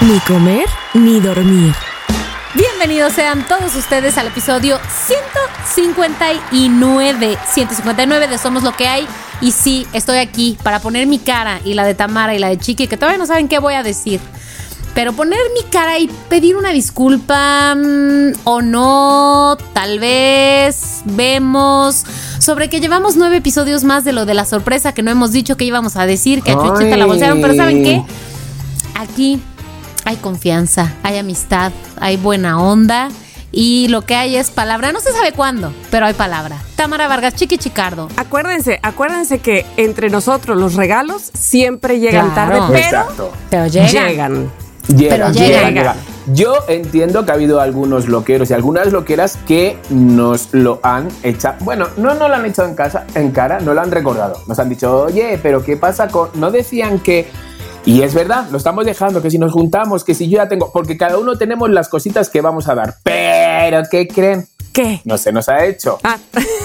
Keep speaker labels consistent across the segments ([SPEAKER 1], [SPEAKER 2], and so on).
[SPEAKER 1] Ni comer ni dormir.
[SPEAKER 2] Bienvenidos sean todos ustedes al episodio 159. 159 de Somos lo que hay. Y sí, estoy aquí para poner mi cara y la de Tamara y la de Chiqui, que todavía no saben qué voy a decir. Pero poner mi cara y pedir una disculpa mm, o no, tal vez vemos sobre que llevamos nueve episodios más de lo de la sorpresa que no hemos dicho que íbamos a decir, que a Chuchita la bolsearon, pero ¿saben qué? Aquí hay confianza, hay amistad, hay buena onda y lo que hay es palabra. No se sabe cuándo, pero hay palabra. Tamara Vargas, Chiqui Chicardo.
[SPEAKER 3] Acuérdense, acuérdense que entre nosotros los regalos siempre llegan
[SPEAKER 2] Claro.
[SPEAKER 3] tarde, pero.
[SPEAKER 2] Pero llegan.
[SPEAKER 3] llegan.
[SPEAKER 4] Llegan,
[SPEAKER 2] Pero
[SPEAKER 4] llegan,
[SPEAKER 2] llegan.
[SPEAKER 4] llegan. Yo entiendo que ha habido algunos loqueros y algunas loqueras que nos lo han echado. Bueno, no nos lo han echado en casa, en cara, no lo han recordado. Nos han dicho, oye, pero ¿qué pasa con.? No decían que. Y es verdad, lo estamos dejando, que si nos juntamos, que si yo ya tengo. Porque cada uno tenemos las cositas que vamos a dar. Pero, ¿qué creen?
[SPEAKER 3] ¿Qué?
[SPEAKER 4] No se nos ha hecho.
[SPEAKER 3] Ah,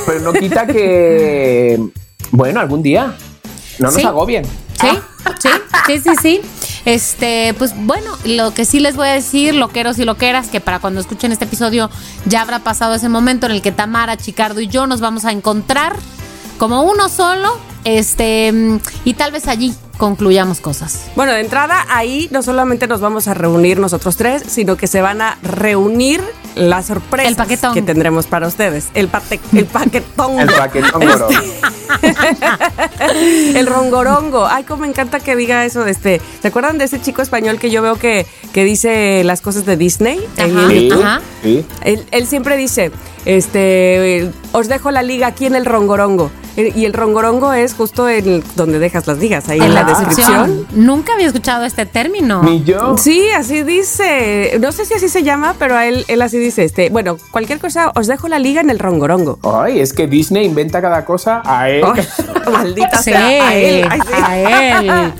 [SPEAKER 4] Pero no quita que. Bueno, algún día. No nos
[SPEAKER 2] Sí.
[SPEAKER 4] agobien.
[SPEAKER 2] Sí, sí, sí, sí, sí. Este, pues bueno, lo que sí les voy a decir, loqueros y loqueras, que para cuando escuchen este episodio ya habrá pasado ese momento en el que Tamara, Chicardo y yo nos vamos a encontrar como uno solo, este, mm, y tal vez allí concluyamos cosas.
[SPEAKER 3] bueno, de entrada ahí no solamente nos vamos a reunir nosotros tres, sino que se van a reunir las sorpresas
[SPEAKER 2] El paquetón.
[SPEAKER 3] que tendremos para ustedes. El, pate- el paquetón.
[SPEAKER 4] El paquetón oro.
[SPEAKER 3] el rongorongo. Ay, cómo me encanta que diga eso de este. ¿Se acuerdan de ese chico español que yo veo que, que dice las cosas de Disney? en
[SPEAKER 2] Ajá.
[SPEAKER 4] Sí,
[SPEAKER 3] YouTube?
[SPEAKER 2] Ajá.
[SPEAKER 4] sí.
[SPEAKER 3] Él, él siempre dice, este, os dejo la liga aquí en el rongorongo. Eh, Y el rongorongo es justo en donde dejas las ligas, ahí en la descripción.
[SPEAKER 2] Nunca había escuchado este término.
[SPEAKER 4] Ni yo.
[SPEAKER 3] Sí, así dice. No sé si así se llama, pero a él, él así dice. Este, bueno, cualquier cosa, os dejo la liga en el rongorongo.
[SPEAKER 4] Ay, es que Disney inventa cada cosa a él.
[SPEAKER 3] Ay, maldita
[SPEAKER 2] Sí,
[SPEAKER 3] sea. A él. Ay, sí.
[SPEAKER 2] a él.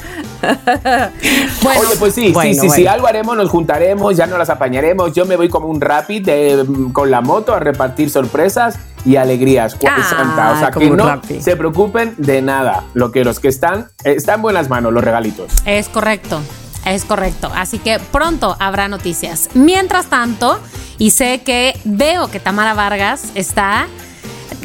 [SPEAKER 2] Bueno,
[SPEAKER 4] Oye, pues sí,
[SPEAKER 3] Bueno,
[SPEAKER 4] sí, sí, sí, algo haremos, nos juntaremos, ya no las apañaremos. Yo me voy como un rapid de, con la moto a repartir sorpresas y alegrías.
[SPEAKER 3] Ah,
[SPEAKER 4] Santa. O sea, que no se preocupen de nada. Lo que los que están, eh, están en buenas manos, los regalitos.
[SPEAKER 2] Es correcto, es correcto. Así que pronto habrá noticias. Mientras tanto, y sé que veo que Tamara Vargas está,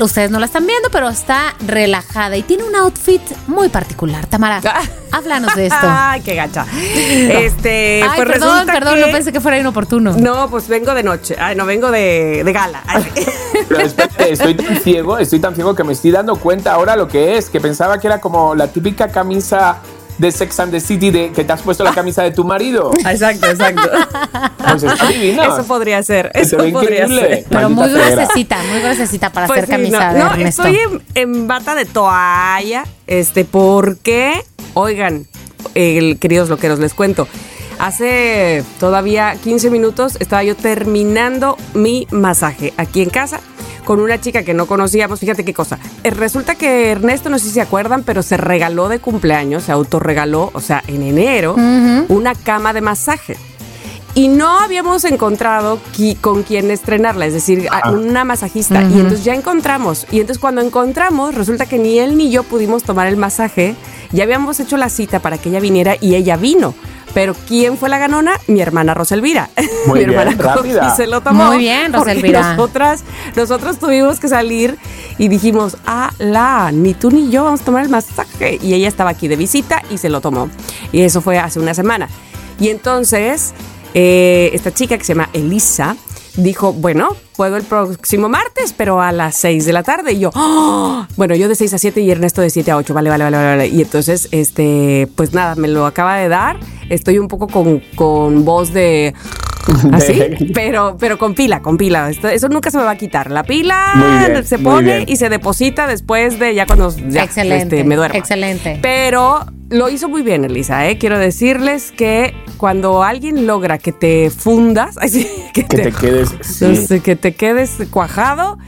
[SPEAKER 2] ustedes no la están viendo, pero está relajada y tiene un outfit muy particular. Tamara, háblanos de esto.
[SPEAKER 3] Ay, qué gacha. Este,
[SPEAKER 2] Ay,
[SPEAKER 3] pues
[SPEAKER 2] perdón,
[SPEAKER 3] resulta
[SPEAKER 2] perdón,
[SPEAKER 3] que-
[SPEAKER 2] no pensé que fuera inoportuno.
[SPEAKER 3] No, pues vengo de noche. Ay, no, vengo de, de gala.
[SPEAKER 4] Espérate, estoy tan ciego, estoy tan ciego que me estoy dando cuenta ahora lo que es, que pensaba que era como la típica camisa de Sex and the City de que te has puesto la camisa de tu marido.
[SPEAKER 3] Exacto, exacto.
[SPEAKER 4] Pues está divino.
[SPEAKER 3] Eso podría ser.
[SPEAKER 4] Se
[SPEAKER 3] Eso podría
[SPEAKER 4] increíble.
[SPEAKER 3] ser.
[SPEAKER 2] Pero muy
[SPEAKER 4] Maldita
[SPEAKER 2] gruesecita, muy gruesecita para
[SPEAKER 3] Pues
[SPEAKER 2] hacer
[SPEAKER 3] sí,
[SPEAKER 2] camisa
[SPEAKER 3] no,
[SPEAKER 2] de
[SPEAKER 3] no,
[SPEAKER 2] Ernesto.
[SPEAKER 3] estoy en, en bata de toalla, este, porque, oigan, el, queridos loqueros, les cuento. Hace todavía 15 minutos estaba yo terminando mi masaje aquí en casa con una chica que no conocíamos. Fíjate qué cosa. Eh, Resulta que Ernesto, no sé si se acuerdan, pero se regaló de cumpleaños, se autorregaló, o sea, en enero, una cama de masaje. Y no habíamos encontrado qui- con quién estrenarla, es decir, a-
[SPEAKER 4] Ah.
[SPEAKER 3] una masajista. Y entonces ya encontramos. Y entonces cuando encontramos, resulta que ni él ni yo pudimos tomar el masaje. Ya habíamos hecho la cita para que ella viniera y ella vino. Pero ¿quién fue la ganona? Mi hermana Roselvira.
[SPEAKER 4] Muy
[SPEAKER 3] Mi
[SPEAKER 4] bien,
[SPEAKER 3] hermana
[SPEAKER 4] rápida.
[SPEAKER 3] Se lo tomó.
[SPEAKER 2] Muy bien, Roselvira.
[SPEAKER 3] Nosotras, nosotros tuvimos que salir y dijimos, ah, la, ni tú ni yo vamos a tomar el masaje. Y ella estaba aquí de visita y se lo tomó. Y eso fue hace una semana. Y entonces, eh, esta chica que se llama Elisa dijo, bueno, puedo el próximo martes, pero a las 6 de la tarde. Y yo, "Oh". bueno, yo de 6 a 7 y Ernesto de 7 a 8, vale, vale, vale, vale. vale. Y entonces, este, pues nada, me lo acaba de dar. Estoy un poco con, con voz de... Así, pero, pero con pila, con pila. Esto- eso nunca se me va a quitar. La pila
[SPEAKER 4] bien,
[SPEAKER 3] se pone y se deposita después de ya cuando ya,
[SPEAKER 2] excelente.
[SPEAKER 3] este, me duermo.
[SPEAKER 2] Excelente.
[SPEAKER 3] Pero lo hizo muy bien, Elisa, ¿eh? Quiero decirles que cuando alguien logra que te fundas, que,
[SPEAKER 4] Que te quedes. sí.
[SPEAKER 3] no que te quedes cuajado,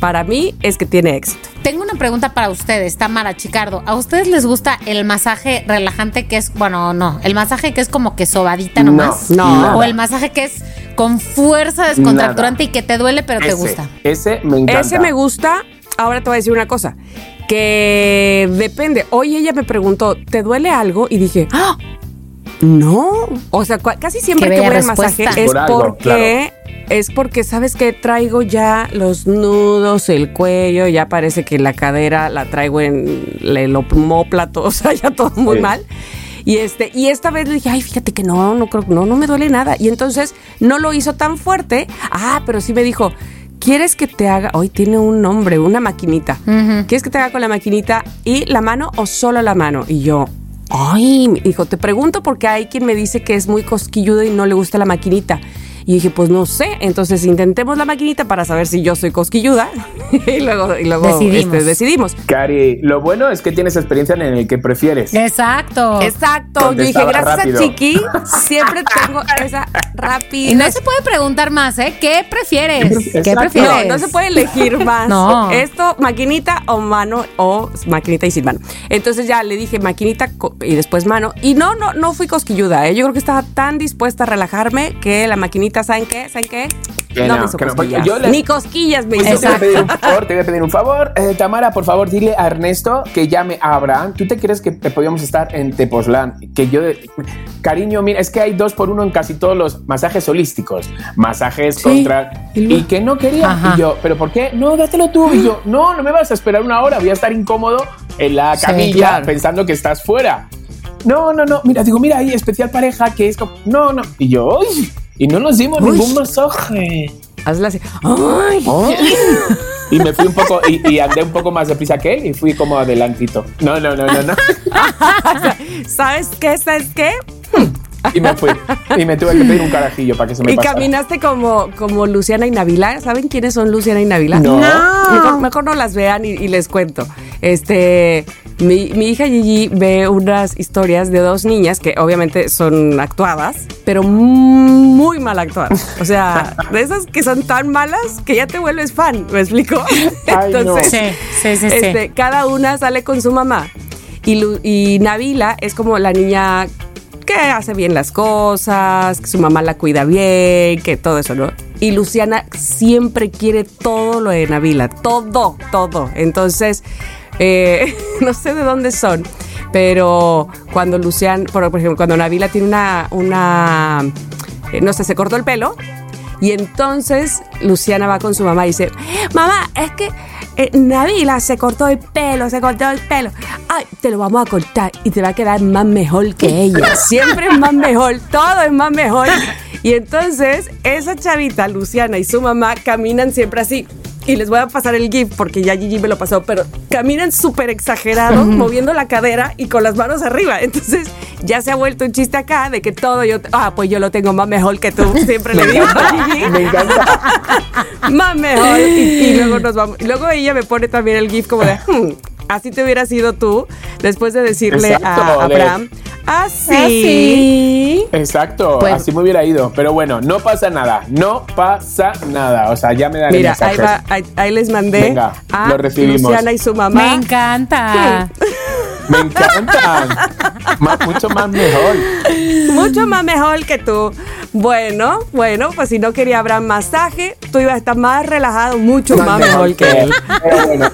[SPEAKER 3] para mí es que tiene éxito.
[SPEAKER 2] Tengo una pregunta para ustedes, Tamara Chicardo. ¿A ustedes les gusta el masaje relajante que es, bueno, no, el masaje que es como que sobadita nomás?
[SPEAKER 3] No,
[SPEAKER 4] nada.
[SPEAKER 2] O el masaje que es con fuerza descontracturante y que te duele pero te gusta.
[SPEAKER 4] Ese me encanta.
[SPEAKER 3] Ese me gusta. Ahora te voy a decir una cosa. Que depende. Hoy ella me preguntó, ¿te duele algo? Y dije, ¡Ah! no. O sea, casi siempre que voy al masaje es
[SPEAKER 4] Por algo,
[SPEAKER 3] porque es porque sabes que traigo ya los nudos, el cuello, ya parece que la cadera la traigo en el omóplato, o sea, ya todo muy
[SPEAKER 4] Sí.
[SPEAKER 3] mal. Y este, y esta vez le dije, ay, fíjate que no, no creo, no, no me duele nada. Y entonces no lo hizo tan fuerte. Ah, pero sí me dijo, ¿quieres que te haga? Hoy tiene un nombre, una maquinita.
[SPEAKER 2] Ujú.
[SPEAKER 3] ¿Quieres que te haga con la maquinita y la mano o solo la mano? Y yo, ay, me dijo, te pregunto porque hay quien me dice que es muy cosquilludo y no le gusta la maquinita. Y dije, pues no sé, entonces intentemos la maquinita para saber si yo soy cosquilluda. y luego, y luego
[SPEAKER 2] Decidimos.
[SPEAKER 3] este, decidimos.
[SPEAKER 4] Cari, lo bueno es que tienes experiencia en el que prefieres.
[SPEAKER 2] Exacto.
[SPEAKER 3] Exacto, yo dije, gracias
[SPEAKER 4] rápido.
[SPEAKER 3] a Chiqui, siempre tengo esa rápida.
[SPEAKER 2] Y no se puede preguntar más, ¿eh? ¿Qué prefieres? ¿Qué prefieres?
[SPEAKER 3] No, no se puede elegir más.
[SPEAKER 2] No.
[SPEAKER 3] Esto, maquinita o mano o maquinita y sin mano. Entonces ya le dije maquinita y después mano. Y no, no, no fui cosquilluda. ¿eh? Yo creo que estaba tan dispuesta a relajarme que la maquinita, ¿saben qué? ¿Saben qué?
[SPEAKER 4] Que
[SPEAKER 3] no,
[SPEAKER 4] no,
[SPEAKER 3] me hizo
[SPEAKER 4] que
[SPEAKER 3] cosquillas.
[SPEAKER 4] yo le-
[SPEAKER 3] Ni cosquillas me
[SPEAKER 4] Pues
[SPEAKER 3] hizo.
[SPEAKER 4] yo te voy a pedir un favor, te voy a pedir un favor. Eh, Tamara, por favor, dile a Ernesto que llame a Abraham. ¿Tú te crees que podíamos estar en Tepoztlán? Que yo, cariño, mira, es que hay dos por uno en casi todos los masajes holísticos. Masajes contra...
[SPEAKER 3] y
[SPEAKER 4] que no quería.
[SPEAKER 2] Ajá.
[SPEAKER 4] Y yo, ¿pero por qué? No, dátelo tú. Y yo, no, no me vas a esperar una hora. Voy a estar incómodo en la
[SPEAKER 2] Sí,
[SPEAKER 4] camilla
[SPEAKER 3] claro.
[SPEAKER 4] pensando que estás fuera. No, no, no. Mira, digo, mira, hay especial pareja que es como... No, no. Y yo, uy, y no nos dimos
[SPEAKER 3] Uy.
[SPEAKER 4] ningún masaje.
[SPEAKER 3] Hazla así. ¡Ay!
[SPEAKER 4] Y me fui un poco, y, y andé un poco más deprisa que él y fui como adelantito. No, no, no, no, no.
[SPEAKER 3] ¿Sabes qué? ¿Sabes qué?
[SPEAKER 4] Y me fui. Y me tuve que pedir un carajillo para que se me
[SPEAKER 3] Y
[SPEAKER 4] pasara.
[SPEAKER 3] caminaste como, como Luciana y Navila. ¿Saben quiénes son Luciana y Navila?
[SPEAKER 4] No.
[SPEAKER 3] Mejor, mejor no las vean y, y les cuento. Este, mi, mi hija Gigi ve unas historias de dos niñas que obviamente son actuadas, pero muy mal actuadas. O sea, de esas que son tan malas que ya te vuelves fan, ¿me explico?
[SPEAKER 4] Ay, no.
[SPEAKER 2] Sí, sí, sí, sí.
[SPEAKER 3] este, cada una sale con su mamá. Y, Lu- y Nabila es como la niña que hace bien las cosas, que su mamá la cuida bien, que todo eso, ¿no? Y Luciana siempre quiere todo lo de Nabila, todo, todo. Entonces, eh, no sé de dónde son, pero cuando Luciana, por, ejemplo, cuando Nabila tiene una, una, eh, no sé, se cortó el pelo, y entonces Luciana va con su mamá y dice, mamá, es que eh, Nabila se cortó el pelo, se cortó el pelo. Ay, te lo vamos a cortar y te va a quedar más mejor que ella. Siempre es más mejor, todo es más mejor. Y entonces esa chavita, Luciana y su mamá caminan siempre así. Y les voy a pasar el GIF porque ya Gigi me lo pasó, pero caminan súper exagerados, moviendo la cadera y con las manos arriba. Entonces ya se ha vuelto un chiste acá de que todo yo, ah, pues yo lo tengo más mejor que tú. Siempre le digo a Gigi
[SPEAKER 4] Me encanta.
[SPEAKER 3] más mejor. Y, y luego nos vamos. Y luego ella me pone también el GIF como de, "Hmm, así te hubieras sido tú, después de decirle
[SPEAKER 4] Exacto,
[SPEAKER 3] a Abraham, así.
[SPEAKER 2] Así.
[SPEAKER 4] Exacto,
[SPEAKER 2] Pues-
[SPEAKER 4] así me hubiera ido. Pero bueno, no pasa nada. No pasa nada. O sea, ya me daré
[SPEAKER 3] Mira, ahí, va, ahí, ahí les mandé
[SPEAKER 4] Venga,
[SPEAKER 3] a
[SPEAKER 4] lo recibimos.
[SPEAKER 3] Luciana y su mamá.
[SPEAKER 2] Me encanta.
[SPEAKER 4] Me encantan. Más- mucho más mejor.
[SPEAKER 3] Mucho más mejor que tú. Bueno, bueno, pues si no quería Abraham masaje, tú ibas a estar más relajado, mucho más, mejor que él.
[SPEAKER 4] Pero bueno.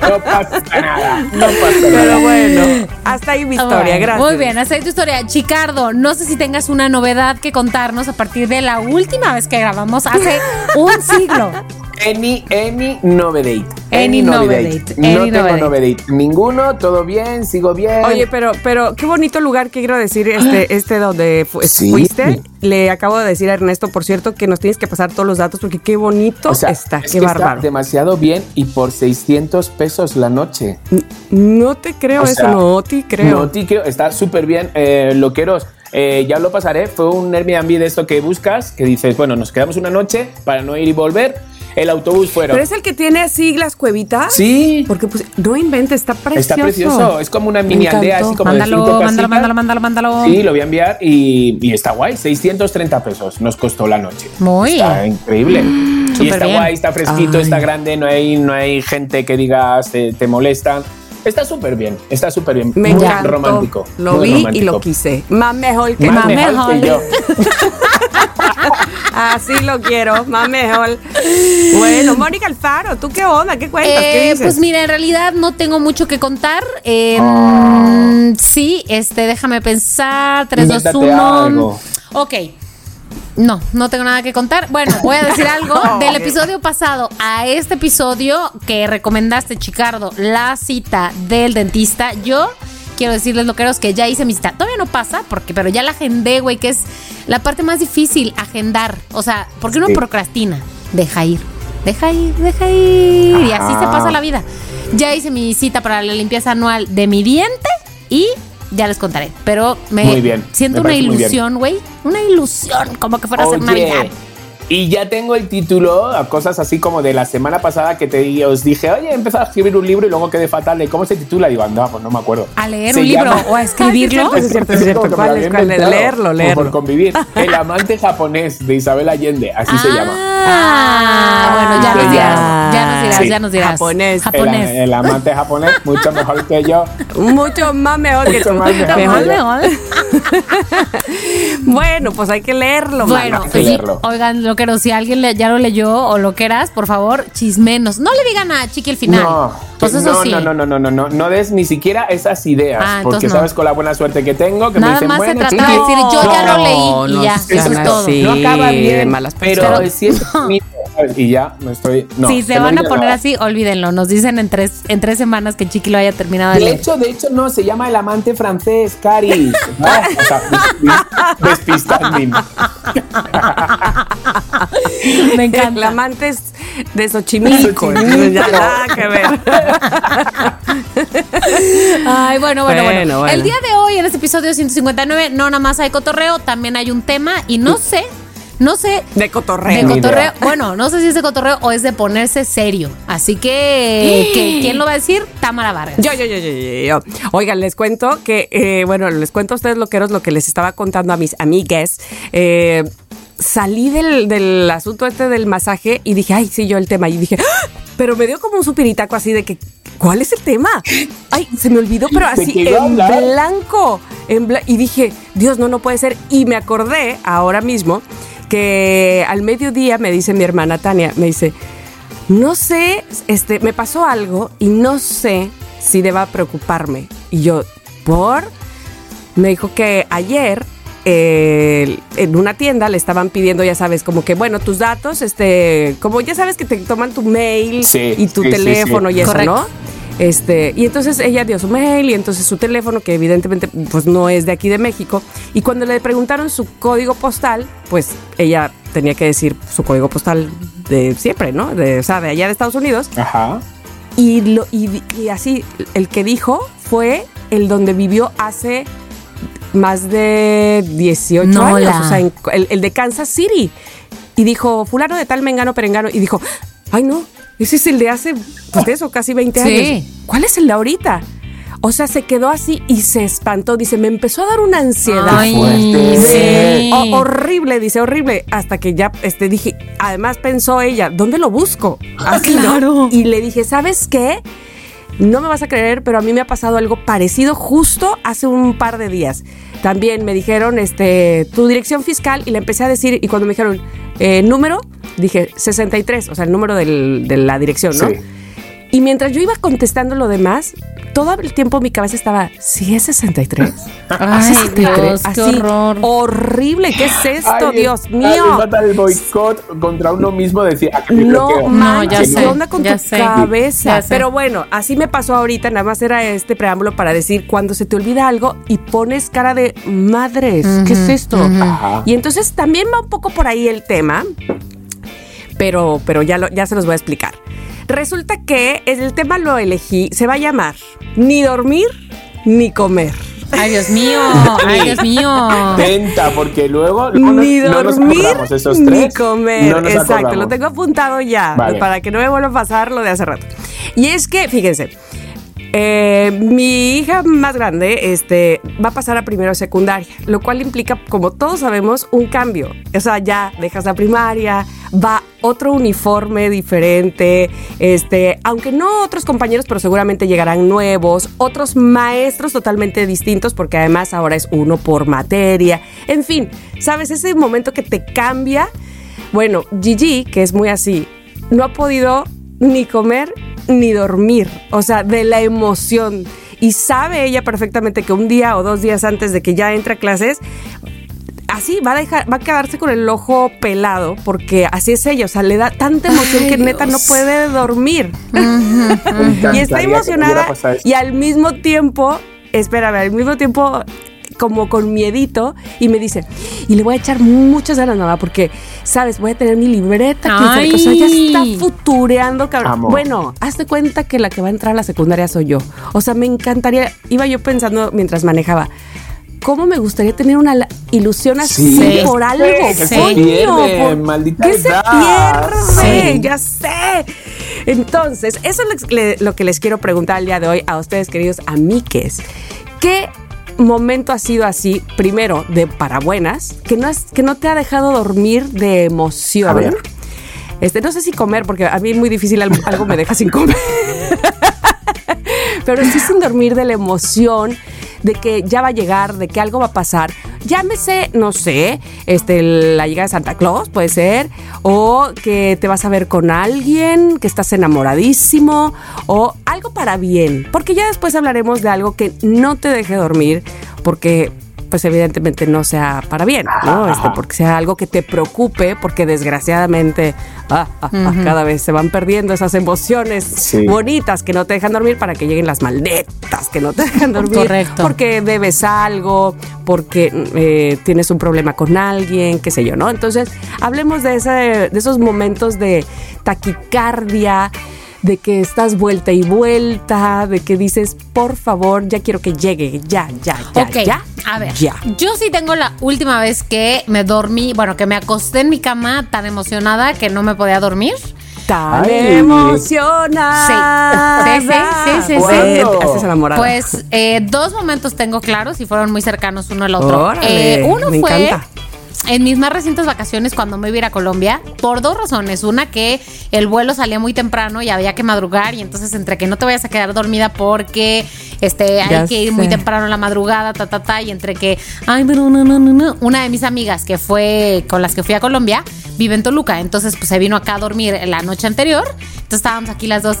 [SPEAKER 4] No pasa nada. No pasa
[SPEAKER 3] Pero
[SPEAKER 4] nada.
[SPEAKER 3] bueno, hasta ahí mi historia,
[SPEAKER 2] bueno,
[SPEAKER 3] gracias.
[SPEAKER 2] Muy bien, hasta ahí tu historia. Chicardo, no sé si tengas una novedad que contarnos a partir de la última vez que grabamos hace un siglo.
[SPEAKER 4] Any, any novedade.
[SPEAKER 2] Any novedade,
[SPEAKER 4] No
[SPEAKER 2] any
[SPEAKER 4] tengo
[SPEAKER 2] novedade.
[SPEAKER 4] Ninguno, todo bien, sigo bien.
[SPEAKER 3] Oye, pero, pero qué bonito lugar que quiero decir este, este donde fu-
[SPEAKER 4] Sí.
[SPEAKER 3] fuiste. Le acabo de decir a Ernesto, por cierto, que nos tienes que pasar todos los datos porque qué bonito
[SPEAKER 4] O sea,
[SPEAKER 3] está,
[SPEAKER 4] es
[SPEAKER 3] qué
[SPEAKER 4] que
[SPEAKER 3] bárbaro.
[SPEAKER 4] Está demasiado bien y por 600 pesos la noche.
[SPEAKER 3] No te creo
[SPEAKER 4] O
[SPEAKER 3] eso,
[SPEAKER 4] sea,
[SPEAKER 3] no te creo.
[SPEAKER 4] No te creo, está súper bien. Eh, loqueros, eh, ya lo pasaré. Fue un Airbnb de esto que buscas, que dices, bueno, nos quedamos una noche para no ir y volver. El autobús fueron.
[SPEAKER 3] Pero es el que tiene así las cuevitas.
[SPEAKER 4] Sí.
[SPEAKER 3] Porque pues no invente, está precioso.
[SPEAKER 4] Está precioso. Es como una mini aldea así como
[SPEAKER 2] Mándalo,
[SPEAKER 4] de
[SPEAKER 2] mándalo, mándalo, mándalo, mándalo.
[SPEAKER 4] Sí, lo voy a enviar y, y está guay. 630 pesos nos costó la noche.
[SPEAKER 2] Muy.
[SPEAKER 4] Está increíble. y
[SPEAKER 2] Súper
[SPEAKER 4] está
[SPEAKER 2] bien.
[SPEAKER 4] guay, está fresquito,
[SPEAKER 3] Ay.
[SPEAKER 4] está grande, no hay, no hay gente que digas te, te molesta. Está súper bien, está súper bien.
[SPEAKER 3] Me
[SPEAKER 4] muy
[SPEAKER 3] encantó.
[SPEAKER 4] romántico.
[SPEAKER 3] Lo
[SPEAKER 4] muy
[SPEAKER 3] vi y lo quise. Más mejor que
[SPEAKER 4] Más mejor. que yo.
[SPEAKER 3] Así lo quiero, más mejor. Bueno, Mónica Alfaro, ¿tú qué onda? ¿Qué cuentas? ¿Qué
[SPEAKER 2] Eh,
[SPEAKER 3] dices?
[SPEAKER 2] pues mira, en realidad no tengo mucho que contar. Eh,
[SPEAKER 4] Ah.
[SPEAKER 2] Sí, este, déjame pensar. 3, 2,
[SPEAKER 4] Invéntate
[SPEAKER 2] 1.
[SPEAKER 4] algo.
[SPEAKER 2] Ok. No, no tengo nada que contar. Bueno, voy a decir algo del episodio pasado a este episodio que recomendaste, Chicardo, la cita del dentista. Yo quiero decirles, loqueros, que ya hice mi cita. Todavía no pasa, porque, pero ya la agendé, güey, que es la parte más difícil, agendar. O sea, porque uno
[SPEAKER 4] Sí.
[SPEAKER 2] procrastina. Deja ir, deja ir, deja ir. Y así se pasa la vida. Ya hice mi cita para la limpieza anual de mi diente y ya les contaré. Pero me
[SPEAKER 4] Muy bien,
[SPEAKER 2] siento
[SPEAKER 4] me
[SPEAKER 2] una ilusión, güey. Una ilusión, como que fuera a ser Navidad.
[SPEAKER 4] Y ya tengo el título, a cosas así como de la semana pasada que te os dije, oye, he empezado a escribir un libro y luego quedé fatal de cómo se titula. Digo, anda, pues no me acuerdo.
[SPEAKER 2] A leer
[SPEAKER 4] Se
[SPEAKER 2] un libro o a escribirlo.
[SPEAKER 3] Ah, es cierto, es cierto.
[SPEAKER 4] que me
[SPEAKER 3] ¿Cuál
[SPEAKER 4] lo
[SPEAKER 3] Leerlo, leerlo.
[SPEAKER 4] Por convivir. El amante japonés de Isabel Allende, así se llama.
[SPEAKER 2] Ah, bueno, ya nos dirás. Ya nos dirás,
[SPEAKER 4] Sí.
[SPEAKER 2] ya nos dirás.
[SPEAKER 3] Japonés.
[SPEAKER 4] El,
[SPEAKER 2] Japonés.
[SPEAKER 4] el amante japonés, mucho mejor que yo.
[SPEAKER 3] Mucho más mejor que
[SPEAKER 4] Mucho
[SPEAKER 3] tú.
[SPEAKER 4] más mejor.
[SPEAKER 2] Mejor, mejor.
[SPEAKER 3] Bueno, pues hay que leerlo,
[SPEAKER 2] Bueno,
[SPEAKER 3] mano.
[SPEAKER 4] que
[SPEAKER 2] sí,
[SPEAKER 4] leerlo.
[SPEAKER 2] oigan, loqueros, si alguien le- ya lo leyó o lo quieras, por favor, chismenos. No le digan a Chiqui el final.
[SPEAKER 4] No,
[SPEAKER 2] pues eso
[SPEAKER 4] no,
[SPEAKER 2] sí.
[SPEAKER 4] no, no, no, no, no, no, no des ni siquiera esas ideas,
[SPEAKER 2] Ah,
[SPEAKER 4] porque
[SPEAKER 2] no.
[SPEAKER 4] sabes con la buena suerte que tengo que me
[SPEAKER 2] Nada
[SPEAKER 4] dicen
[SPEAKER 2] más se
[SPEAKER 4] bueno,
[SPEAKER 2] trata
[SPEAKER 4] Chiqui,
[SPEAKER 2] de decir, yo ya
[SPEAKER 3] No,
[SPEAKER 2] lo leí y
[SPEAKER 3] no
[SPEAKER 2] ya, eso es todo.
[SPEAKER 4] no acaba
[SPEAKER 3] de
[SPEAKER 4] bien,
[SPEAKER 3] malas
[SPEAKER 4] pero si es ¿sabes? Y ya no estoy. No,
[SPEAKER 2] si se
[SPEAKER 4] no
[SPEAKER 2] van a poner
[SPEAKER 4] nada.
[SPEAKER 2] así, olvídenlo. Nos dicen en tres, en tres semanas que Chiqui lo haya terminado de
[SPEAKER 4] De
[SPEAKER 2] leer.
[SPEAKER 4] hecho, de hecho, no, se llama el amante francés, Caris. O sea, despis- despistanding.
[SPEAKER 2] Me
[SPEAKER 3] El
[SPEAKER 2] encanta.
[SPEAKER 3] amante es de Xochimilco. Nada que ver.
[SPEAKER 2] Ay, bueno, bueno, bueno,
[SPEAKER 3] Bueno, bueno.
[SPEAKER 2] El día de hoy, en este episodio 159, no nada más hay cotorreo, también hay un tema y no sé, no sé.
[SPEAKER 3] De
[SPEAKER 2] De
[SPEAKER 3] cotorreo.
[SPEAKER 4] Ni
[SPEAKER 2] cotorreo, bueno, no sé si es de cotorreo o es de ponerse serio. Así que, que ¿quién lo va a decir? Tamara Vargas.
[SPEAKER 3] Yo, yo, yo, yo, yo, yo. Oigan, les cuento que, eh, bueno, les cuento a ustedes lo que era lo que les estaba contando a mis amigues. Eh, salí del, del asunto este del masaje y dije, ay, sí, yo el tema. Y dije, ¡Ah! pero me dio como un supiritaco así de que, ¿cuál es el tema? Ay, se me olvidó, pero así en
[SPEAKER 4] hablar.
[SPEAKER 3] blanco. En bla- y dije, Dios, no, no puede ser. Y me acordé ahora mismo que al mediodía me dice mi hermana Tania, me dice, no sé, este, me pasó algo y no sé si deba preocuparme. Y yo, ¿por? Me dijo que ayer eh, en una tienda le estaban pidiendo, ya sabes, como que, bueno, tus datos, este, como ya sabes que te toman tu mail
[SPEAKER 4] Sí,
[SPEAKER 3] y tu
[SPEAKER 4] sí,
[SPEAKER 3] teléfono
[SPEAKER 4] sí.
[SPEAKER 3] y eso,
[SPEAKER 2] Correcto.
[SPEAKER 3] ¿no? Este, y entonces ella dio su mail y entonces su teléfono, que evidentemente pues no es de aquí de México. Y cuando le preguntaron su código postal, pues ella tenía que decir su código postal de siempre, ¿no? De, o sea, de allá de Estados Unidos.
[SPEAKER 4] Ajá.
[SPEAKER 3] Y, lo, y, y así, el que dijo fue el donde vivió hace más de 18
[SPEAKER 2] No,
[SPEAKER 3] años,
[SPEAKER 2] la-
[SPEAKER 3] o sea, en- el, el de Kansas City. Y dijo, fulano de tal, mengano, perengano. Y dijo, ay no, ese es el de hace, pues de eso, casi 20
[SPEAKER 2] Sí.
[SPEAKER 3] años. ¿Cuál es el de ahorita? O sea, se quedó así y se espantó. Dice, me empezó a dar una ansiedad.
[SPEAKER 2] Ay,
[SPEAKER 4] fuerte.
[SPEAKER 2] sí.
[SPEAKER 3] Horrible, dice horrible. Hasta que ya este, dije, además pensó ella, ¿dónde lo busco? Así, ¿no?
[SPEAKER 2] Claro.
[SPEAKER 3] Y le dije, ¿sabes qué? No me vas a creer, pero a mí me ha pasado algo parecido justo hace un par de días. También me dijeron, este, tu dirección fiscal, y le empecé a decir, y cuando me dijeron, eh, número, dije 63, o sea, el número del- de la dirección, ¿no?
[SPEAKER 4] Sí.
[SPEAKER 3] Y mientras yo iba contestando lo demás, todo el tiempo mi cabeza estaba, ¿sí es 63?
[SPEAKER 2] Ay, Dios, qué horror.
[SPEAKER 3] Horrible, ¿qué es esto,
[SPEAKER 4] Ay,
[SPEAKER 3] Dios mío?
[SPEAKER 4] el boicot contra uno mismo decir, ¿a qué me
[SPEAKER 3] No manches,
[SPEAKER 2] ya sé,
[SPEAKER 3] ¿qué onda con
[SPEAKER 2] ya
[SPEAKER 3] tu
[SPEAKER 2] sé,
[SPEAKER 3] cabeza? Pero bueno, así me pasó ahorita, nada más era este preámbulo para decir cuando se te olvida algo y pones cara de madres, ¿qué es esto?
[SPEAKER 4] Ajá.
[SPEAKER 3] Y entonces también va un poco por ahí el tema, pero, pero ya, lo- ya se los voy a explicar. Resulta que el tema lo elegí, se va a llamar ni dormir ni comer.
[SPEAKER 2] Ay, Dios mío. Ay, Dios mío.
[SPEAKER 4] Tenta, porque luego no, nos-
[SPEAKER 3] ni
[SPEAKER 4] no nos
[SPEAKER 3] dormir
[SPEAKER 4] acordamos esos
[SPEAKER 3] ni
[SPEAKER 4] tres.
[SPEAKER 3] comer.
[SPEAKER 4] no nos
[SPEAKER 3] Exacto,
[SPEAKER 4] acordamos.
[SPEAKER 3] lo tengo apuntado ya
[SPEAKER 4] Vale.
[SPEAKER 3] para que no me vuelva a pasar lo de hace rato. Y es que, fíjense, eh, mi hija más grande este, va a pasar a primero secundaria, lo cual implica, como todos sabemos, un cambio. O sea, ya dejas la primaria, va otro uniforme diferente, este, aunque no otros compañeros, pero seguramente llegarán nuevos, otros maestros totalmente distintos, porque además ahora es uno por materia. En fin, ¿sabes? Ese momento que te cambia. Bueno, Gigi, que es muy así, no ha podido ni comer ni dormir, o sea, de la emoción. Y sabe ella perfectamente que un día o dos días antes de que ya entre a clases, así va a dejar, va a quedarse con el ojo pelado, porque así es ella, o sea, le da tanta emoción
[SPEAKER 2] Ay,
[SPEAKER 3] que neta no puede dormir. Y está emocionada y al mismo tiempo, espérame, al mismo tiempo como con miedito y me dice, y le voy a echar muchas ganas, mamá, porque, sabes, voy a tener mi libreta, qué". o sea, ya está futureando, cabrón.
[SPEAKER 4] Amo.
[SPEAKER 3] Bueno, hazte cuenta que la que va a entrar a la secundaria soy yo. O sea, me encantaría, iba yo pensando mientras manejaba, ¿cómo me gustaría tener una ilusión así
[SPEAKER 4] Sí.
[SPEAKER 3] por algo?
[SPEAKER 2] Que se
[SPEAKER 4] pierde,
[SPEAKER 3] por-
[SPEAKER 4] maldita
[SPEAKER 3] ¿Qué se pierde?
[SPEAKER 2] Sí.
[SPEAKER 3] Ya sé. Entonces, eso es que lo que les quiero preguntar el día de hoy a ustedes, queridos amiques. ¿Qué momento ha sido así, primero, de parabuenas, que no, es, que no te ha dejado dormir de emoción?
[SPEAKER 4] A ver.
[SPEAKER 3] Este, no sé si comer, porque a mí es muy difícil, algo, algo me deja sin comer. Pero sí sin dormir de la emoción de que ya va a llegar, de que algo va a pasar. Llámese, no sé, este, la llegada de Santa Claus, puede ser, o que te vas a ver con alguien, que estás enamoradísimo, o algo para bien. Porque ya después hablaremos de algo que no te deje dormir, porque pues evidentemente no sea para bien, ¿no? Este, porque sea algo que te preocupe, porque desgraciadamente ah, ah, ah, cada vez se van perdiendo esas emociones
[SPEAKER 4] Sí.
[SPEAKER 3] bonitas que no te dejan dormir para que lleguen las malditas que no te dejan dormir.
[SPEAKER 2] Correcto.
[SPEAKER 3] Porque debes algo, porque eh, tienes un problema con alguien, qué sé yo, ¿no? Entonces, hablemos de, ese, de esos momentos de taquicardia, de que estás vuelta y vuelta, de que dices, por favor, ya quiero que llegue, ya, ya, ya,
[SPEAKER 2] ok,
[SPEAKER 3] ya.
[SPEAKER 2] a ver.
[SPEAKER 3] Ya.
[SPEAKER 2] Yo sí tengo la última vez que me dormí, bueno, que me acosté en mi cama tan emocionada que no me podía dormir.
[SPEAKER 3] Tan
[SPEAKER 4] Ay.
[SPEAKER 3] emocionada.
[SPEAKER 2] Sí. Sí, sí, sí, sí,
[SPEAKER 4] sí.
[SPEAKER 3] Haces enamorada.
[SPEAKER 2] Pues eh, dos momentos tengo claros y fueron muy cercanos uno al otro.
[SPEAKER 3] Órale,
[SPEAKER 2] Eh, uno
[SPEAKER 3] me
[SPEAKER 2] fue
[SPEAKER 3] encanta.
[SPEAKER 2] En mis más recientes vacaciones cuando me iba a ir a Colombia por dos razones. Una que el vuelo salía muy temprano y había que madrugar y entonces entre que no te vayas a quedar dormida porque este hay
[SPEAKER 3] Ya
[SPEAKER 2] que ir muy temprano en la madrugada, ta ta ta y entre que ay, no no no no, una de mis amigas que fue con las que fui a Colombia vive en Toluca, entonces pues se vino acá a dormir la noche anterior. Entonces estábamos aquí las dos.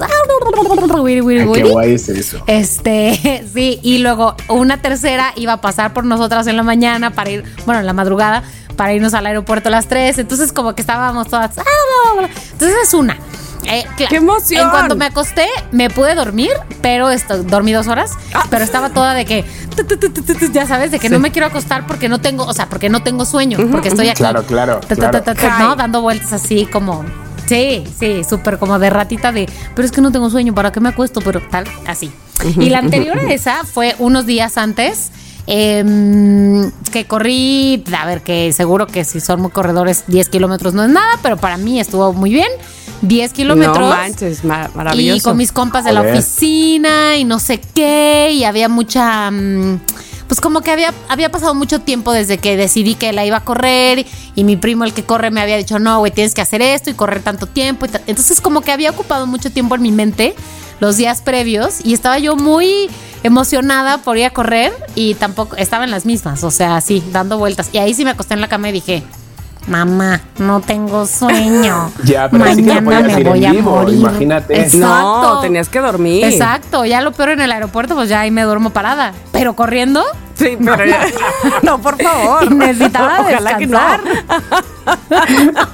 [SPEAKER 4] qué guay es eso.
[SPEAKER 2] Este, sí, y luego una tercera iba a pasar por nosotras en la mañana para ir, bueno, en la madrugada, para irnos al aeropuerto a las 3. Entonces, como que estábamos todas. ah, bla, bla, bla. Entonces, es una. Eh,
[SPEAKER 3] ¡Qué emoción!
[SPEAKER 2] En cuanto me acosté, me pude dormir, pero esto, dormí dos horas,
[SPEAKER 3] Ah.
[SPEAKER 2] pero estaba toda de que, tu, tu, tu, ya sabes, de que no me quiero acostar porque no tengo, o sea, porque no tengo sueño, porque estoy aquí.
[SPEAKER 4] Claro, claro,
[SPEAKER 2] Ta, ta,
[SPEAKER 4] claro.
[SPEAKER 2] ta, ta, ta, ¿no? Dando vueltas así como. Sí, sí, súper como de ratita de. Pero es que no tengo sueño, ¿para qué me acuesto? Pero tal, así. Y la anterior a esa fue unos días antes. Em, que corrí, a ver, que seguro que si son muy corredores, 10 kilómetros no es nada, pero para mí estuvo muy bien. 10 kilómetros.
[SPEAKER 3] No manches, ma- maravilloso.
[SPEAKER 2] Y con mis compas de la oficina y no sé qué, y había mucha... mm, Pues como que había, había pasado mucho tiempo desde que decidí que la iba a correr y mi primo el que corre me había dicho, no, güey, tienes que hacer esto y correr tanto tiempo. Entonces como que había ocupado mucho tiempo en mi mente los días previos y estaba yo muy emocionada por ir a correr y tampoco estaba en las mismas, o sea, sí, dando vueltas. Y ahí sí me acosté en la cama y dije, mamá, no tengo sueño.
[SPEAKER 4] Ya, pero sí que
[SPEAKER 2] Mañana
[SPEAKER 4] podías
[SPEAKER 2] me
[SPEAKER 4] ir en
[SPEAKER 2] voy a
[SPEAKER 4] vivo,
[SPEAKER 2] morir.
[SPEAKER 4] imagínate.
[SPEAKER 2] Exacto.
[SPEAKER 3] No, tenías que dormir.
[SPEAKER 2] Exacto, ya lo peor en el aeropuerto, pues ya ahí me duermo parada. Pero corriendo,
[SPEAKER 3] Sí, pero ya- no, por favor.
[SPEAKER 2] necesitaba
[SPEAKER 3] Ojalá que no.
[SPEAKER 2] descansar.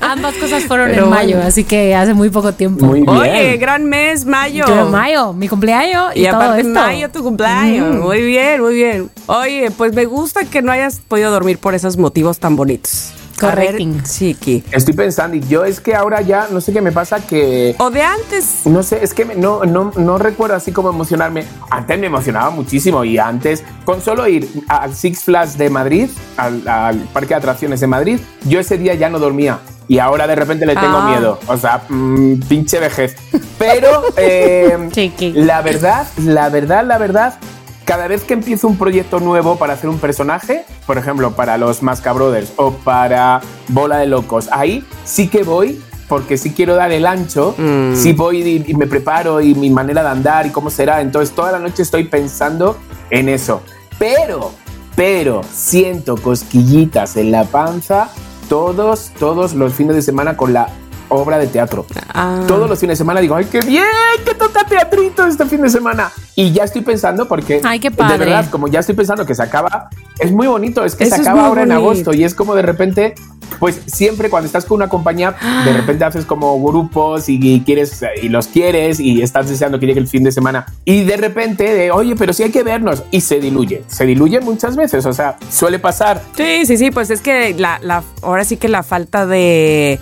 [SPEAKER 2] Ambas cosas fueron
[SPEAKER 3] Pero
[SPEAKER 2] en mayo,
[SPEAKER 3] bueno.
[SPEAKER 2] así que hace muy poco tiempo.
[SPEAKER 4] Muy bien.
[SPEAKER 3] Oye, gran mes, mayo.
[SPEAKER 2] Yo, mayo, mi cumpleaños y,
[SPEAKER 3] Y
[SPEAKER 2] todo
[SPEAKER 3] aparte
[SPEAKER 2] esto.
[SPEAKER 3] mayo tu cumpleaños. Muy bien, muy bien. Oye, pues me gusta que no hayas podido dormir por esos motivos tan bonitos.
[SPEAKER 2] Correcting.
[SPEAKER 3] Chiqui.
[SPEAKER 4] Estoy pensando, y yo es que ahora ya no sé qué me pasa que.
[SPEAKER 3] O de antes.
[SPEAKER 4] No sé, es que me- no, no, no recuerdo así como emocionarme. Antes me emocionaba muchísimo y antes, con solo ir al Six Flags de Madrid, al, al Parque de Atracciones de Madrid, yo ese día ya no dormía. Y ahora de repente le tengo
[SPEAKER 3] Ah.
[SPEAKER 4] miedo. O sea, mm, pinche vejez. Pero eh,
[SPEAKER 2] Chiqui.
[SPEAKER 4] la verdad, la verdad, la verdad, cada vez que empiezo un proyecto nuevo para hacer un personaje, por ejemplo, para los Masca Brothers o para Bola de Locos, ahí sí que voy porque sí quiero dar el ancho,
[SPEAKER 3] Mm.
[SPEAKER 4] sí voy y, y me preparo y mi manera de andar y cómo será. Entonces toda la noche estoy pensando en eso. Pero, pero siento cosquillitas en la panza todos, todos los fines de semana con la obra de teatro.
[SPEAKER 3] Ah.
[SPEAKER 4] Todos los fines de semana digo, ¡ay, qué bien! ¡Que toca teatrito este fin de semana! Y ya estoy pensando, porque
[SPEAKER 2] Ay, qué
[SPEAKER 4] de
[SPEAKER 2] padre.
[SPEAKER 4] verdad, como ya estoy pensando que se acaba, es muy bonito, es que
[SPEAKER 3] Eso
[SPEAKER 4] se acaba ahora en
[SPEAKER 3] bonito.
[SPEAKER 4] agosto y es como de repente, pues siempre cuando estás con una compañía, de repente haces como grupos y, y quieres y los quieres y estás deseando que llegue el fin de semana y de repente, de, oye, pero sí hay que vernos y se diluye, se diluye muchas veces, o sea, suele pasar.
[SPEAKER 3] Sí, sí, sí, pues es que la, la, ahora sí que la falta de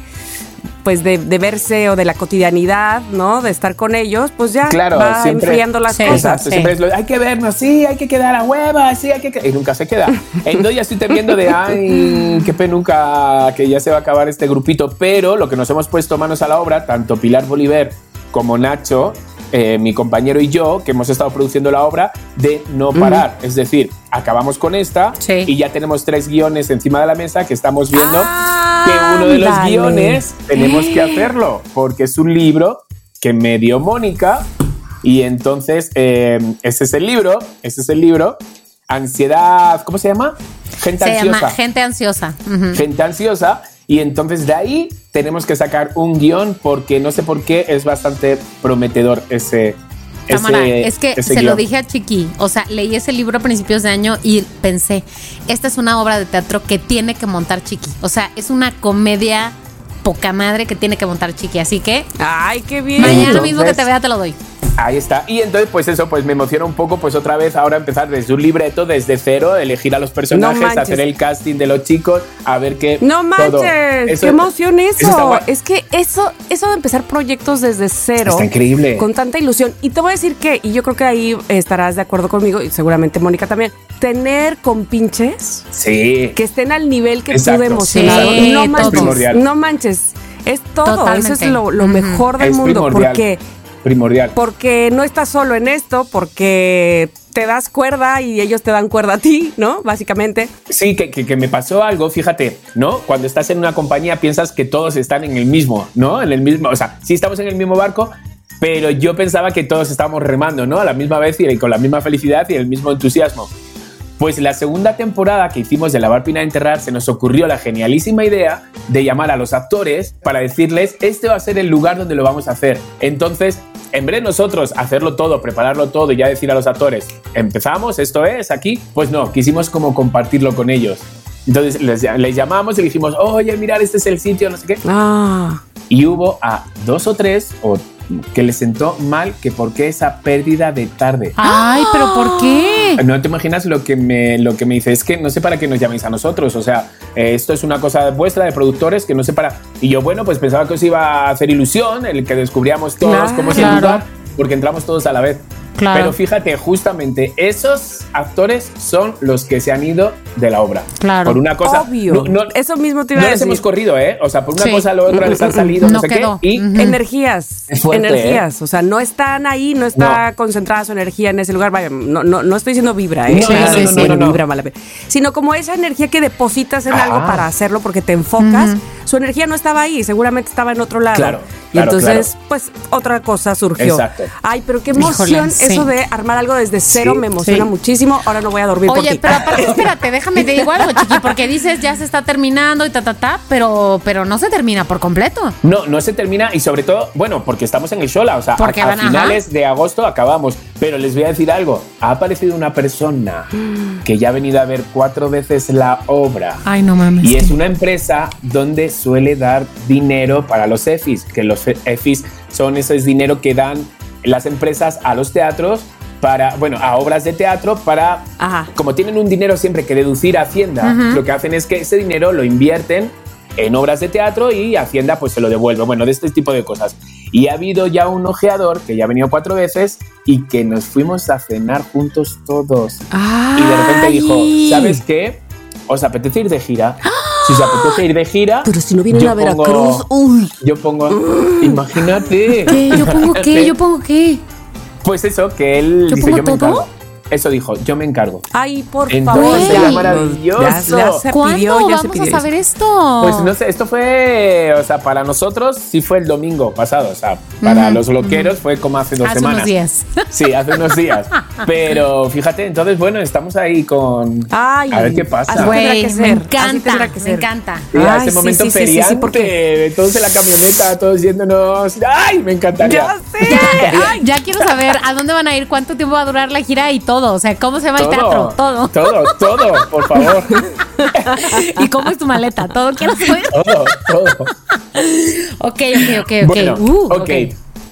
[SPEAKER 3] pues de, de verse o de la cotidianidad, ¿no? De estar con ellos, pues ya
[SPEAKER 4] Claro,
[SPEAKER 3] va
[SPEAKER 4] siempre-
[SPEAKER 3] enfriando las
[SPEAKER 2] Sí,
[SPEAKER 3] cosas.
[SPEAKER 4] Exacto,
[SPEAKER 2] sí.
[SPEAKER 4] siempre es lo, hay que vernos, sí, hay que quedar a hueva, sí, hay que... que-". Y nunca se queda. Entonces ya estoy temiendo de, ay, qué penuca, que ya se va a acabar este grupito. Pero lo que nos hemos puesto manos a la obra, tanto Pilar Bolívar como Nacho, eh, mi compañero y yo, que hemos estado produciendo la obra, de no parar. Es decir, acabamos con esta
[SPEAKER 2] Sí.
[SPEAKER 4] y ya tenemos tres guiones encima de la mesa que estamos viendo
[SPEAKER 3] Ah,
[SPEAKER 4] que uno de los
[SPEAKER 3] Ándale.
[SPEAKER 4] guiones tenemos que hacerlo, porque es un libro que me dio Mónica y entonces eh, ese es el libro, ese es el libro, Ansiedad, ¿cómo se llama? Gente
[SPEAKER 2] Se
[SPEAKER 4] ansiosa.
[SPEAKER 2] llama Gente Ansiosa. Ujú.
[SPEAKER 4] Gente ansiosa y entonces de ahí tenemos que sacar un guion porque no sé por qué es bastante prometedor ese...
[SPEAKER 2] Cámara,
[SPEAKER 4] ese-
[SPEAKER 2] es que se lo dije a Chiqui, o sea, leí ese libro a principios de año y pensé, esta es una obra de teatro que tiene que montar Chiqui, o sea, es una comedia poca madre que tiene que montar Chiqui, así que
[SPEAKER 3] Ay, qué bien.
[SPEAKER 2] mañana
[SPEAKER 4] Entonces-
[SPEAKER 2] mismo que te vea te lo doy.
[SPEAKER 4] Ahí está. Y entonces, pues eso, pues me emociona un poco, pues otra vez ahora empezar desde un libreto, desde cero, elegir a los personajes, hacer el casting de los chicos, a ver qué.
[SPEAKER 3] No
[SPEAKER 4] todo.
[SPEAKER 3] manches,
[SPEAKER 4] Eso-
[SPEAKER 3] qué emoción eso. es que eso, eso de empezar proyectos desde cero.
[SPEAKER 4] Está increíble.
[SPEAKER 3] Con tanta ilusión. Y te voy a decir que, y yo creo que ahí estarás de acuerdo conmigo, y seguramente Mónica también, tener compinches
[SPEAKER 4] Sí.
[SPEAKER 3] que estén al nivel que
[SPEAKER 4] Exacto.
[SPEAKER 3] tú de emocionado.
[SPEAKER 2] Sí,
[SPEAKER 3] no manches, no manches. Es todo,
[SPEAKER 2] Totalmente.
[SPEAKER 3] eso es lo, mejor del
[SPEAKER 4] Es
[SPEAKER 3] mundo.
[SPEAKER 4] primordial.
[SPEAKER 3] Porque,
[SPEAKER 4] Primordial.
[SPEAKER 3] porque no estás solo en esto, porque te das cuerda y ellos te dan cuerda a ti, ¿no? Básicamente.
[SPEAKER 4] Sí, que, que- que me pasó algo, fíjate, ¿no? Cuando estás en una compañía piensas que todos están en el mismo, ¿no? En el mismo, o sea, sí estamos en el mismo barco, pero yo pensaba que todos estábamos remando, ¿no? A la misma vez y con la misma felicidad y el mismo entusiasmo. Pues la segunda temporada que hicimos de Lavar, Pina Enterrar se nos ocurrió la genialísima idea de llamar a los actores para decirles, este va a ser el lugar donde lo vamos a hacer. Entonces, en vez de nosotros hacerlo todo, prepararlo todo y ya decir a los actores, empezamos, esto es aquí, pues no, quisimos como compartirlo con ellos. Entonces les, les llamamos y le dijimos, oye, mirar, este es el sitio, no sé qué.
[SPEAKER 3] Ah.
[SPEAKER 4] Y hubo a dos o tres o que les sentó mal que por qué esa pérdida de tarde.
[SPEAKER 2] Ay, pero ¿por qué?
[SPEAKER 4] No te imaginas lo que me lo que me dice es que no sé para qué nos llaméis a nosotros, o sea, eh, esto es una cosa vuestra de productores que no sé para y yo bueno, pues pensaba que os iba a hacer ilusión el que descubríamos todos
[SPEAKER 3] Claro.
[SPEAKER 4] cómo es el
[SPEAKER 2] Claro.
[SPEAKER 4] lugar porque entramos todos a la vez.
[SPEAKER 2] Claro.
[SPEAKER 4] Pero fíjate, justamente esos actores son los que se han ido de la obra.
[SPEAKER 2] Claro.
[SPEAKER 4] Por una cosa.
[SPEAKER 3] Obvio.
[SPEAKER 4] No, no-
[SPEAKER 3] Eso mismo te iba
[SPEAKER 4] no
[SPEAKER 3] a
[SPEAKER 4] les
[SPEAKER 3] decir.
[SPEAKER 4] hemos corrido, ¿eh? O sea, por una
[SPEAKER 2] Sí.
[SPEAKER 4] cosa a la otra les han salido, no,
[SPEAKER 2] No
[SPEAKER 4] sé
[SPEAKER 2] quedó.
[SPEAKER 4] qué. Y.
[SPEAKER 3] Energías,
[SPEAKER 4] Es fuerte, ¿eh?
[SPEAKER 3] energías, o sea, no están ahí, no está concentrada su energía en ese lugar. Vaya, no, no, no estoy diciendo vibra, ¿eh?
[SPEAKER 4] No,
[SPEAKER 2] no, no, no,
[SPEAKER 4] no, no, no.
[SPEAKER 3] vibra, mala Sino como esa energía que depositas en
[SPEAKER 4] Ah.
[SPEAKER 3] algo para hacerlo porque te enfocas, su energía no estaba ahí, seguramente estaba en otro lado.
[SPEAKER 4] Claro,
[SPEAKER 3] y
[SPEAKER 4] claro,
[SPEAKER 3] entonces,
[SPEAKER 4] claro.
[SPEAKER 3] pues, otra cosa surgió.
[SPEAKER 4] Exacto.
[SPEAKER 3] Ay, pero qué
[SPEAKER 2] Híjole,
[SPEAKER 3] emoción
[SPEAKER 2] sí.
[SPEAKER 3] eso de armar algo desde cero,
[SPEAKER 4] Sí,
[SPEAKER 3] me emociona
[SPEAKER 2] sí.
[SPEAKER 3] muchísimo. Ahora no voy a dormir por
[SPEAKER 2] Oye,
[SPEAKER 3] ti.
[SPEAKER 2] pero aparte, espérate, déjame te digo algo, chiqui, porque dices ya se está terminando y ta, ta, ta, pero, pero no se termina por completo.
[SPEAKER 4] No, no se termina y sobre todo, bueno, porque estamos en el Shola, o sea,
[SPEAKER 2] Porque
[SPEAKER 4] a, a
[SPEAKER 2] van- ajá.
[SPEAKER 4] finales de agosto acabamos. Pero les voy a decir algo, ha aparecido una persona que ya ha venido a ver cuatro veces la obra.
[SPEAKER 2] Ay, no mames.
[SPEAKER 4] Y es una empresa donde suele dar dinero para los EFIs, que los EFIs son ese dinero que dan las empresas a los teatros para, bueno, a obras de teatro para,
[SPEAKER 3] Ajá.
[SPEAKER 4] como tienen un dinero siempre que deducir a Hacienda, lo que hacen es que ese dinero lo invierten en obras de teatro y Hacienda pues se lo devuelve. Bueno, de este tipo de cosas. Y ha habido ya un ojeador que ya ha venido cuatro veces y que nos fuimos a cenar juntos todos. Y de repente dijo,
[SPEAKER 2] Ay.
[SPEAKER 4] ¿sabes qué? ¿Os apetece ir de gira? Si os apetece ir de gira...
[SPEAKER 3] Pero si no vienen a Veracruz,
[SPEAKER 4] pongo-
[SPEAKER 3] uy.
[SPEAKER 4] Yo pongo... Imagínate.
[SPEAKER 2] ¿Qué? ¿Yo pongo qué? ¿Yo pongo qué?
[SPEAKER 4] Pues eso, que él
[SPEAKER 2] ¿Yo
[SPEAKER 4] dice,
[SPEAKER 2] pongo
[SPEAKER 4] yo me
[SPEAKER 2] todo?
[SPEAKER 4] encargo. Eso dijo, yo me encargo.
[SPEAKER 3] Ay, por
[SPEAKER 4] Entonces
[SPEAKER 3] favor. ya.
[SPEAKER 4] maravilloso.
[SPEAKER 3] Ya, ya
[SPEAKER 2] ¿Cuándo
[SPEAKER 3] pidió, ya
[SPEAKER 2] vamos a saber esto?
[SPEAKER 4] Pues no sé, esto fue, o sea, para nosotros sí fue el domingo pasado, o sea, para los loqueros fue como hace dos
[SPEAKER 2] Hace
[SPEAKER 4] semanas.
[SPEAKER 2] unos días.
[SPEAKER 4] Sí, hace unos días. Pero fíjate, entonces bueno, estamos ahí con...
[SPEAKER 3] Ay,
[SPEAKER 4] a ver qué pasa.
[SPEAKER 2] Güey,
[SPEAKER 3] que
[SPEAKER 2] me
[SPEAKER 3] ser, así
[SPEAKER 2] encanta,
[SPEAKER 3] que
[SPEAKER 2] me
[SPEAKER 3] ser.
[SPEAKER 2] encanta.
[SPEAKER 4] Sí, a
[SPEAKER 3] Ay,
[SPEAKER 4] ese
[SPEAKER 3] sí,
[SPEAKER 4] momento
[SPEAKER 3] sí, sí, sí, sí,
[SPEAKER 4] feriante,
[SPEAKER 3] porque-
[SPEAKER 4] todos en la camioneta, todos yéndonos... ¡Ay, me encantaría!
[SPEAKER 3] Ya sé.
[SPEAKER 2] Ya, ay, ya quiero saber a dónde van a ir, cuánto tiempo va a durar la gira y todo. O sea, cómo se llama el teatro, todo.
[SPEAKER 4] Todo, todo, por favor.
[SPEAKER 2] y cómo es tu maleta, todo quiero saber.
[SPEAKER 4] todo, todo.
[SPEAKER 2] Ok, ok, ok, ok.
[SPEAKER 4] Bueno,
[SPEAKER 2] Uh,
[SPEAKER 4] ok.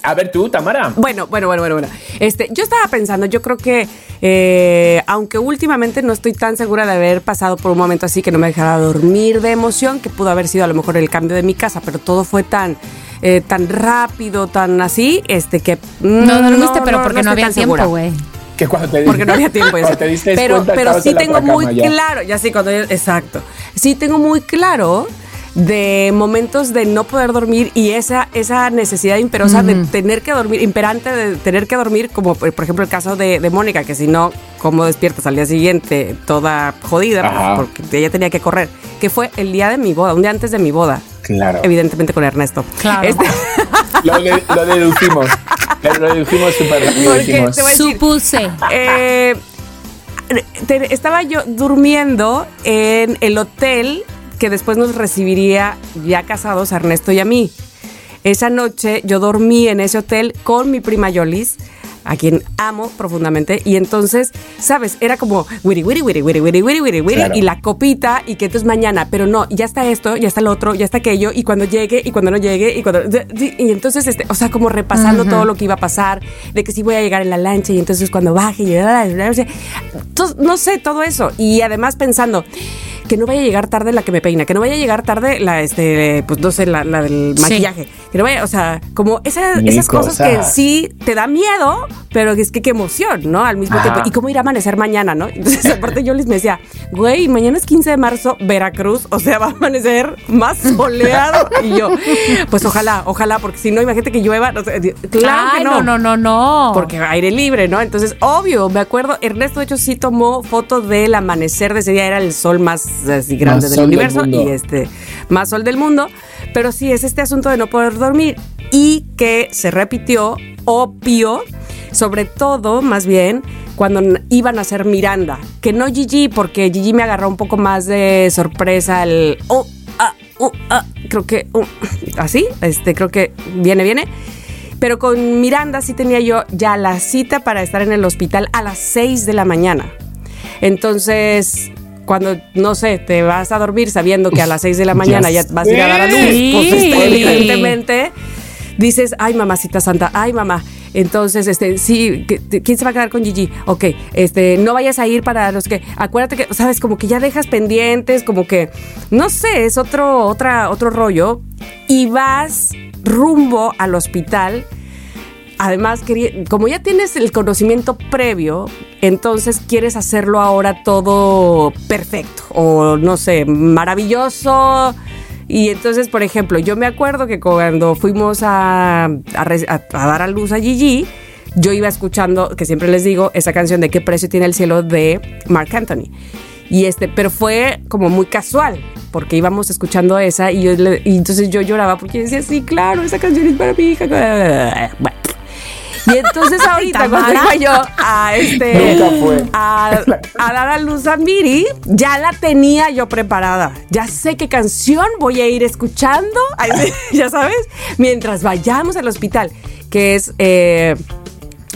[SPEAKER 4] A ver tú, Tamara.
[SPEAKER 3] Bueno, bueno, bueno, bueno, bueno. Este, yo estaba pensando, yo creo que, eh, aunque últimamente no estoy tan segura de haber pasado por un momento así que no me dejara dormir de emoción, que pudo haber sido a lo mejor el cambio de mi casa, pero todo fue tan, eh, tan rápido, tan así, este, que mm,
[SPEAKER 2] No dormiste, pero porque no,
[SPEAKER 3] estoy
[SPEAKER 2] había tiempo,
[SPEAKER 3] segura.
[SPEAKER 2] güey.
[SPEAKER 4] Que cuando te
[SPEAKER 3] Porque no había tiempo.
[SPEAKER 4] te diste
[SPEAKER 3] pero
[SPEAKER 4] cuenta,
[SPEAKER 3] pero sí tengo muy
[SPEAKER 4] cama
[SPEAKER 3] claro, ya sí, cuando yo- exacto. Sí tengo muy claro de momentos de no poder dormir y esa, esa necesidad imperosa de tener que dormir, imperante de tener que dormir, como por por ejemplo el caso de, de Mónica, que si no, ¿cómo despiertas al día siguiente toda jodida? Pues,
[SPEAKER 4] Ajá.
[SPEAKER 3] porque ella tenía que correr, que fue el día de mi boda, un día antes de mi boda.
[SPEAKER 4] Claro.
[SPEAKER 3] Evidentemente con Ernesto.
[SPEAKER 2] Claro.
[SPEAKER 3] Este-
[SPEAKER 4] Lo, de- lo deducimos. Lo deducimos súper rápido.
[SPEAKER 3] Porque
[SPEAKER 4] dijimos.
[SPEAKER 3] te voy a decir-
[SPEAKER 2] Supuse.
[SPEAKER 3] Eh, te- estaba yo durmiendo en el hotel que después nos recibiría ya casados a Ernesto y a mí. Esa noche yo dormí en ese hotel con mi prima Yolis, a quien amo profundamente, y entonces, ¿sabes? Era como wiri wiri wiri wiri wiri wiri wiri wiri
[SPEAKER 4] Claro.
[SPEAKER 3] y la copita y que entonces mañana, pero no, ya está esto, ya está lo otro, ya está aquello y cuando llegue y cuando no llegue y cuando y entonces este, o sea, como repasando todo lo que iba a pasar, de que si voy a llegar en la lancha y entonces cuando baje y no sé todo eso y además pensando que no vaya a llegar tarde la que me peina, que no vaya a llegar tarde la, este, pues no sé, la, la del
[SPEAKER 2] Sí.
[SPEAKER 3] maquillaje, que no vaya, o sea, como esa- esas cosas, que sí te da miedo, pero es que qué emoción, ¿no? Al mismo
[SPEAKER 4] Ajá.
[SPEAKER 3] tiempo. ¿Y cómo ir a amanecer mañana, no? Entonces, aparte, yo les me decía, güey, mañana es 15 de marzo, Veracruz, o sea, va a amanecer más soleado. Y yo, pues ojalá, ojalá, porque si no, imagínate que llueva. no sé, claro
[SPEAKER 2] Ay,
[SPEAKER 3] que no.
[SPEAKER 2] no, no, no, no.
[SPEAKER 3] Porque aire libre, ¿no? Entonces, obvio, me acuerdo, Ernesto de hecho sí tomó foto del amanecer de ese día, era el sol más así grande
[SPEAKER 4] Más
[SPEAKER 3] del
[SPEAKER 4] del
[SPEAKER 3] universo
[SPEAKER 4] mundo.
[SPEAKER 3] y este, más sol del mundo, pero sí es este asunto de no poder dormir y que se repitió, obvio, sobre todo, más bien, cuando iban a hacer Miranda, que no Gigi, porque Gigi me agarró un poco más de sorpresa el... Oh, ah, uh, ah, creo que... uh, así, este, creo que viene, viene. Pero con Miranda sí tenía yo ya la cita para estar en el hospital a las 6 de la mañana. Entonces, cuando, no sé, te vas a dormir sabiendo que a las 6 de la mañana ya, vas a ir a dar a luz,
[SPEAKER 2] Sí.
[SPEAKER 3] pues este, evidentemente dices, ay mamacita santa, ay mamá. Entonces, este, sí, ¿quién se va a quedar con Gigi? Ok, este, no vayas a ir para los que, acuérdate que, sabes, como que ya dejas pendientes, como que, no sé, es otro, otra, otro rollo. Y vas rumbo al hospital además, como ya tienes el conocimiento previo, entonces quieres hacerlo ahora todo perfecto o no sé, maravilloso. Y entonces, por ejemplo, yo me acuerdo que cuando fuimos a, dar a luz a Gigi, yo iba escuchando, que siempre les digo, esa canción de qué precio tiene el cielo de Mark Anthony. Y este, pero fue como muy casual, porque íbamos escuchando esa y, y entonces yo lloraba porque decía, sí, claro, esa canción es para mi hija. Bueno. Y entonces ahorita cuando iba yo a este a, a dar a luz a Miri, ya la tenía yo preparada. Ya sé qué canción voy a ir escuchando, ya sabes, mientras vayamos al hospital, que es eh,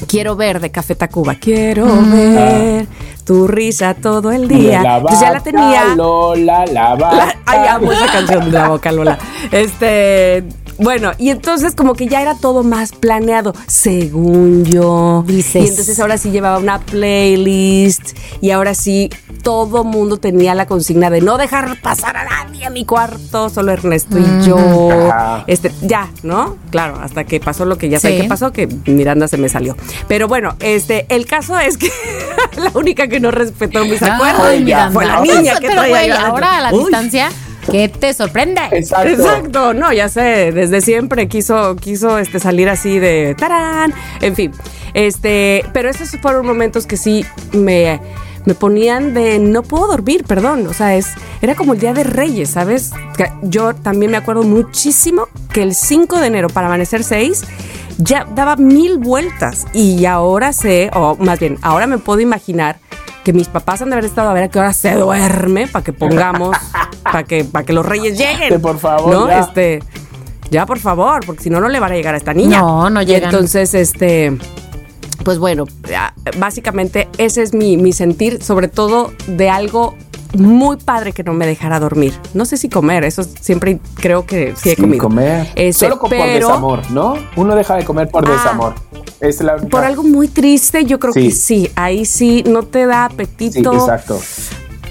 [SPEAKER 3] Quiero ver de Café Tacuba. Quiero ver tu risa todo el día.
[SPEAKER 4] La
[SPEAKER 3] Entonces ya la tenía.
[SPEAKER 4] Lola, la vaca.
[SPEAKER 3] La- ay, amo esa canción de la boca Lola. Este, bueno, y entonces como que ya era todo más planeado, según yo.
[SPEAKER 2] Dices.
[SPEAKER 3] Y entonces ahora sí llevaba una playlist y ahora sí todo mundo tenía la consigna de no dejar pasar a nadie a mi cuarto, solo Ernesto y yo.
[SPEAKER 4] Ajá.
[SPEAKER 3] Este, ya, ¿no? Claro, hasta que pasó lo que ya sé
[SPEAKER 2] Sí.
[SPEAKER 3] que pasó, que Miranda se me salió. Pero bueno, este, el caso es que la única que no respetó mis acuerdos fue la niña que
[SPEAKER 2] pero,
[SPEAKER 3] traía
[SPEAKER 2] ahora a la
[SPEAKER 3] Uy.
[SPEAKER 2] distancia, ¿qué te sorprende?
[SPEAKER 4] Exacto.
[SPEAKER 3] Exacto, no, ya sé, desde siempre quiso, quiso este, salir así de tarán, en fin, este, pero esos fueron momentos que sí me, me ponían de no puedo dormir, perdón, o sea, es, era como el día de Reyes, ¿sabes? Yo también me acuerdo muchísimo que el 5 de enero para amanecer 6 ya daba mil vueltas y ahora sé, o más bien, ahora me puedo imaginar que mis papás han de haber estado a ver a qué hora se duerme para que pongamos, para que, para que los reyes lleguen.
[SPEAKER 4] Que por favor,
[SPEAKER 3] ¿No?
[SPEAKER 4] ya.
[SPEAKER 3] Este, ya por favor, porque si no, no le van a llegar a esta niña.
[SPEAKER 2] No, no
[SPEAKER 3] Y
[SPEAKER 2] llegan.
[SPEAKER 3] entonces, este, pues bueno, básicamente ese es mi, mi sentir, sobre todo de algo muy padre que no me dejara dormir. No sé si comer, eso siempre creo que sí he
[SPEAKER 4] Sin
[SPEAKER 3] comido.
[SPEAKER 4] comer.
[SPEAKER 3] Este,
[SPEAKER 4] Solo con- por desamor, ¿no? Uno deja de comer por
[SPEAKER 3] Ah.
[SPEAKER 4] desamor. Es la
[SPEAKER 3] Por algo muy triste, yo creo
[SPEAKER 4] Sí.
[SPEAKER 3] que sí. Ahí sí no te da
[SPEAKER 4] Sí,
[SPEAKER 3] apetito
[SPEAKER 4] exacto.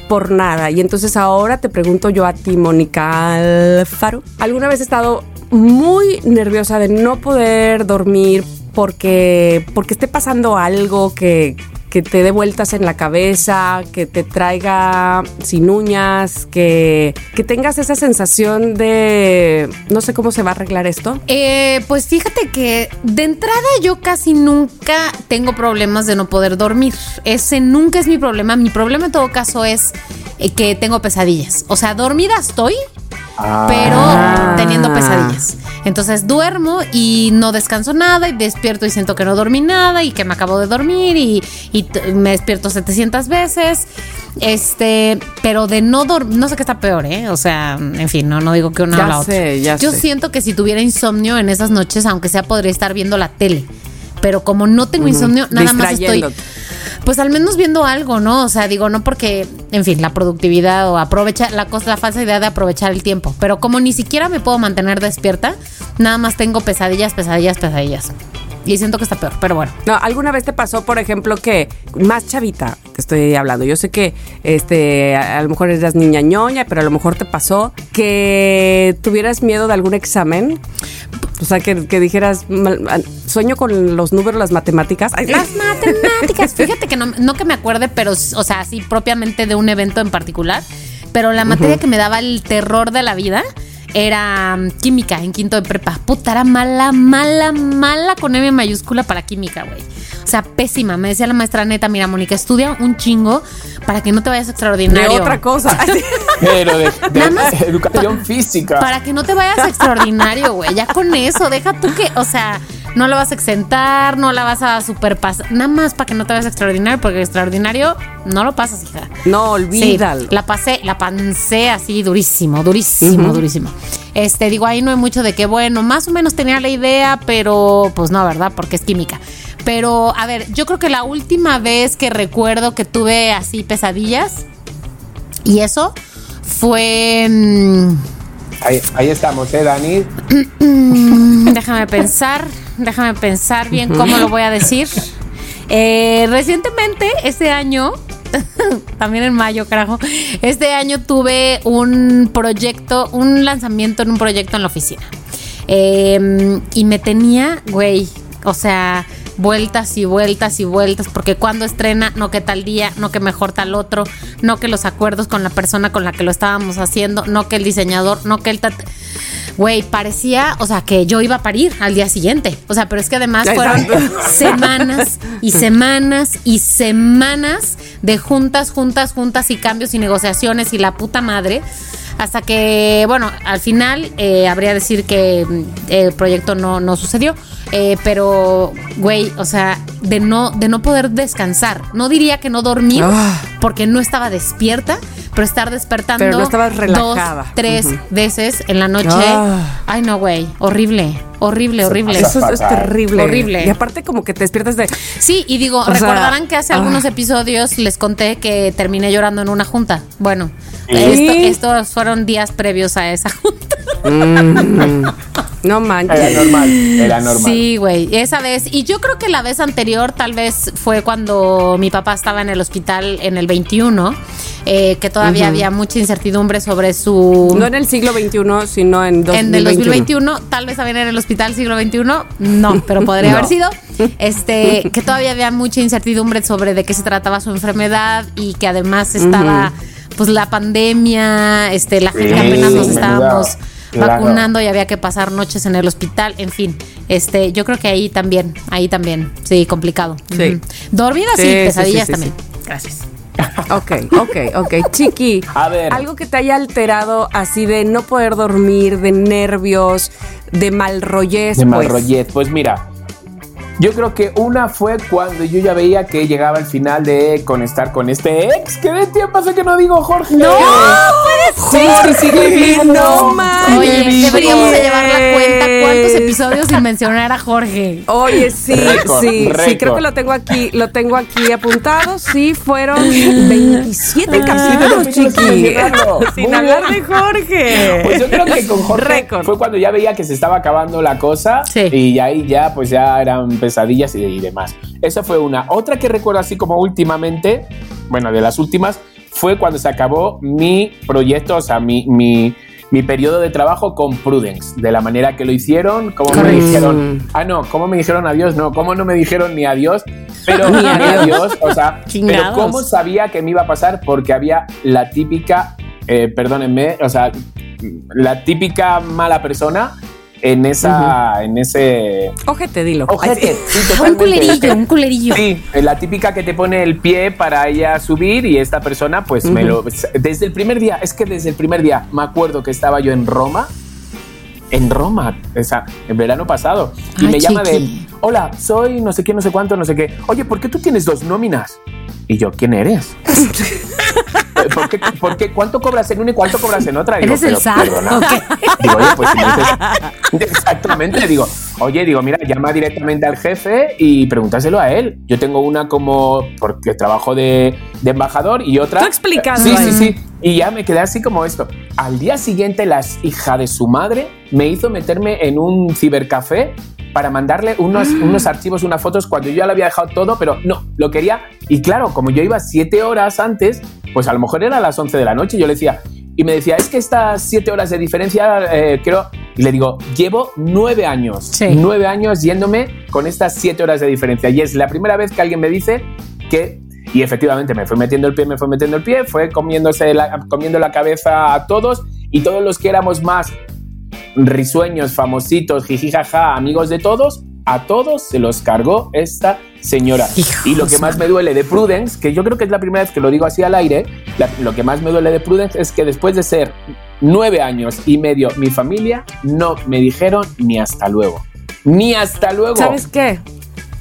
[SPEAKER 3] por nada. Y entonces ahora te pregunto yo a ti, Mónica Alfaro. ¿Alguna vez has estado muy nerviosa de no poder dormir porque, porque esté pasando algo que, que te dé vueltas en la cabeza, que te traiga sin uñas, que, que tengas esa sensación de no sé cómo se va a arreglar esto?
[SPEAKER 2] Eh, pues fíjate que de entrada yo casi nunca tengo problemas de no poder dormir. Ese nunca es mi problema. Mi problema en todo caso es eh, que tengo pesadillas. O sea, dormida estoy,
[SPEAKER 4] Ah.
[SPEAKER 2] pero teniendo pesadillas. Entonces duermo y no descanso nada y despierto y siento que no dormí nada y que me acabo de dormir y, me despierto 700 veces. Este, pero de no dormir, no sé qué está peor, ¿eh? O sea, en fin, no, no digo que una
[SPEAKER 3] Ya
[SPEAKER 2] o la otra.
[SPEAKER 3] sé, ya
[SPEAKER 2] Yo
[SPEAKER 3] sé.
[SPEAKER 2] siento que si tuviera insomnio en esas noches, aunque sea, podría estar viendo la tele. Pero como no tengo insomnio, nada más estoy. Pues al menos viendo algo, ¿no? O sea, digo, no porque, en fin, la productividad o aprovechar la cosa, la falsa idea de aprovechar el tiempo. Pero como ni siquiera me puedo mantener despierta, nada más tengo pesadillas, pesadillas, pesadillas. Y siento que está peor, pero bueno.
[SPEAKER 3] No, ¿alguna vez te pasó, por ejemplo, que más chavita, te estoy hablando, yo sé que este a, a lo mejor eras niña ñoña, pero a lo mejor te pasó que tuvieras miedo de algún examen? O sea, que, que dijeras, "Mal- an- sueño con los números, las matemáticas. Ay,
[SPEAKER 2] Las matemáticas, fíjate que no, no que me acuerde, pero, o sea, así propiamente de un evento en particular, pero la materia que me daba el terror de la vida era mm, química en quinto de prepa. Puta, era mala, mala, mala con M mayúscula para química, güey. O sea, pésima. Me decía la maestra neta, mira, Mónica, estudia un chingo para que no te vayas
[SPEAKER 3] de
[SPEAKER 2] extraordinario.
[SPEAKER 3] otra cosa.
[SPEAKER 4] Pero de, de
[SPEAKER 2] Nada más-
[SPEAKER 4] educación física.
[SPEAKER 2] Para que no te vayas extraordinario, güey. Ya con eso, deja tú que, o sea, no la vas a exentar, no la vas a superpasar. Nada más para que no te vayas extraordinario, porque extraordinario no lo pasas, hija.
[SPEAKER 3] No,
[SPEAKER 2] Sí,
[SPEAKER 3] olvídalo.
[SPEAKER 2] la pasé, la pancé así durísimo, durísimo, durísimo. Este, digo, ahí no hay mucho de que, bueno, más o menos tenía la idea, pero pues no, ¿verdad? Porque es química. Pero, a ver, yo creo que la última vez que recuerdo que tuve así pesadillas, y eso fue.
[SPEAKER 4] Ahí, ahí estamos, ¿eh, Dani?
[SPEAKER 2] Déjame pensar, déjame pensar bien cómo lo voy a decir. Eh, recientemente, este año, también en mayo, carajo, este año tuve un proyecto, un lanzamiento en un proyecto en la oficina. Eh, y me tenía, güey, o sea, vueltas y vueltas y vueltas, porque cuando estrena, no que tal día, no que mejor tal otro, no que los acuerdos con la persona con la que lo estábamos haciendo, no que el diseñador, no que el... tat- Güey, parecía, o sea, que yo iba a parir al día siguiente. O sea, pero es que además fueron semanas y semanas y semanas de juntas, juntas, juntas y cambios y negociaciones y la puta madre. Hasta que, bueno, al final eh, habría decir que mm, el proyecto no, no sucedió. Eh, pero, güey, o sea, de no, de no poder descansar. No diría que no dormir,
[SPEAKER 3] Ah.
[SPEAKER 2] porque no estaba despierta, pero estar despertando
[SPEAKER 3] Pero no estabas relajada.
[SPEAKER 2] dos, tres veces en la noche.
[SPEAKER 3] Ah.
[SPEAKER 2] Ay, no, güey. Horrible, horrible, horrible.
[SPEAKER 3] Eso es, terrible.
[SPEAKER 2] Horrible.
[SPEAKER 3] Y aparte como que te despiertas de...
[SPEAKER 2] Sí, y digo, recordarán que hace
[SPEAKER 3] ah.
[SPEAKER 2] algunos episodios les conté que terminé llorando en una junta. Bueno,
[SPEAKER 4] Sí.
[SPEAKER 2] esto- estos fueron días previos a esa junta.
[SPEAKER 3] Mm. No manches.
[SPEAKER 4] Era normal, era normal.
[SPEAKER 2] Sí, güey, esa vez. Y yo creo que la vez anterior tal vez fue cuando mi papá estaba en el hospital en el 21, eh, que todavía había mucha incertidumbre sobre su...
[SPEAKER 3] No en el siglo XXI, sino en 2021.
[SPEAKER 2] En el 2021, tal vez había en el hospital siglo XXI, no, pero podría
[SPEAKER 4] No.
[SPEAKER 2] haber sido. Este, que todavía había mucha incertidumbre sobre de qué se trataba su enfermedad y que además estaba, pues, la pandemia, este, la gente
[SPEAKER 4] Sí,
[SPEAKER 2] apenas nos estábamos
[SPEAKER 4] claro.
[SPEAKER 2] vacunando y había que pasar noches en el hospital, en fin. Este, yo creo que ahí también, ahí también, sí, complicado.
[SPEAKER 3] Sí.
[SPEAKER 2] Dormidas
[SPEAKER 3] Sí,
[SPEAKER 2] y
[SPEAKER 3] sí,
[SPEAKER 2] pesadillas
[SPEAKER 3] sí, sí,
[SPEAKER 2] también.
[SPEAKER 3] sí.
[SPEAKER 2] Gracias.
[SPEAKER 3] Ok, ok, ok. Chiqui,
[SPEAKER 4] A ver.
[SPEAKER 3] algo que te haya alterado así de no poder dormir, de nervios, de mal rollez,
[SPEAKER 4] De
[SPEAKER 3] pues.
[SPEAKER 4] mal rollez. Pues mira, yo creo que una fue cuando yo ya veía que llegaba el final de conectar con este ex. ¿Qué de tiempo hace que no digo Jorge? ¡No! Jorge sigue vivo.
[SPEAKER 3] No manches.
[SPEAKER 2] Oye, deberíamos de llevar la cuenta cuántos episodios sin mencionar a Jorge.
[SPEAKER 3] Oye, sí, sí, sí, creo que lo tengo aquí, lo tengo aquí apuntado. Sí, fueron 27 capítulos,
[SPEAKER 4] capítulos sin
[SPEAKER 3] chiqui. Sin hablar de Jorge.
[SPEAKER 4] Pues yo creo que con Jorge fue cuando ya veía que se estaba acabando la cosa
[SPEAKER 2] Sí.
[SPEAKER 4] y ahí ya pues ya eran pesadillas y, y demás. Esa fue una. Otra que recuerdo así como últimamente, bueno, de las últimas, fue cuando se acabó mi proyecto, o sea, mi, mi, mi periodo de trabajo con Prudence, de la manera que lo hicieron, cómo me dijeron, ah, no, cómo me dijeron adiós, no, cómo no me dijeron ni adiós, pero
[SPEAKER 3] Ni adiós.
[SPEAKER 4] o sea, pero cómo sabía que me iba a pasar porque había la típica, eh, perdónenme, o sea, la típica mala persona en esa, en ese
[SPEAKER 3] Ojete, dilo.
[SPEAKER 4] ojete. Sí,
[SPEAKER 2] Un culerillo, un culerillo.
[SPEAKER 4] Sí, la típica que te pone el pie para ella subir y esta persona, pues me lo. Desde el primer día, es que desde el primer día me acuerdo que estaba yo en Roma. En Roma, o sea, en verano pasado. Y
[SPEAKER 2] Ay,
[SPEAKER 4] me llama de. Hola, soy no sé qué, no sé cuánto, no sé qué. Oye, ¿por qué tú tienes dos nóminas? Y yo, ¿quién eres? ¿Por qué, por qué? ¿Cuánto cobras en una y cuánto cobras en otra? Digo,
[SPEAKER 2] ¿Eres el
[SPEAKER 4] "Pero,
[SPEAKER 2] SAT?
[SPEAKER 4] perdona".
[SPEAKER 2] ¿O qué?
[SPEAKER 4] Digo, oye, pues si me dices- Exactamente, digo, oye, digo, mira, llama directamente al jefe y pregúntaselo a él. Yo tengo una como, porque trabajo de, de embajador y otra...
[SPEAKER 3] Tú explicando
[SPEAKER 4] Sí, sí, sí. Y ya me quedé así como esto. Al día siguiente, la hija de su madre me hizo meterme en un cibercafé para mandarle unos, unos archivos, unas fotos, cuando yo ya lo había dejado todo, pero no, lo quería. Y claro, como yo iba siete horas antes, pues a lo mejor era a las 11 de la noche, yo le decía, y me decía, es que estas siete horas de diferencia, eh, creo, y le digo, llevo nueve años,
[SPEAKER 2] Sí.
[SPEAKER 4] nueve años yéndome con estas siete horas de diferencia. Y es la primera vez que alguien me dice que, y efectivamente me fue metiendo el pie, me fue metiendo el pie, fue comiéndose la, comiendo la cabeza a todos, y todos los que éramos más risueños, famositos, jijijaja, amigos de todos, a todos se los cargó esta señora.
[SPEAKER 2] Hijo
[SPEAKER 4] y lo que más me duele de Prudence, que yo creo que es la primera vez que lo digo así al aire, la- lo que más me duele de Prudence es que después de ser nueve años y medio mi familia, no me dijeron ni hasta luego. Ni hasta luego.
[SPEAKER 3] ¿Sabes qué?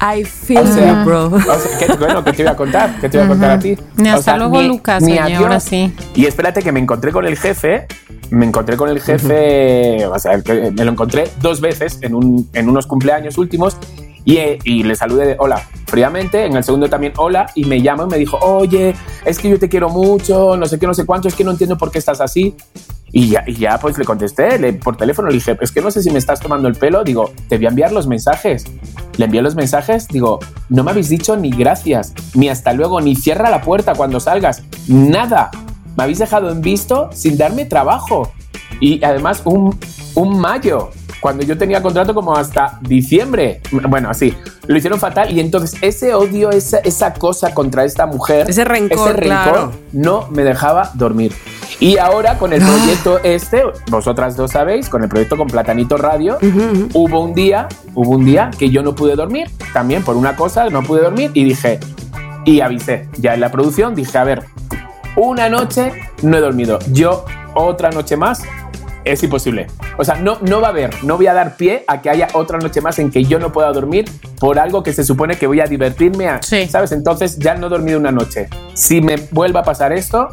[SPEAKER 3] I feel
[SPEAKER 4] O sea,
[SPEAKER 3] you, bro.
[SPEAKER 4] O sea, ¿qué, bueno, ¿qué te iba a contar? ¿Qué te iba a contar a ti?
[SPEAKER 2] Ni
[SPEAKER 4] O
[SPEAKER 2] hasta
[SPEAKER 4] sea,
[SPEAKER 2] luego,
[SPEAKER 4] ni-
[SPEAKER 2] Lucas,
[SPEAKER 4] ni
[SPEAKER 2] oye,
[SPEAKER 4] adiós.
[SPEAKER 2] ahora sí.
[SPEAKER 4] Y espérate que me encontré con el jefe, me encontré con el jefe, o sea, me lo encontré dos veces en, un, en unos cumpleaños últimos y, eh, y le saludé de hola fríamente, en el segundo también hola y me llamó y me dijo, oye, es que yo te quiero mucho, no sé qué, no sé cuánto, es que no entiendo por qué estás así. Y ya, y ya pues le contesté le- por teléfono, le dije, es que no sé si me estás tomando el pelo, digo, te voy a enviar los mensajes. Le envié los mensajes, digo, no me habéis dicho ni gracias, ni hasta luego, ni cierra la puerta cuando salgas, nada. Me habéis dejado en visto sin darme trabajo. Y además un, un mayo, cuando yo tenía contrato como hasta diciembre. Bueno, así, lo hicieron fatal y entonces ese odio, esa, esa cosa contra esta mujer,
[SPEAKER 3] Ese rencor, claro.
[SPEAKER 4] no me dejaba dormir. Y ahora con el proyecto este, vosotras dos sabéis, con el proyecto con Platanito Radio, hubo un día, hubo un día que yo no pude dormir, también por una cosa, no pude dormir y dije, y avisé, ya en la producción dije, a ver, una noche no he dormido, yo otra noche más es imposible. O sea, no, no va a haber, no voy a dar pie a que haya otra noche más en que yo no pueda dormir por algo que se supone que voy a divertirme, a,
[SPEAKER 2] Sí.
[SPEAKER 4] ¿sabes? Entonces ya no he dormido una noche. Si me vuelva a pasar esto,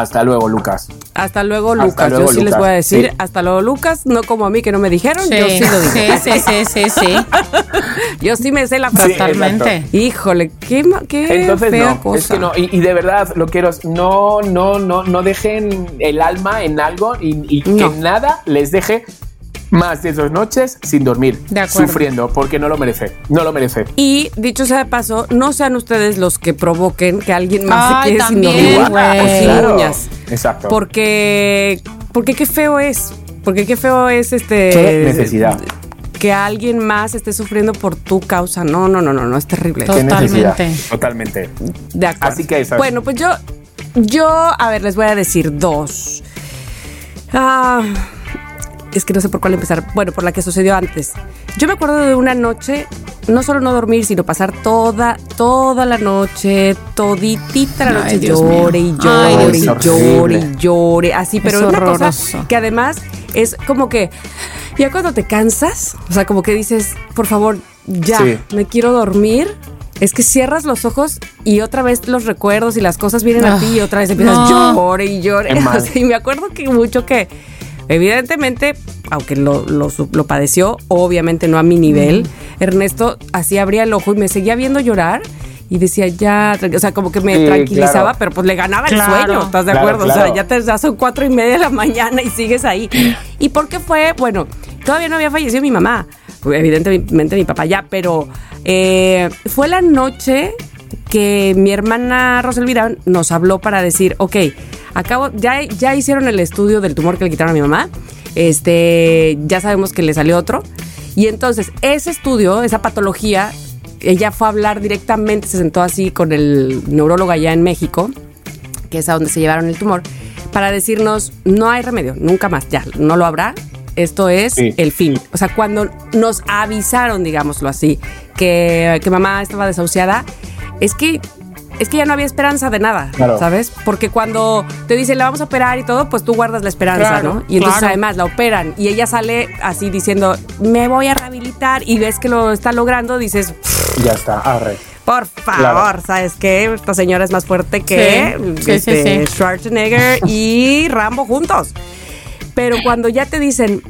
[SPEAKER 4] hasta luego, Lucas.
[SPEAKER 3] Hasta luego,
[SPEAKER 4] Hasta
[SPEAKER 3] Lucas.
[SPEAKER 4] luego,
[SPEAKER 3] yo sí les voy a decir,
[SPEAKER 4] Sí.
[SPEAKER 3] hasta luego, Lucas. No como a mí que no me dijeron, yo sí lo digo.
[SPEAKER 2] sí, sí, sí, sí, sí.
[SPEAKER 3] Yo sí me sé la frase.
[SPEAKER 4] Sí,
[SPEAKER 2] Totalmente.
[SPEAKER 3] Híjole, qué, qué
[SPEAKER 4] Entonces
[SPEAKER 3] fea
[SPEAKER 4] no,
[SPEAKER 3] cosa.
[SPEAKER 4] es que no, y, y de verdad, lo quiero, no, no, no, no dejen el alma en algo y, y
[SPEAKER 3] No.
[SPEAKER 4] que nada les deje más de dos noches sin dormir,
[SPEAKER 2] De acuerdo.
[SPEAKER 4] sufriendo, porque no lo merece, no lo merece.
[SPEAKER 3] Y dicho sea de paso, no sean ustedes los que provoquen que alguien más
[SPEAKER 2] Ay,
[SPEAKER 3] se quede sin
[SPEAKER 2] también,
[SPEAKER 3] dormir
[SPEAKER 2] güey.
[SPEAKER 3] o sin
[SPEAKER 4] Claro.
[SPEAKER 3] uñas.
[SPEAKER 4] Exacto.
[SPEAKER 3] Porque, porque qué feo es. Porque qué feo es este.
[SPEAKER 4] Qué necesidad.
[SPEAKER 3] Que alguien más esté sufriendo por tu causa. No, no, no, no, no, es terrible.
[SPEAKER 2] Totalmente.
[SPEAKER 4] Totalmente.
[SPEAKER 3] De acuerdo.
[SPEAKER 4] Así que eso es.
[SPEAKER 3] Bueno, pues yo, yo, a ver, les voy a decir dos. Ah, es que no sé por cuál empezar. Bueno, por la que sucedió antes. Yo me acuerdo de una noche, no solo no dormir, sino pasar toda, toda la noche, toditita la
[SPEAKER 2] Ay,
[SPEAKER 3] noche,
[SPEAKER 2] Dios
[SPEAKER 3] llore
[SPEAKER 2] mío.
[SPEAKER 3] y llore
[SPEAKER 2] Ay,
[SPEAKER 3] y llore y llore. Así, pero
[SPEAKER 2] Es
[SPEAKER 3] una cosa que además es como que ya cuando te cansas, o sea, como que dices, por favor, ya,
[SPEAKER 4] Sí.
[SPEAKER 3] me quiero dormir. Es que cierras los ojos y otra vez los recuerdos y las cosas vienen a
[SPEAKER 2] Ah,
[SPEAKER 3] ti y otra vez empiezas
[SPEAKER 2] no.
[SPEAKER 3] llore y llore. O sea, y me acuerdo que mucho que, evidentemente, aunque lo, lo, padeció, obviamente no a mi nivel, Ernesto así abría el ojo y me seguía viendo llorar. Y decía, ya, o sea, como que me
[SPEAKER 4] Sí,
[SPEAKER 3] tranquilizaba,
[SPEAKER 4] claro.
[SPEAKER 3] pero pues le ganaba
[SPEAKER 2] Claro.
[SPEAKER 3] el sueño, ¿estás de
[SPEAKER 4] Claro,
[SPEAKER 3] acuerdo? O sea, ya te ya son cuatro y media de la mañana y sigues ahí. ¿Y por qué fue? Bueno, todavía no había fallecido mi mamá, evidentemente mi papá ya, pero eh, fue la noche que mi hermana Roselvira nos habló para decir, ok, acabo, ya, ya hicieron el estudio del tumor que le quitaron a mi mamá, este, ya sabemos que le salió otro, y entonces ese estudio, esa patología, ella fue a hablar directamente, se sentó así con el neurólogo allá en México, que es a donde se llevaron el tumor, para decirnos, no hay remedio, nunca más, ya, no lo habrá. Esto es
[SPEAKER 4] Sí.
[SPEAKER 3] el fin. O sea, cuando nos avisaron, digámoslo así, que, que mamá estaba desahuciada, es que es que ya no había esperanza de nada,
[SPEAKER 4] Claro.
[SPEAKER 3] ¿sabes? Porque cuando te dicen la vamos a operar y todo, pues tú guardas la esperanza,
[SPEAKER 2] Claro,
[SPEAKER 3] ¿no? Y entonces
[SPEAKER 2] claro.
[SPEAKER 3] además la operan y ella sale así diciendo, me voy a rehabilitar y ves que lo está logrando, dices,
[SPEAKER 4] Ya está, arre.
[SPEAKER 3] por favor,
[SPEAKER 4] Claro.
[SPEAKER 3] ¿sabes qué? Esta señora es más fuerte que
[SPEAKER 2] Sí, sí,
[SPEAKER 3] este,
[SPEAKER 2] sí, sí.
[SPEAKER 3] Schwarzenegger y Rambo juntos. Pero cuando ya te dicen,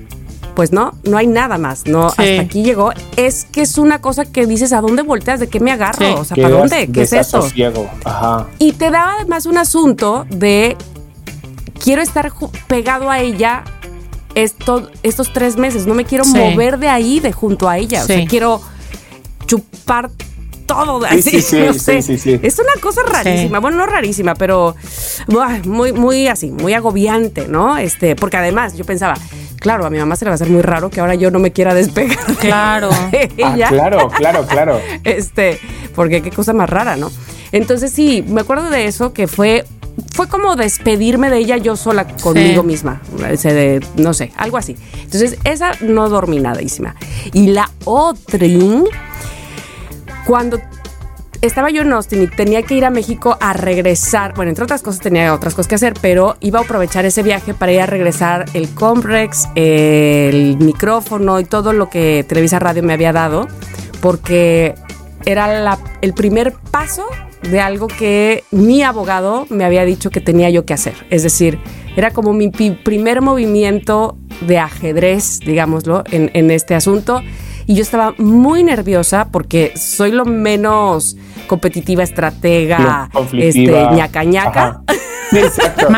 [SPEAKER 3] pues no, no hay nada más, no,
[SPEAKER 2] Sí.
[SPEAKER 3] hasta aquí llegó, es que es una cosa que dices, ¿a dónde volteas? ¿De qué me agarro?
[SPEAKER 2] Sí.
[SPEAKER 3] O sea, ¿para dónde? ¿Qué es esto?
[SPEAKER 4] desasosiego. Ajá.
[SPEAKER 3] Y te da además un asunto de quiero estar pegado a ella esto- estos tres meses, no me quiero
[SPEAKER 2] Sí.
[SPEAKER 3] mover de ahí, de junto a ella, o sea, quiero chupar todo de
[SPEAKER 4] Sí,
[SPEAKER 3] ahí.
[SPEAKER 4] sí, sí,
[SPEAKER 3] no
[SPEAKER 4] sí,
[SPEAKER 3] sé.
[SPEAKER 4] sí, sí.
[SPEAKER 3] Es una cosa rarísima, bueno, no rarísima, pero buah, muy, muy así, muy agobiante, ¿no? Este, porque además yo pensaba, claro, a mi mamá se le va a hacer muy raro que ahora yo no me quiera despegar. de
[SPEAKER 2] Claro.
[SPEAKER 4] Ah, claro, claro, claro.
[SPEAKER 3] Este, porque qué cosa más rara, ¿no? Entonces sí, me acuerdo de eso que fue fue como despedirme de ella yo sola conmigo
[SPEAKER 2] Sí.
[SPEAKER 3] misma, ese de, no sé, algo así. Entonces esa no dormí nadísima. Y la otra, cuando estaba yo en Austin y tenía que ir a México a regresar. Bueno, entre otras cosas tenía otras cosas que hacer, pero iba a aprovechar ese viaje para ir a regresar el Comprex, el micrófono y todo lo que Televisa Radio me había dado, porque era el primer paso de algo que mi abogado me había dicho que tenía yo que hacer. Es decir, era como mi primer movimiento de ajedrez, digámoslo, en este asunto. Y yo estaba muy nerviosa porque soy lo menos competitiva, estratega,
[SPEAKER 4] conflictiva.
[SPEAKER 3] este, ñaca ñaca.
[SPEAKER 4] Exacto.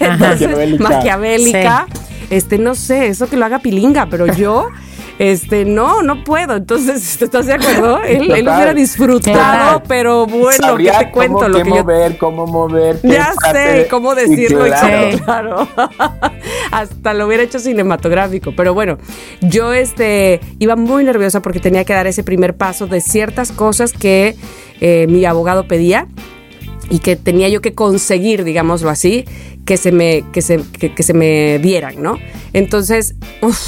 [SPEAKER 3] Entonces,
[SPEAKER 4] Maquiavélica.
[SPEAKER 3] maquiavélica. Este, no sé, eso que lo haga pilinga, pero yo, este, no, no puedo. Entonces, ¿estás de acuerdo? Él, él hubiera disfrutado,
[SPEAKER 2] Claro.
[SPEAKER 3] pero bueno, ¿qué te cuento?
[SPEAKER 4] Cómo,
[SPEAKER 3] lo
[SPEAKER 4] qué
[SPEAKER 3] que yo
[SPEAKER 4] mover, cómo mover. qué
[SPEAKER 3] ya sé cómo decirlo y
[SPEAKER 4] claro.
[SPEAKER 3] claro, claro. Hasta lo hubiera hecho cinematográfico. Pero bueno, yo este, iba muy nerviosa porque tenía que dar ese primer paso de ciertas cosas que eh, mi abogado pedía y que tenía yo que conseguir, digámoslo así, que se me, que se, que, que se me dieran, ¿no? Entonces, uf,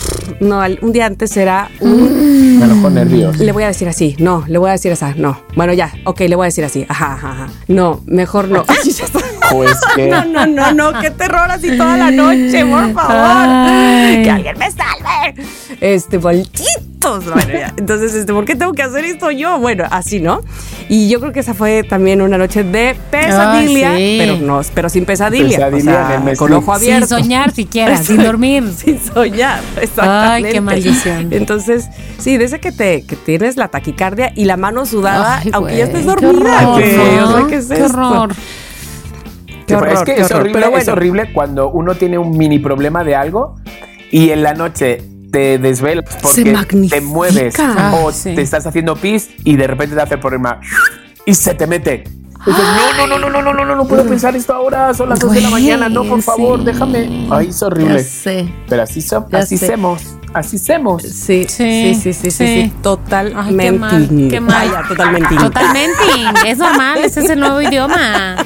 [SPEAKER 3] no, un día antes era un
[SPEAKER 4] Me enojó nervios.
[SPEAKER 3] le voy a decir así, no, le voy a decir así, no. Bueno, ya, ok, le voy a decir así, ajá, ajá, ajá. No, mejor no. Ay, ya está.
[SPEAKER 4] Pues que.
[SPEAKER 3] No, no, no, no, qué terror así toda la noche, por favor.
[SPEAKER 2] Ay.
[SPEAKER 3] Que alguien me salve. Este, Bueno. Entonces, este, ¿por qué tengo que hacer esto yo? Bueno, así, ¿no? Y yo creo que esa fue también una noche de pesadilla,
[SPEAKER 2] sí.
[SPEAKER 3] pero no, pero sin pesadilla.
[SPEAKER 4] Pesadilla
[SPEAKER 3] o sea, con ojo
[SPEAKER 2] Sin
[SPEAKER 3] abierto.
[SPEAKER 2] soñar siquiera, sin dormir.
[SPEAKER 3] Sin soñar, exactamente.
[SPEAKER 2] Ay, qué maldición.
[SPEAKER 3] Entonces, sí, de ese que te que tienes la taquicardia y la mano sudada,
[SPEAKER 2] Ay,
[SPEAKER 3] aunque ya estés
[SPEAKER 2] qué
[SPEAKER 3] dormida.
[SPEAKER 2] horror,
[SPEAKER 3] que,
[SPEAKER 2] ¿no?
[SPEAKER 3] o sea, ¿qué es
[SPEAKER 2] Qué
[SPEAKER 3] esto?
[SPEAKER 2] horror.
[SPEAKER 3] Qué horror,
[SPEAKER 4] es que
[SPEAKER 3] qué
[SPEAKER 4] es
[SPEAKER 3] horror.
[SPEAKER 4] horrible,
[SPEAKER 3] Pero
[SPEAKER 4] es
[SPEAKER 3] bueno.
[SPEAKER 4] horrible cuando uno tiene un mini problema de algo y en la noche te desvelas porque te mueves
[SPEAKER 2] Ah,
[SPEAKER 4] o
[SPEAKER 2] sí.
[SPEAKER 4] te estás haciendo pis y de repente te hace el problema y se te mete. Dices, no, no, no, no, no, no, no, no puedo pensar esto ahora, son las 2 de la mañana, no, por favor,
[SPEAKER 2] sí.
[SPEAKER 4] déjame. Ay, es horrible.
[SPEAKER 1] Ya sé.
[SPEAKER 4] Pero así, so-
[SPEAKER 1] Ya
[SPEAKER 4] así
[SPEAKER 1] sé.
[SPEAKER 4] semos, así semos.
[SPEAKER 3] Sí, sí,
[SPEAKER 2] Sí,
[SPEAKER 3] sí, sí, sí, totalmente.
[SPEAKER 2] Qué mal, qué mal.
[SPEAKER 3] Vaya, totalmente.
[SPEAKER 2] Totalmente. Es normal, ese es el nuevo idioma.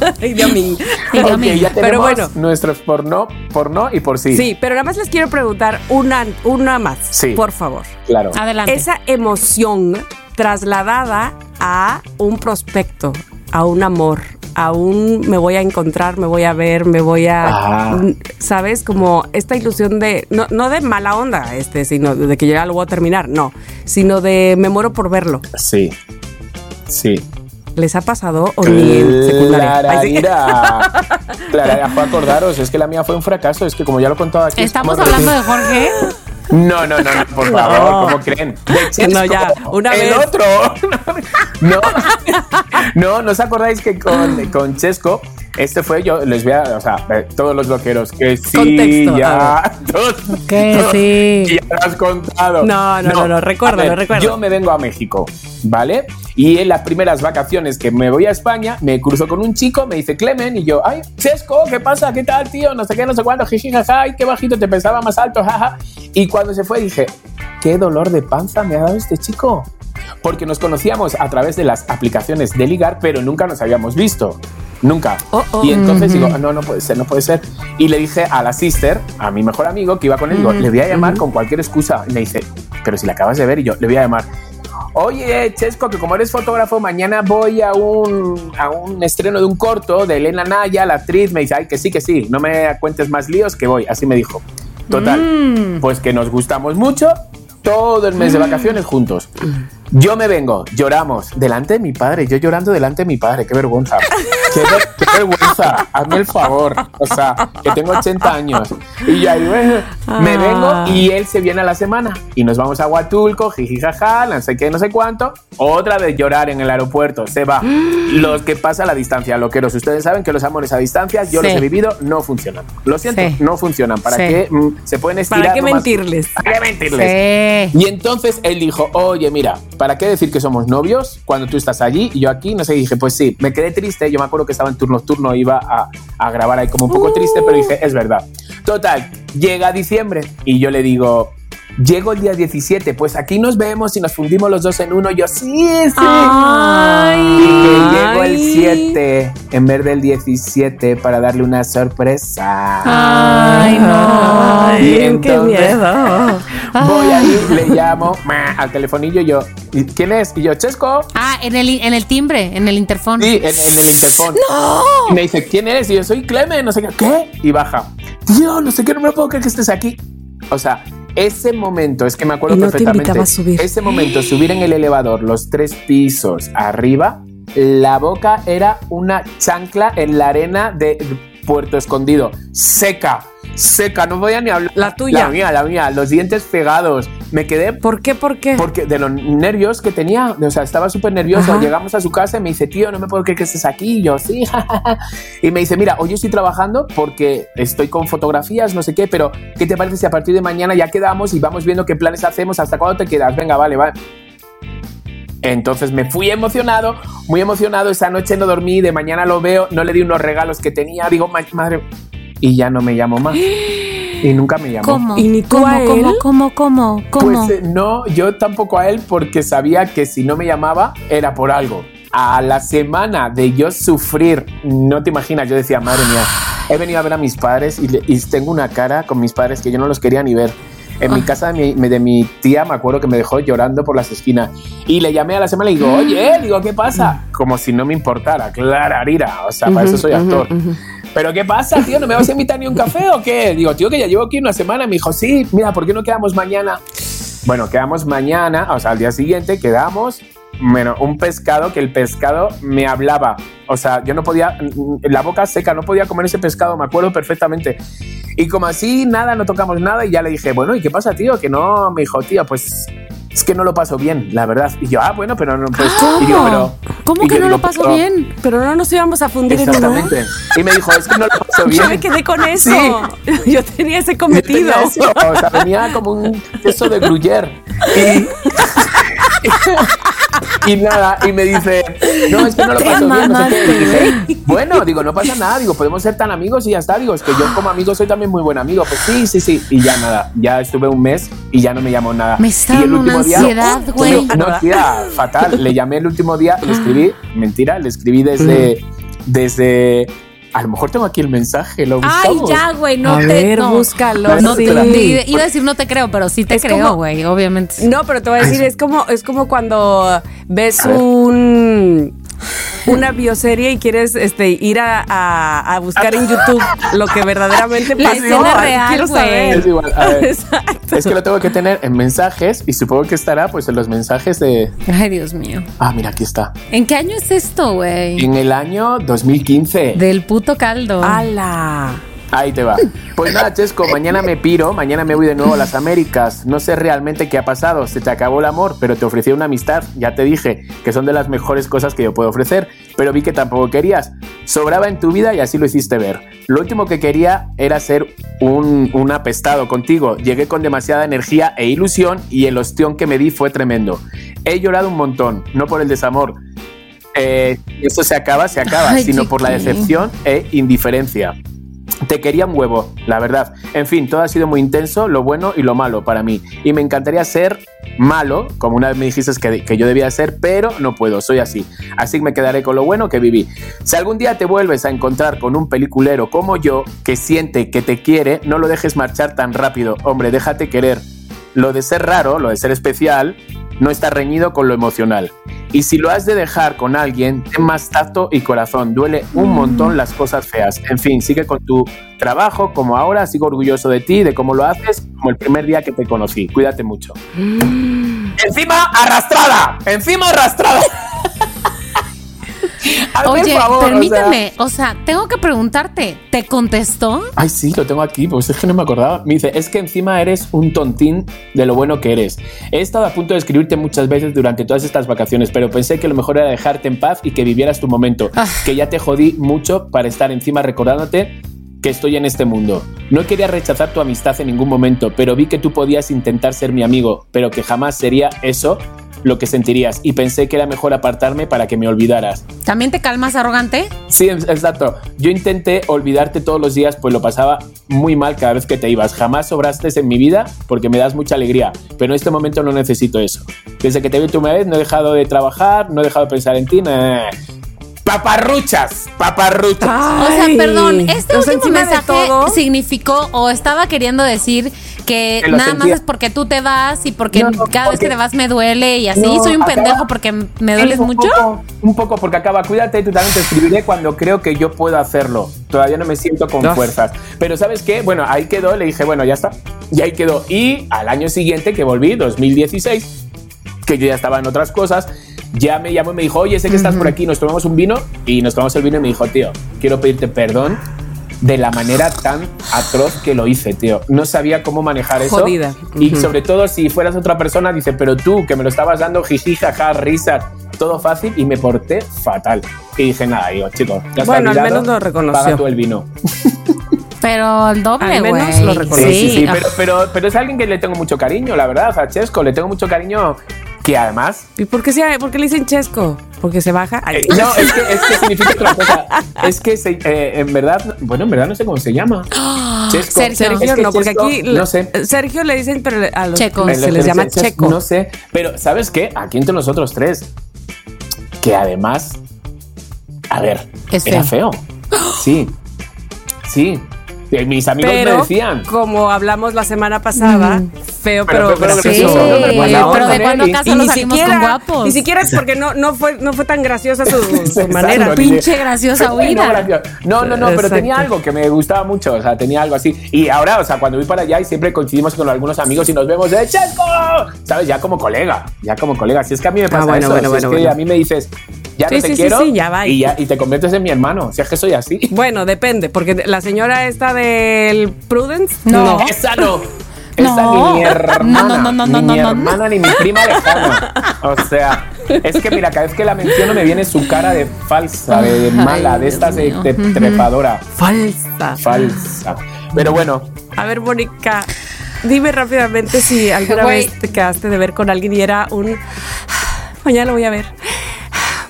[SPEAKER 3] Idiomín.
[SPEAKER 4] Ok, ya tenemos
[SPEAKER 3] Pero bueno.
[SPEAKER 4] nuestros porno, porno y por sí.
[SPEAKER 3] Sí, pero nada más les quiero preguntar una, una más,
[SPEAKER 4] Sí.
[SPEAKER 3] por favor.
[SPEAKER 4] Claro.
[SPEAKER 2] Adelante.
[SPEAKER 3] Esa emoción trasladada a un prospecto, a un amor, a un me voy a encontrar, me voy a ver, me voy a,
[SPEAKER 4] Ah.
[SPEAKER 3] ¿sabes? Como esta ilusión de, no, no de mala onda, este, sino de que ya lo voy a terminar, no, sino de me muero por verlo.
[SPEAKER 4] Sí. Sí.
[SPEAKER 3] ¿Les ha pasado o ni en secundaria?
[SPEAKER 4] Clara, fue acordaros, es que la mía fue un fracaso, es que como ya lo he contado aquí. es
[SPEAKER 2] ¿Estamos
[SPEAKER 4] como
[SPEAKER 2] hablando de Jorge?
[SPEAKER 4] No, no, no, no, por favor, ¿cómo creen? Chesco,
[SPEAKER 3] No, ya, una
[SPEAKER 4] el
[SPEAKER 3] vez.
[SPEAKER 4] otro. No, no, ¿no os acordáis que con, con Chesco, este fue yo, les voy a, o sea, todos los loqueros, que sí,
[SPEAKER 3] Contexto,
[SPEAKER 4] ya, todos-
[SPEAKER 2] Que
[SPEAKER 4] todos-
[SPEAKER 2] sí.
[SPEAKER 4] Ya lo has contado.
[SPEAKER 3] No, no, no, no, recuérdalo,
[SPEAKER 4] ver,
[SPEAKER 3] recuérdalo.
[SPEAKER 4] Yo me vengo a México, ¿vale? Y en las primeras vacaciones que me voy a España, me cruzo con un chico, me dice Clemen, y yo, ay, Chesco, ¿qué pasa? ¿Qué tal, tío? No sé qué, no sé cuándo, jiji, jaja, ay, qué bajito, te pensaba más alto, jaja. Y cuando se fue dije, qué dolor de panza me ha dado este chico. Porque nos conocíamos a través de las aplicaciones de ligar, pero nunca nos habíamos visto. Nunca.
[SPEAKER 3] Oh, oh.
[SPEAKER 4] Y entonces digo, no, no puede ser, no puede ser. Y le dije a la sister, a mi mejor amigo que iba con él, digo, le voy a llamar con cualquier excusa. Y me dice, pero si la acabas de ver, y yo, le voy a llamar. Oye, Chesco, que como eres fotógrafo, mañana voy a un, a un estreno de un corto de Elena Naya, la actriz. Me dice, ay, que sí, que sí, no me cuentes más líos, que voy. Así me dijo. Total, pues que nos gustamos mucho, todo el mes de vacaciones juntos. Yo me vengo, lloramos delante de mi padre, yo llorando delante de mi padre, qué vergüenza. Qué, ver- qué vergüenza, hazme el favor. O sea, que tengo 80 años. Y ahí, bueno, me vengo y él se viene a la semana. Y nos vamos a Huatulco, jijijaja, no sé qué, no sé cuánto. Otra vez llorar en el aeropuerto, se va. Los que pasa a la distancia, loqueros. Ustedes saben que los amores a distancia, yo
[SPEAKER 2] Sí.
[SPEAKER 4] los he vivido, no funcionan. Lo siento,
[SPEAKER 2] Sí.
[SPEAKER 4] no funcionan. ¿Para
[SPEAKER 2] Sí.
[SPEAKER 4] qué mm, se pueden estirar?
[SPEAKER 3] ¿Para qué
[SPEAKER 4] nomás?
[SPEAKER 3] mentirles?
[SPEAKER 4] ¿Para qué mentirles? Y entonces él dijo, oye, mira, ¿para qué decir que somos novios cuando tú estás allí y yo aquí? No sé, dije, pues sí, me quedé triste, yo me acuerdo que estaba en turno nocturno, iba a, a grabar ahí como un poco triste, pero dije, es verdad. Total, llega diciembre y yo le digo, llego el día 17, pues aquí nos vemos y nos fundimos los dos en uno, yo sí, sí. Y que llego el 7 en vez del 17 para darle una sorpresa.
[SPEAKER 2] Ay, no.
[SPEAKER 3] Ay,
[SPEAKER 4] Y
[SPEAKER 3] qué miedo.
[SPEAKER 4] Voy ahí, le llamo ma, al telefonillo y yo, ¿y ¿quién es? Y yo, Chesco.
[SPEAKER 2] Ah, en el, en el timbre, en el interfón.
[SPEAKER 4] Sí, en, en el interfón. Y me dice, ¿quién eres? Y yo, soy Clemen, no sé qué. ¿Qué? Y baja. Tío, no sé qué, no me lo puedo creer que estés aquí. O sea, ese momento, es que me acuerdo
[SPEAKER 3] Y no te
[SPEAKER 4] perfectamente.
[SPEAKER 3] invitaba a subir.
[SPEAKER 4] Ese momento, subir en el elevador los tres pisos arriba, la boca era una chancla en la arena de Puerto Escondido. Seca, seca, no podía ni hablar.
[SPEAKER 3] La tuya.
[SPEAKER 4] La mía, la mía, los dientes pegados. Me quedé
[SPEAKER 3] ¿Por qué? ¿Por qué?
[SPEAKER 4] porque de los nervios que tenía, o sea, estaba súper nervioso.
[SPEAKER 3] Ajá.
[SPEAKER 4] Llegamos a su casa y me dice, tío, no me puedo creer que estés aquí. Y yo, sí. Y me dice, mira, hoy estoy trabajando porque estoy con fotografías, no sé qué, pero ¿qué te parece si a partir de mañana ya quedamos y vamos viendo qué planes hacemos? ¿Hasta cuándo te quedas? Venga, vale, vale. Entonces me fui emocionado, muy emocionado. Esa noche no dormí, de mañana lo veo, no le di unos regalos que tenía. Digo, "Ma- madre. Y ya no me llamo más. Y nunca me llamó.
[SPEAKER 2] ¿Cómo?
[SPEAKER 3] ¿Y ni tú
[SPEAKER 2] ¿Cómo,
[SPEAKER 3] a
[SPEAKER 2] cómo,
[SPEAKER 3] él?
[SPEAKER 2] cómo, cómo, cómo?
[SPEAKER 4] Pues eh, no, yo tampoco a él porque sabía que si no me llamaba era por algo. A la semana de yo sufrir, no te imaginas, yo decía, madre mía, he venido a ver a mis padres y tengo una cara con mis padres que yo no los quería ni ver. En mi casa de mi, de mi tía me acuerdo que me dejó llorando por las esquinas y le llamé a la semana y le digo, oye, digo, ¿qué pasa? Como si no me importara, Clara, Arira, o sea, para eso soy actor. ¿Pero qué pasa, tío? ¿No me vas a invitar ni un café o qué? Digo, tío, que ya llevo aquí una semana. Me dijo, sí, mira, ¿por qué no quedamos mañana? Bueno, quedamos mañana, o sea, al día siguiente quedamos, bueno, un pescado que el pescado me hablaba. O sea, yo no podía, mm, la boca seca, no podía comer ese pescado, me acuerdo perfectamente. Y como así, nada, no tocamos nada y ya le dije, bueno, ¿y qué pasa, tío? Que no, me dijo, tío, pues es que no lo paso bien, la verdad. Y yo, ah, bueno, pero no, pues.
[SPEAKER 2] ¿Cómo?
[SPEAKER 4] y digo, pero-
[SPEAKER 2] ¿Cómo
[SPEAKER 4] y
[SPEAKER 2] que no
[SPEAKER 4] digo,
[SPEAKER 2] lo pasó
[SPEAKER 4] pero-
[SPEAKER 2] bien?
[SPEAKER 3] Pero no nos íbamos a fundir en uno.
[SPEAKER 4] Exactamente. Y me dijo, es que no lo paso bien.
[SPEAKER 3] Yo me quedé con eso.
[SPEAKER 4] Sí.
[SPEAKER 3] Yo tenía ese cometido.
[SPEAKER 4] tenía eso, o sea, venía como un queso de gruyère. Y, y nada, y me dice, no, es que no lo
[SPEAKER 2] Te
[SPEAKER 4] paso bien. No sé qué. Y dije, bueno, digo, no pasa nada, digo, podemos ser tan amigos y ya está. Digo, es que yo como amigo soy también muy buen amigo. Pues sí, sí, sí. Y ya nada, ya estuve un mes y ya no me llamó nada.
[SPEAKER 2] Me está dando una
[SPEAKER 4] último día-
[SPEAKER 2] ansiedad, güey.
[SPEAKER 4] No, tía, fatal. Le llamé el último día, le escribí, mentira, le escribí desde, desde, a lo mejor tengo aquí el mensaje, lo
[SPEAKER 2] Ay,
[SPEAKER 4] buscamos.
[SPEAKER 2] ya, güey, no
[SPEAKER 3] a
[SPEAKER 2] te.
[SPEAKER 3] ver,
[SPEAKER 2] no.
[SPEAKER 3] búscalo.
[SPEAKER 2] No
[SPEAKER 3] sí.
[SPEAKER 2] te- iba a decir no te creo, pero sí te
[SPEAKER 3] Es
[SPEAKER 2] creo, güey, obviamente.
[SPEAKER 3] No, pero te voy a decir, es como, es como cuando ves un una bioserie y quieres este, ir a, a- a buscar en YouTube lo que verdaderamente
[SPEAKER 2] La
[SPEAKER 3] pasó.
[SPEAKER 2] escena
[SPEAKER 3] Ay,
[SPEAKER 2] real,
[SPEAKER 3] quiero
[SPEAKER 2] güey.
[SPEAKER 3] saber.
[SPEAKER 4] Es igual, a ver.
[SPEAKER 3] Exacto.
[SPEAKER 4] Es que lo tengo que tener en mensajes y supongo que estará pues en los mensajes de...
[SPEAKER 2] Ay, Dios mío.
[SPEAKER 4] Ah, mira, aquí está.
[SPEAKER 2] ¿En qué año es esto, güey?
[SPEAKER 4] En el año 2015.
[SPEAKER 2] Del puto caldo.
[SPEAKER 3] ¡Hala!
[SPEAKER 4] Ahí te va. Pues nada, Chesco, mañana me piro, mañana me voy de nuevo a las Américas. No sé realmente qué ha pasado, se te acabó el amor, pero te ofrecí una amistad. Ya te dije que son de las mejores cosas que yo puedo ofrecer, pero vi que tampoco querías. Sobraba en tu vida y así lo hiciste ver. Lo último que quería era ser un, un apestado contigo. Llegué con demasiada energía e ilusión y el ostión que me di fue tremendo. He llorado un montón, no por el desamor. Eh, esto se acaba, se acaba,
[SPEAKER 2] Ay,
[SPEAKER 4] sino por la decepción e indiferencia. Te quería un huevo, la verdad. En fin, todo ha sido muy intenso, lo bueno y lo malo para mí. Y me encantaría ser malo, como una vez me dijiste que, que yo debía ser, pero no puedo, soy así. Así me quedaré con lo bueno que viví. Si algún día te vuelves a encontrar con un peliculero como yo, que siente que te quiere, no lo dejes marchar tan rápido. Hombre, déjate querer. Lo de ser raro, lo de ser especial, no está reñido con lo emocional. Y si lo has de dejar con alguien, ten más tacto y corazón. Duele un montón las cosas feas. En fin, sigue con tu trabajo como ahora. Sigo orgulloso de ti, de cómo lo haces, como el primer día que te conocí. Cuídate mucho. Encima arrastrada. Encima arrastrada.
[SPEAKER 2] Oye,
[SPEAKER 4] favor, o sea.
[SPEAKER 2] permíteme, o sea, tengo que preguntarte, ¿te contestó?
[SPEAKER 4] Ay, sí, lo tengo aquí, pues es que no me acordaba. Me dice, es que encima eres un tontín de lo bueno que eres. He estado a punto de escribirte muchas veces durante todas estas vacaciones, pero pensé que lo mejor era dejarte en paz y que vivieras tu momento.
[SPEAKER 2] Ah.
[SPEAKER 4] Que ya te jodí mucho para estar encima recordándote que estoy en este mundo. No quería rechazar tu amistad en ningún momento, pero vi que tú podías intentar ser mi amigo, pero que jamás sería eso lo que sentirías y pensé que era mejor apartarme para que me olvidaras.
[SPEAKER 2] ¿También te calmas arrogante?
[SPEAKER 4] Sí, exacto. Yo intenté olvidarte todos los días, pues lo pasaba muy mal cada vez que te ibas. Jamás sobraste en mi vida porque me das mucha alegría, pero en este momento no necesito eso. Desde que te vi tu vez no he dejado de trabajar, no he dejado de pensar en ti. nah. Paparruchas, paparruchas.
[SPEAKER 2] O sea, perdón, este último mensaje significó o estaba queriendo decir que nada más es porque tú te vas y porque
[SPEAKER 4] No, no,
[SPEAKER 2] cada vez que te vas me duele y así.
[SPEAKER 4] No,
[SPEAKER 2] Soy un
[SPEAKER 4] acaba-
[SPEAKER 2] pendejo porque me dueles
[SPEAKER 4] un
[SPEAKER 2] mucho.
[SPEAKER 4] poco, un poco, porque acaba, cuídate tú también te escribiré cuando creo que yo puedo hacerlo. Todavía no me siento con fuerzas. Pero ¿sabes qué? Bueno, ahí quedó, le dije, bueno, ya está. Y ahí quedó. Y al año siguiente que volví, 2016, que yo ya estaba en otras cosas, ya me llamó y me dijo, oye, sé que estás por aquí, nos tomamos un vino. Y nos tomamos el vino y me dijo, tío, quiero pedirte perdón de la manera tan atroz que lo hice, tío. No sabía cómo manejar eso.
[SPEAKER 3] Jodida.
[SPEAKER 4] Y sobre todo si fueras otra persona, dice, pero tú que me lo estabas dando jiji, jaja, risas, todo fácil y me porté fatal. Y dije, nada, digo, chicos, ya está
[SPEAKER 3] Bueno, al
[SPEAKER 4] olvidado,
[SPEAKER 3] menos lo reconoció.
[SPEAKER 4] Paga tú el vino.
[SPEAKER 2] Pero el doble,
[SPEAKER 3] Al menos
[SPEAKER 2] güey.
[SPEAKER 3] lo
[SPEAKER 4] Sí,
[SPEAKER 3] reconoció.
[SPEAKER 4] sí, sí,
[SPEAKER 2] ah.
[SPEAKER 4] pero, pero, pero es alguien que le tengo mucho cariño, la verdad, a Chesco, le tengo mucho cariño que además
[SPEAKER 3] ¿Y por qué, se, por qué le dicen Chesco? ¿Porque se baja?
[SPEAKER 4] Eh, no, es que, es que significa otra cosa. Es que se- eh, en verdad, bueno, en verdad no sé cómo se llama. Chesco.
[SPEAKER 2] Sergio.
[SPEAKER 3] Sergio
[SPEAKER 4] Es que
[SPEAKER 3] no, porque
[SPEAKER 4] Chesco,
[SPEAKER 3] aquí
[SPEAKER 4] no sé.
[SPEAKER 3] Sergio le dicen, pero a los
[SPEAKER 2] Checo.
[SPEAKER 3] se les llama Checo.
[SPEAKER 4] No sé, pero ¿sabes qué? Aquí entre nosotros tres, que además, a ver,
[SPEAKER 2] Es
[SPEAKER 4] era feo. Sí, sí. Eh, Mis amigos me
[SPEAKER 3] pero
[SPEAKER 4] decían.
[SPEAKER 3] como hablamos la semana pasada, feo pero,
[SPEAKER 4] Pero- pero
[SPEAKER 2] Sí, pero de
[SPEAKER 4] ¿no?
[SPEAKER 2] cuando solo
[SPEAKER 3] ni
[SPEAKER 2] salimos
[SPEAKER 3] siquiera,
[SPEAKER 2] con guapos.
[SPEAKER 3] ni siquiera es porque no, no, fue, no fue tan graciosa su, su
[SPEAKER 4] Exacto,
[SPEAKER 3] manera.
[SPEAKER 2] Pinche graciosa huida.
[SPEAKER 4] No, no, no, pero
[SPEAKER 3] Exacto.
[SPEAKER 4] tenía algo que me gustaba mucho, o sea, tenía algo así. Y ahora, o sea, cuando voy para allá y siempre coincidimos con algunos amigos y nos vemos de Chesco, ¿sabes? Ya como colega, ya como colega. Si es que a mí me pasa
[SPEAKER 3] Ah, bueno,
[SPEAKER 4] eso,
[SPEAKER 3] bueno,
[SPEAKER 4] si es
[SPEAKER 3] bueno,
[SPEAKER 4] que
[SPEAKER 3] bueno.
[SPEAKER 4] a mí me dices, ya
[SPEAKER 3] Sí,
[SPEAKER 4] no te
[SPEAKER 3] sí, sí,
[SPEAKER 4] quiero
[SPEAKER 3] sí, ya va.
[SPEAKER 4] y, ya, y te conviertes en mi hermano, si es que soy así.
[SPEAKER 3] Bueno, depende, porque la señora esta del Prudence,
[SPEAKER 2] No.
[SPEAKER 4] Esa no. Esa
[SPEAKER 2] No.
[SPEAKER 4] ni mi hermana,
[SPEAKER 2] No, no, no, no,
[SPEAKER 4] ni
[SPEAKER 2] no,
[SPEAKER 4] mi
[SPEAKER 2] no, no.
[SPEAKER 4] hermana, ni mi prima lejana. O sea, es que mira, cada vez que la menciono me viene su cara de falsa, de, de
[SPEAKER 2] Ay,
[SPEAKER 4] mala, de
[SPEAKER 2] Dios
[SPEAKER 4] estas de, de trepadora.
[SPEAKER 3] Falsa.
[SPEAKER 4] Falsa. Pero bueno,
[SPEAKER 3] A ver, Mónica, dime rápidamente si alguna vez te quedaste de ver con alguien y era un. Mañana lo voy a ver.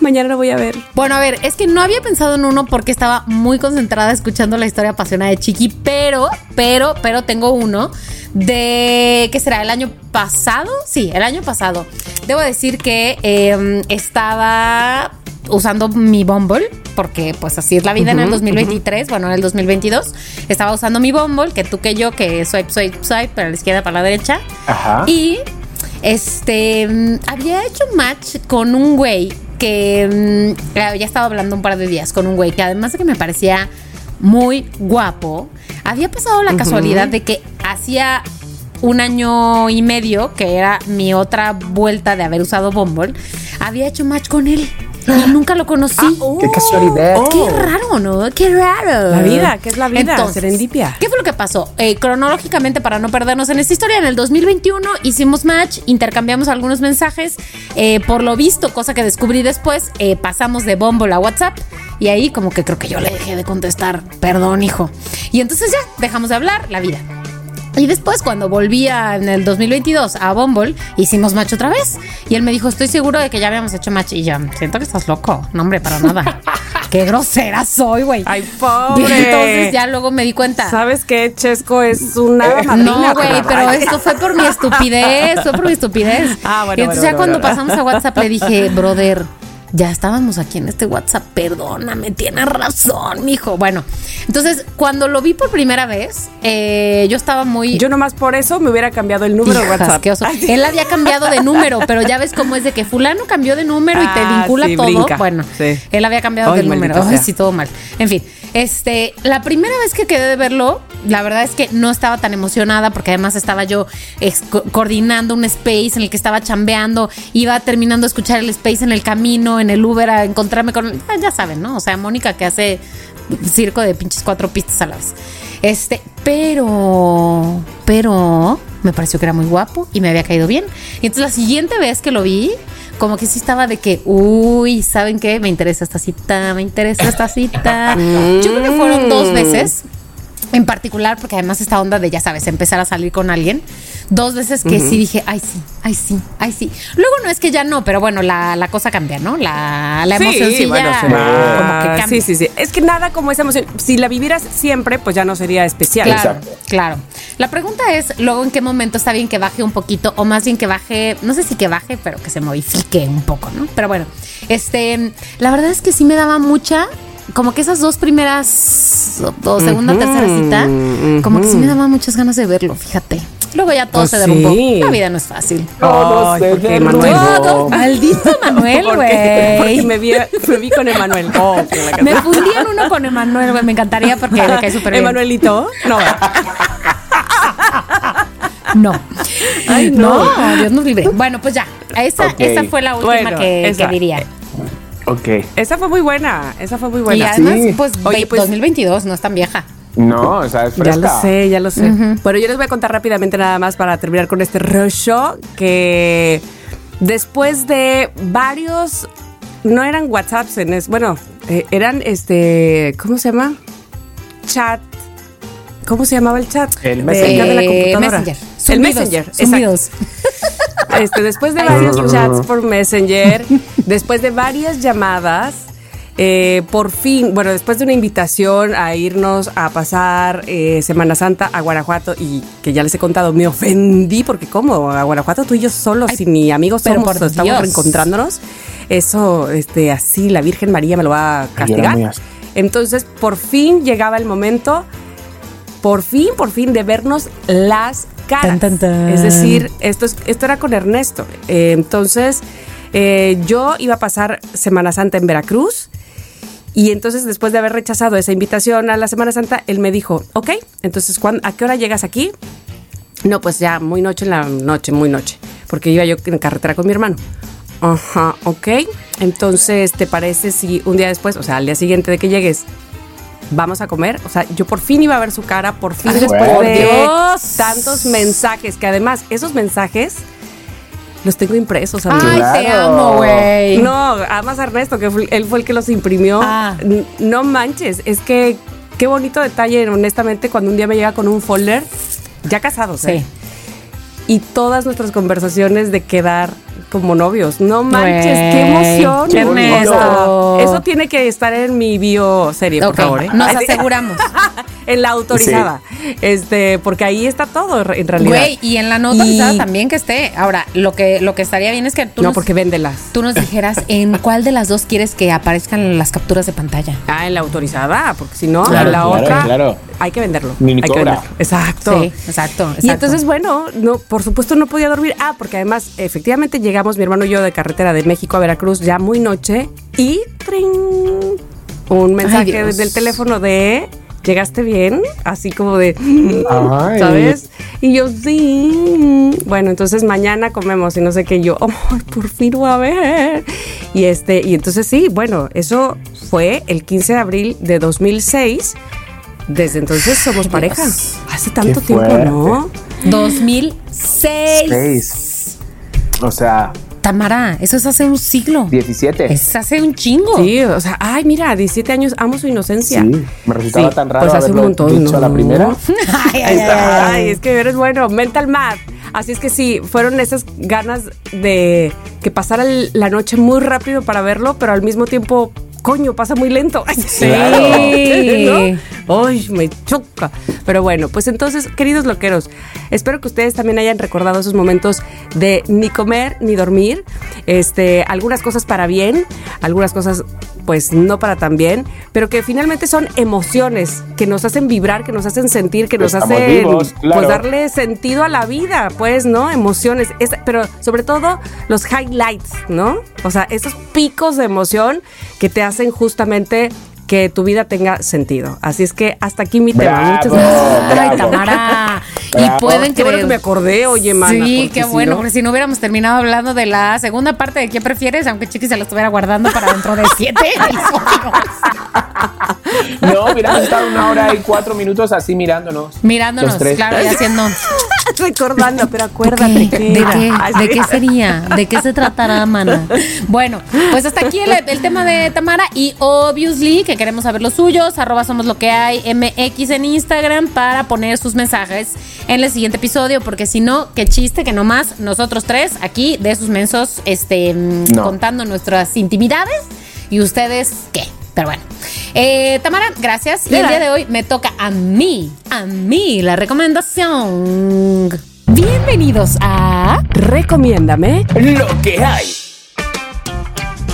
[SPEAKER 3] Mañana lo voy a ver.
[SPEAKER 2] Bueno, a ver, es que no había pensado en uno porque estaba muy concentrada escuchando la historia apasionada de Chiqui, pero, pero, pero tengo uno de, ¿qué será? ¿El año pasado? Sí, el año pasado. Debo decir que eh, estaba usando mi Bumble, porque pues así es la vida en el 2023, bueno, en el 2022, estaba usando mi Bumble, que tú que yo, que swipe, swipe, swipe, para la izquierda, para la derecha,
[SPEAKER 4] ajá.
[SPEAKER 2] y este mm, había hecho match con un güey que mm, ya estaba hablando un par de días con un güey que además de que me parecía muy guapo, había pasado la casualidad de que hacía un año y medio, que era mi otra vuelta de haber usado Bumble, había hecho match con él y nunca lo conocí.
[SPEAKER 4] Qué casualidad.
[SPEAKER 2] Qué raro, ¿no? Qué raro.
[SPEAKER 3] La vida, ¿qué es la vida? Serendipia.
[SPEAKER 2] ¿Qué fue lo que pasó? Eh, cronológicamente, para no perdernos en esta historia, en el 2021 hicimos match, intercambiamos algunos mensajes. eh, por lo visto, cosa que descubrí después, eh, pasamos de Bumble a WhatsApp. Y ahí como que creo que yo le dejé de contestar. Perdón, hijo. Y entonces ya, dejamos de hablar, la vida. Y después, cuando volvía en el 2022 a Bumble, hicimos match otra vez. Y él me dijo, estoy seguro de que ya habíamos hecho match. Y yo, siento que estás loco. No, hombre, para nada. Qué grosera soy, güey.
[SPEAKER 3] Ay,
[SPEAKER 2] Y
[SPEAKER 3] pobre.
[SPEAKER 2] entonces ya luego me di cuenta.
[SPEAKER 3] ¿Sabes qué? Chesco es una madrina.
[SPEAKER 2] No, güey,
[SPEAKER 3] pero
[SPEAKER 2] esto fue por mi estupidez, fue por mi estupidez.
[SPEAKER 3] Ah, bueno,
[SPEAKER 2] Y entonces
[SPEAKER 3] bueno,
[SPEAKER 2] ya
[SPEAKER 3] bueno,
[SPEAKER 2] cuando pasamos a WhatsApp le dije, brother, ya estábamos aquí en este WhatsApp, perdóname, tienes razón, mijo. Bueno, entonces cuando lo vi por primera vez, eh, yo estaba muy...
[SPEAKER 3] Yo nomás por eso me hubiera cambiado el número de WhatsApp.
[SPEAKER 2] qué oso. Él había cambiado de número, pero ya ves cómo es de que fulano cambió de número y te
[SPEAKER 3] Ah,
[SPEAKER 2] vincula
[SPEAKER 3] sí,
[SPEAKER 2] todo.
[SPEAKER 3] brinca.
[SPEAKER 2] Bueno,
[SPEAKER 3] Sí.
[SPEAKER 2] él había cambiado
[SPEAKER 3] Ay,
[SPEAKER 2] de número. Ay, sí, todo mal. En fin, este, la primera vez que quedé de verlo, la verdad es que no estaba tan emocionada porque además estaba yo coordinando un space en el que estaba chambeando, iba terminando de escuchar el space en el camino, en el Uber a encontrarme con, ah, ya saben, ¿no? O sea, Mónica que hace circo de pinches cuatro pistas a la vez. Este, pero, pero me pareció que era muy guapo y me había caído bien. Y entonces la siguiente vez que lo vi, como que sí estaba de que, uy, ¿saben qué? Me interesa esta cita, me interesa esta cita. Yo creo que fueron dos veces. En particular, porque además esta onda de, ya sabes, empezar a salir con alguien, dos veces que sí dije, ay sí, ay sí, ay sí. Luego no es que ya no, pero bueno, la, la cosa cambia, ¿no? La, la
[SPEAKER 3] Sí,
[SPEAKER 2] emocioncilla
[SPEAKER 3] bueno, sí.
[SPEAKER 2] como que
[SPEAKER 3] Ah,
[SPEAKER 2] cambia.
[SPEAKER 3] Sí, sí, sí. Es que nada como esa emoción. Si la vivieras siempre, pues ya no sería especial.
[SPEAKER 2] Claro,
[SPEAKER 4] Exacto.
[SPEAKER 2] claro. La pregunta es, luego, ¿en qué momento está bien que baje un poquito? O más bien que baje, no sé si que baje, pero que se modifique un poco, ¿no? Pero bueno, este, la verdad es que sí me daba mucha, como que esas dos primeras, o, o segunda, tercera cita, como que sí me daba muchas ganas de verlo, fíjate. Luego ya todo
[SPEAKER 3] Pues
[SPEAKER 2] se derrumbó.
[SPEAKER 3] sí.
[SPEAKER 2] La vida no es fácil.
[SPEAKER 3] Ay, porque. Manuel.
[SPEAKER 2] Todo, maldito Manuel,
[SPEAKER 3] Porque, porque
[SPEAKER 2] güey.
[SPEAKER 3] me vi, me vi con Emanuel. Oh,
[SPEAKER 2] Me
[SPEAKER 3] casa.
[SPEAKER 2] fundí en uno con Emanuel, güey. Me encantaría porque le cae súper bien.
[SPEAKER 3] Emanuelito. No.
[SPEAKER 2] No.
[SPEAKER 3] Ay, no.
[SPEAKER 2] no. Dios nos libre. Bueno, pues ya. Esa, esa fue la última
[SPEAKER 3] Bueno,
[SPEAKER 2] que,
[SPEAKER 3] esa.
[SPEAKER 2] que diría.
[SPEAKER 4] Ok.
[SPEAKER 3] Esa fue muy buena. Esa fue muy
[SPEAKER 2] y
[SPEAKER 3] buena.
[SPEAKER 2] además,
[SPEAKER 4] Sí.
[SPEAKER 2] pues,
[SPEAKER 3] Oye,
[SPEAKER 2] ve-
[SPEAKER 3] pues-
[SPEAKER 2] 2022 no es tan vieja.
[SPEAKER 4] No, o sea, es
[SPEAKER 3] Ya
[SPEAKER 4] fresca.
[SPEAKER 3] lo sé, ya lo sé. Bueno, yo les voy a contar rápidamente nada más para terminar con este rollo que después de varios no eran WhatsApps en es, bueno, eh, eran este, ¿cómo se llama? Chat. ¿Cómo se llamaba el chat?
[SPEAKER 4] El
[SPEAKER 3] De-
[SPEAKER 4] Messenger.
[SPEAKER 3] de la
[SPEAKER 2] Eh,
[SPEAKER 3] computadora.
[SPEAKER 2] Messenger.
[SPEAKER 3] El
[SPEAKER 2] Zumbidos,
[SPEAKER 3] Messenger. exacto.
[SPEAKER 2] zumbidos.
[SPEAKER 3] Este, después de varios chats por Messenger, después de varias llamadas, eh, por fin, bueno, después de una invitación a irnos a pasar eh, Semana Santa a Guanajuato y que ya les he contado, me ofendí porque ¿cómo? A Guanajuato tú y yo solos,
[SPEAKER 2] Ay,
[SPEAKER 3] si ni amigos
[SPEAKER 2] pero
[SPEAKER 3] somos,
[SPEAKER 2] por
[SPEAKER 3] estamos
[SPEAKER 2] Dios.
[SPEAKER 3] reencontrándonos. Eso, este, así la Virgen María me lo va a castigar. Entonces, por fin llegaba el momento, por fin, por fin, de vernos las caras.
[SPEAKER 2] Tan, tan, tan.
[SPEAKER 3] Es decir, esto, es- esto era con Ernesto. Eh, entonces, eh, yo iba a pasar Semana Santa en Veracruz. Y entonces, después de haber rechazado esa invitación a la Semana Santa, él me dijo, ok, entonces, ¿cuándo- ¿a qué hora llegas aquí? No, pues ya muy noche en la noche, muy noche, porque iba yo en carretera con mi hermano. Ajá, ok. Entonces, ¿te parece si un día después, o sea, al día siguiente de que llegues, vamos a comer. O sea, yo por fin iba a ver su cara, por fin
[SPEAKER 2] Ay,
[SPEAKER 3] después
[SPEAKER 4] por
[SPEAKER 3] de
[SPEAKER 2] Dios.
[SPEAKER 3] tantos mensajes, que además esos mensajes los tengo impresos,
[SPEAKER 2] Ay, te amo, güey.
[SPEAKER 3] No, además Ernesto, que fue- él fue el que los imprimió.
[SPEAKER 2] Ah.
[SPEAKER 3] No manches, es que qué bonito detalle, honestamente, cuando un día me llega con un folder, ya casados, ¿eh?
[SPEAKER 2] Sí.
[SPEAKER 3] Y todas nuestras conversaciones de quedar como novios. No manches, qué emoción.
[SPEAKER 2] qué
[SPEAKER 3] eso tiene que estar en mi bio serie, por favor. ¿eh?
[SPEAKER 2] nos aseguramos.
[SPEAKER 3] en la autorizada. Este, porque ahí está todo, en realidad.
[SPEAKER 2] Güey, y en la no
[SPEAKER 3] Y-
[SPEAKER 2] autorizada también que esté. Ahora, lo que, lo que estaría bien es que tú
[SPEAKER 3] No,
[SPEAKER 2] nos,
[SPEAKER 3] porque véndelas.
[SPEAKER 2] tú nos dijeras en cuál de las dos quieres que aparezcan las capturas de pantalla.
[SPEAKER 3] Ah, en la autorizada, porque si no,
[SPEAKER 4] Claro,
[SPEAKER 3] en la
[SPEAKER 4] claro,
[SPEAKER 3] otra
[SPEAKER 4] claro.
[SPEAKER 3] hay que venderlo. Hay que
[SPEAKER 4] cobra.
[SPEAKER 3] venderlo. Exacto.
[SPEAKER 2] Sí, exacto, exacto.
[SPEAKER 3] Y entonces, bueno, no, por supuesto no podía dormir. Ah, porque además, efectivamente llegamos mi hermano y yo de carretera de México a Veracruz ya muy noche y ¡trin! un mensaje
[SPEAKER 2] Dios.
[SPEAKER 3] del teléfono de ¿Llegaste bien? Así como de,
[SPEAKER 4] Ay.
[SPEAKER 3] ¿sabes? Y yo, sí. Bueno, entonces mañana comemos y no sé qué. Y yo, ¡ay, por fin voy a ver! Y, este, y entonces sí, bueno, eso fue el 15 de abril de 2006. Desde entonces somos pareja. Hace tanto tiempo. ¿no?
[SPEAKER 2] 2006.
[SPEAKER 4] Seis. O sea,
[SPEAKER 2] Tamara, eso es hace un siglo.
[SPEAKER 4] 17.
[SPEAKER 2] Es hace un chingo.
[SPEAKER 3] Sí, o sea, ay, mira, 17 años, amo su inocencia.
[SPEAKER 4] Sí, me resultaba
[SPEAKER 3] Sí,
[SPEAKER 4] tan raro
[SPEAKER 3] pues hace un montón,
[SPEAKER 4] dicho a
[SPEAKER 3] ¿no?
[SPEAKER 4] la primera.
[SPEAKER 2] Ay, ay, ay,
[SPEAKER 3] Ay,
[SPEAKER 2] ay.
[SPEAKER 3] es que eres bueno, mental math. Así es que sí, fueron esas ganas de que pasara el- la noche muy rápido para verlo, pero al mismo tiempo, coño, pasa muy lento. Sí. ¿No? Ay, me choca. Pero bueno, pues entonces, queridos loqueros, espero que ustedes también hayan recordado esos momentos de ni comer ni dormir. Este, algunas cosas para bien, algunas cosas pues no para tan bien, pero que finalmente son emociones que nos hacen vibrar, que nos hacen sentir, que nos
[SPEAKER 4] Estamos
[SPEAKER 3] hacen
[SPEAKER 4] vivos, claro.
[SPEAKER 3] pues darle sentido a la vida, pues, ¿no? Emociones, Es- pero sobre todo los highlights, ¿no? O sea, esos picos de emoción que te hacen justamente que tu vida tenga sentido. Así es que hasta aquí mi tema. Muchas gracias.
[SPEAKER 2] Ay,
[SPEAKER 4] bravo.
[SPEAKER 2] Tamara.
[SPEAKER 4] Bravo.
[SPEAKER 2] Y pueden
[SPEAKER 3] Qué bueno
[SPEAKER 2] creer.
[SPEAKER 3] que me acordé, oye, mana.
[SPEAKER 2] Sí, qué
[SPEAKER 3] si
[SPEAKER 2] bueno,
[SPEAKER 3] no-
[SPEAKER 2] porque si no hubiéramos terminado hablando de la segunda parte de qué prefieres, aunque Chiqui se lo estuviera guardando para dentro de siete episodios.
[SPEAKER 4] No, hubiéramos estado una hora y cuatro minutos así mirándonos.
[SPEAKER 2] Mirándonos, claro, y haciendo.
[SPEAKER 3] Recordando, pero acuérdate que
[SPEAKER 2] ¿De qué? ¿De qué sería? ¿De qué se tratará, mana? Bueno, pues hasta aquí el, el tema de Tamara y obviously que queremos saber los suyos, arroba somos lo que hay MX en Instagram para poner sus mensajes en el siguiente episodio, porque si no, qué chiste que nomás nosotros tres aquí de sus mensos este, mm,
[SPEAKER 4] No.
[SPEAKER 2] contando nuestras intimidades y ustedes qué. Pero bueno. Eh, Tamara, gracias. Y el día de hoy me toca a mí, a mí la recomendación. Bienvenidos a
[SPEAKER 3] Recomiéndame.
[SPEAKER 4] Lo que hay.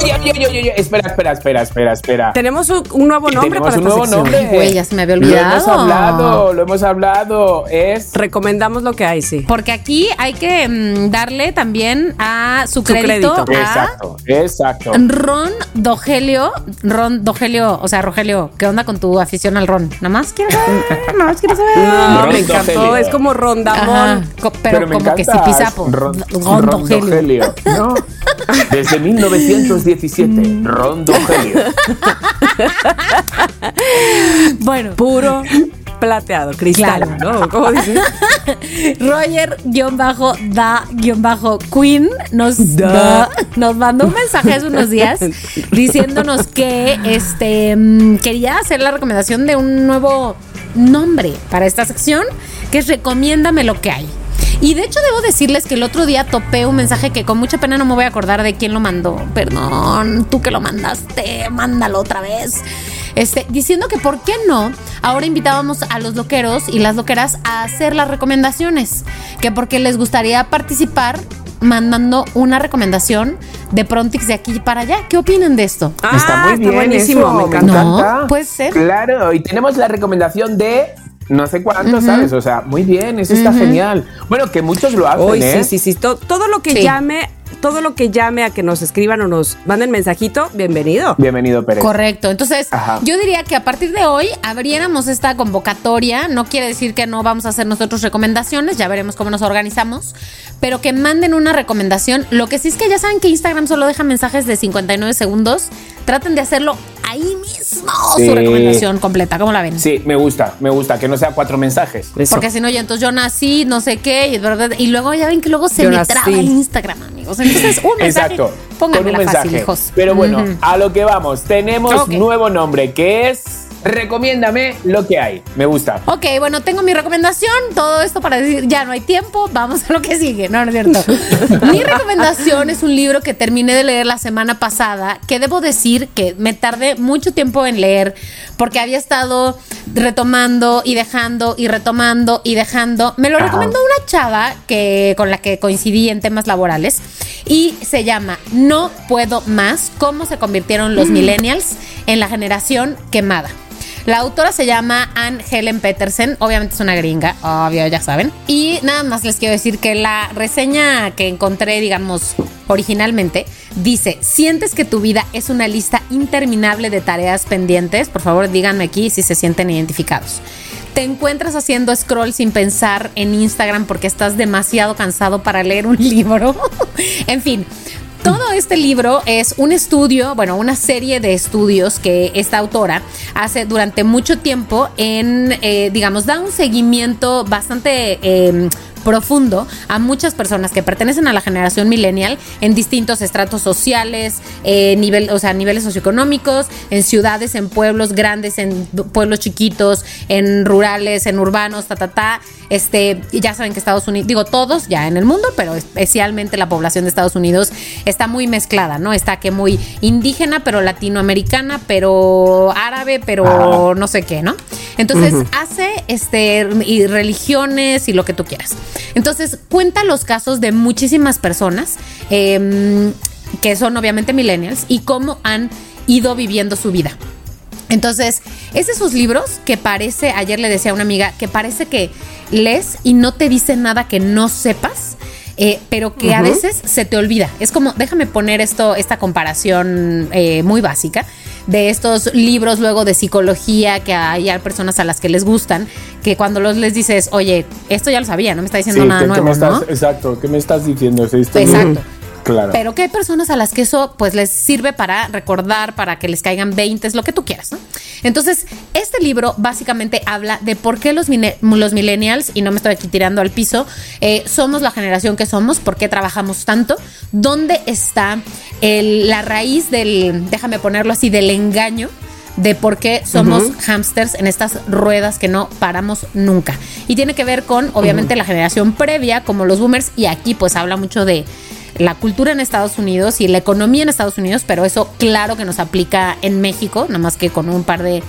[SPEAKER 4] Espera, espera, espera, espera, espera.
[SPEAKER 3] Tenemos un, un nuevo nombre
[SPEAKER 4] Tenemos
[SPEAKER 3] para
[SPEAKER 4] un
[SPEAKER 3] esta
[SPEAKER 4] nuevo
[SPEAKER 3] sección.
[SPEAKER 4] nombre.
[SPEAKER 2] Güey, ya se me había
[SPEAKER 4] Lo hemos
[SPEAKER 2] olvidado.
[SPEAKER 4] hablado, lo hemos hablado. Es
[SPEAKER 3] Recomendamos lo que hay, sí.
[SPEAKER 2] Porque aquí hay que mm, darle también a su
[SPEAKER 3] Su
[SPEAKER 2] crédito,
[SPEAKER 3] crédito.
[SPEAKER 2] a
[SPEAKER 4] Exacto, exacto.
[SPEAKER 2] Ron Dogelio. Ron Dogelio, o sea, Rogelio, ¿qué onda con tu afición al ron? Nada más quiero saber, nada más quiero saber.
[SPEAKER 3] No, me encantó.
[SPEAKER 4] Dogelio.
[SPEAKER 3] Es como rondamón.
[SPEAKER 2] co- pero,
[SPEAKER 4] me
[SPEAKER 2] como que
[SPEAKER 4] encanta,
[SPEAKER 2] zipizapo.
[SPEAKER 4] Ron,
[SPEAKER 2] Ron,
[SPEAKER 4] Ron
[SPEAKER 2] Dogelio.
[SPEAKER 4] Dogelio, ¿no? Desde 1917, Ron Dogelio.
[SPEAKER 2] Bueno,
[SPEAKER 3] Puro plateado, cristal,
[SPEAKER 2] Claro.
[SPEAKER 3] ¿no? ¿Cómo dices?
[SPEAKER 2] Roger-da-queen nos, da- nos mandó un mensaje hace unos días diciéndonos que este mm, quería hacer la recomendación de un nuevo nombre para esta sección, que es Recomiéndame lo que hay. Y de hecho debo decirles que el otro día topé un mensaje que con mucha pena no me voy a acordar de quién lo mandó. Perdón, tú que lo mandaste, mándalo otra vez. Este, diciendo que por qué no, ahora invitábamos a los loqueros y las loqueras a hacer las recomendaciones, que porque les gustaría participar mandando una recomendación de Prontix de aquí para allá. ¿Qué opinan de esto?
[SPEAKER 3] Ah,
[SPEAKER 4] está muy bien.
[SPEAKER 3] buenísimo,
[SPEAKER 4] eso,
[SPEAKER 3] me encanta.
[SPEAKER 2] No, puede ser.
[SPEAKER 4] Claro, y tenemos la recomendación de no sé cuánto, ¿sabes? O sea, muy bien, eso está genial. Bueno, que muchos lo hacen,
[SPEAKER 3] Hoy
[SPEAKER 4] ¿eh?
[SPEAKER 3] sí, sí, sí. To- todo lo que
[SPEAKER 2] Sí.
[SPEAKER 3] llame, todo lo que llame a que nos escriban o nos manden mensajito, bienvenido.
[SPEAKER 4] Bienvenido, Pérez.
[SPEAKER 2] Correcto. Entonces,
[SPEAKER 4] Ajá.
[SPEAKER 2] yo diría que a partir de hoy abriéramos esta convocatoria. No quiere decir que no vamos a hacer nosotros recomendaciones, ya veremos cómo nos organizamos, pero que manden una recomendación. Lo que sí es que ya saben que Instagram solo deja mensajes de 59 segundos. Traten de hacerlo ahí mismo
[SPEAKER 4] Sí.
[SPEAKER 2] su recomendación completa. ¿Cómo la ven?
[SPEAKER 4] Sí, me gusta, me gusta, que no sea cuatro mensajes.
[SPEAKER 3] Eso.
[SPEAKER 2] Porque si no, ya entonces yo nací, no sé qué, y, ¿verdad? y luego ya ven que luego se
[SPEAKER 3] Yo
[SPEAKER 2] me
[SPEAKER 3] nací.
[SPEAKER 2] traba el Instagram, amigos. Entonces, un mensaje,
[SPEAKER 4] Exacto.
[SPEAKER 2] pónganmela
[SPEAKER 4] con un
[SPEAKER 2] fácil,
[SPEAKER 4] mensaje.
[SPEAKER 2] hijos.
[SPEAKER 4] Pero bueno, a lo que vamos. Tenemos nuevo nombre que es Recomiéndame lo que hay. Me gusta.
[SPEAKER 2] Ok, bueno, tengo mi recomendación. Todo esto para decir, ya no hay tiempo, vamos a lo que sigue. No, no es cierto. mi recomendación es un libro que terminé de leer la semana pasada, que debo decir que me tardé mucho tiempo en leer, porque había estado retomando y dejando y retomando y dejando. Me lo recomendó una chava que, con la que coincidí en temas laborales y se llama No puedo más, cómo se convirtieron los millennials en la generación quemada. La autora se llama Anne Helen Petersen, obviamente es una gringa, obvio, ya saben. Y nada más les quiero decir que la reseña que encontré, digamos, originalmente, dice, ¿sientes que tu vida es una lista interminable de tareas pendientes? Por favor, díganme aquí si se sienten identificados. Te encuentras haciendo scroll sin pensar en Instagram porque estás demasiado cansado para leer un libro. en fin, todo este libro es un estudio, bueno, una serie de estudios que esta autora hace durante mucho tiempo en, eh, digamos, da un seguimiento bastante... eh, profundo a muchas personas que pertenecen a la generación millennial en distintos estratos sociales, eh, nivel, o sea, niveles socioeconómicos, en ciudades, en pueblos grandes, en pueblos chiquitos, en rurales, en urbanos, ta, ta, ta. Este, ya saben que Estados Unidos, digo todos ya en el mundo, pero especialmente la población de Estados Unidos está muy mezclada, ¿no? Está que muy indígena, pero latinoamericana, pero árabe, pero no sé qué, ¿no? Entonces hace este y religiones y lo que tú quieras. Entonces cuenta los casos de muchísimas personas em, que son obviamente millennials y cómo han ido viviendo su vida. Entonces, es de esos libros que parece, ayer le decía a una amiga, que parece que lees y no te dice nada que no sepas, eh, pero que a veces se te olvida. Es como, déjame poner esto, esta comparación eh, muy básica de estos libros luego de psicología que hay personas a las que les gustan, que cuando los les dices, oye, esto ya lo sabía, no me está diciendo nada
[SPEAKER 4] ¿qué- qué
[SPEAKER 2] nuevo,
[SPEAKER 4] me estás-
[SPEAKER 2] ¿no?
[SPEAKER 4] Exacto, ¿qué me estás diciendo? Sí, estoy-
[SPEAKER 2] Exacto.
[SPEAKER 4] Claro.
[SPEAKER 2] Pero que hay personas a las que eso pues les sirve para recordar, para que les caigan 20, lo que tú quieras, ¿no? Entonces, este libro básicamente habla de por qué los, millennials, y no me estoy aquí tirando al piso, eh, somos la generación que somos, por qué trabajamos tanto, dónde está el- la raíz del, déjame ponerlo así, del engaño de por qué somos hamsters en estas ruedas que no paramos nunca. Y tiene que ver con, obviamente, la generación previa, como los boomers, y aquí pues habla mucho de la cultura en Estados Unidos y la economía en Estados Unidos, pero eso claro que nos aplica en México, nada más que con un par de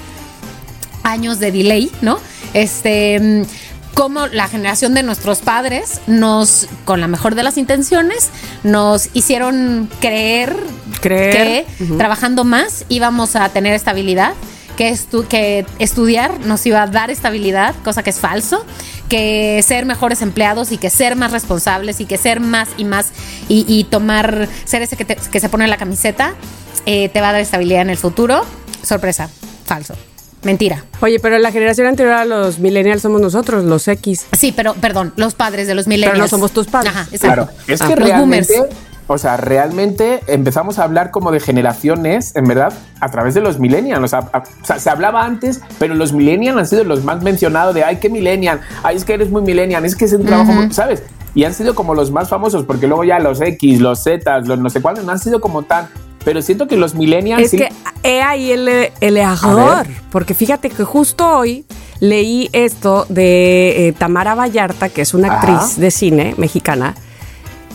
[SPEAKER 2] años de delay, ¿no? Este como la generación de nuestros padres nos, con la mejor de las intenciones, nos hicieron creer,
[SPEAKER 3] Creer.
[SPEAKER 2] que trabajando más íbamos a tener estabilidad, que, estu- que estudiar nos iba a dar estabilidad, cosa que es falso, que ser mejores empleados y que ser más responsables y que ser más y más y, y tomar, ser ese que, te- que se pone la camiseta, eh, te va a dar estabilidad en el futuro. Sorpresa, falso. Mentira.
[SPEAKER 3] Oye, pero la generación anterior a los millennials somos nosotros, los X.
[SPEAKER 2] Sí, pero perdón, los padres de los millennials.
[SPEAKER 3] Pero no somos tus padres.
[SPEAKER 2] Ajá, exacto.
[SPEAKER 4] Claro, es
[SPEAKER 2] Ah,
[SPEAKER 4] que
[SPEAKER 2] los
[SPEAKER 4] realmente,
[SPEAKER 2] boomers.
[SPEAKER 4] O sea, realmente empezamos a hablar como de generaciones, en verdad, a través de los millennials. O sea, a- o sea, se hablaba antes, pero los millennials han sido los más mencionados de, ay, qué millennial, ay, es que eres muy millennial, es que es un trabajo, muy-", ¿sabes? Y han sido como los más famosos, porque luego ya los X, los Z, los no sé cuáles, no han sido como tan... Pero siento que los millennials...
[SPEAKER 3] Es
[SPEAKER 4] sí-
[SPEAKER 3] que he ahí el, el error, porque fíjate que justo hoy leí esto de eh, Tamara Vallarta, que es una
[SPEAKER 4] Ajá.
[SPEAKER 3] actriz de cine mexicana,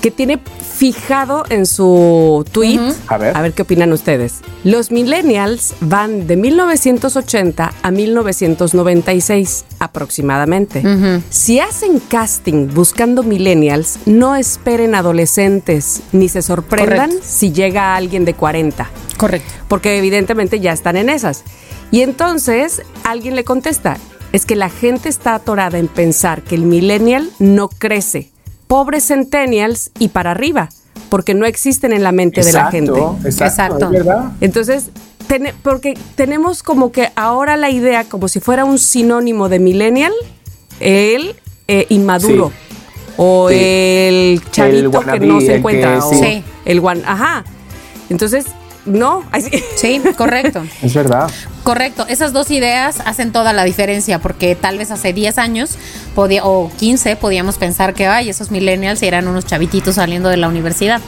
[SPEAKER 3] que tiene fijado en su tweet,
[SPEAKER 4] A ver.
[SPEAKER 3] qué opinan ustedes. Los millennials van de 1980 a 1996 aproximadamente. Si hacen casting buscando millennials, no esperen adolescentes ni se sorprendan
[SPEAKER 2] Correcto.
[SPEAKER 3] si llega alguien de 40
[SPEAKER 2] Correcto.
[SPEAKER 3] porque evidentemente ya están en esas. Y entonces alguien le contesta, es que la gente está atorada en pensar que el millennial no crece. Pobres centennials y para arriba, porque no existen en la mente de la gente.
[SPEAKER 4] Exacto, exacto,
[SPEAKER 2] Exacto.
[SPEAKER 4] es verdad.
[SPEAKER 3] Entonces, porque tenemos como que ahora la idea, como si fuera un sinónimo de millennial, el eh, inmaduro.
[SPEAKER 4] Sí.
[SPEAKER 3] O
[SPEAKER 4] Sí.
[SPEAKER 3] el chavito que
[SPEAKER 4] wannabe,
[SPEAKER 3] no se
[SPEAKER 4] el
[SPEAKER 3] encuentra.
[SPEAKER 4] que-
[SPEAKER 3] o
[SPEAKER 2] sí.
[SPEAKER 3] El one, ajá. Entonces, no. Sí,
[SPEAKER 2] correcto.
[SPEAKER 4] Es verdad.
[SPEAKER 2] Correcto, esas dos ideas hacen toda la diferencia porque tal vez hace 10 años podía, o 15 podíamos pensar que ay, esos millennials eran unos chavititos saliendo de la universidad.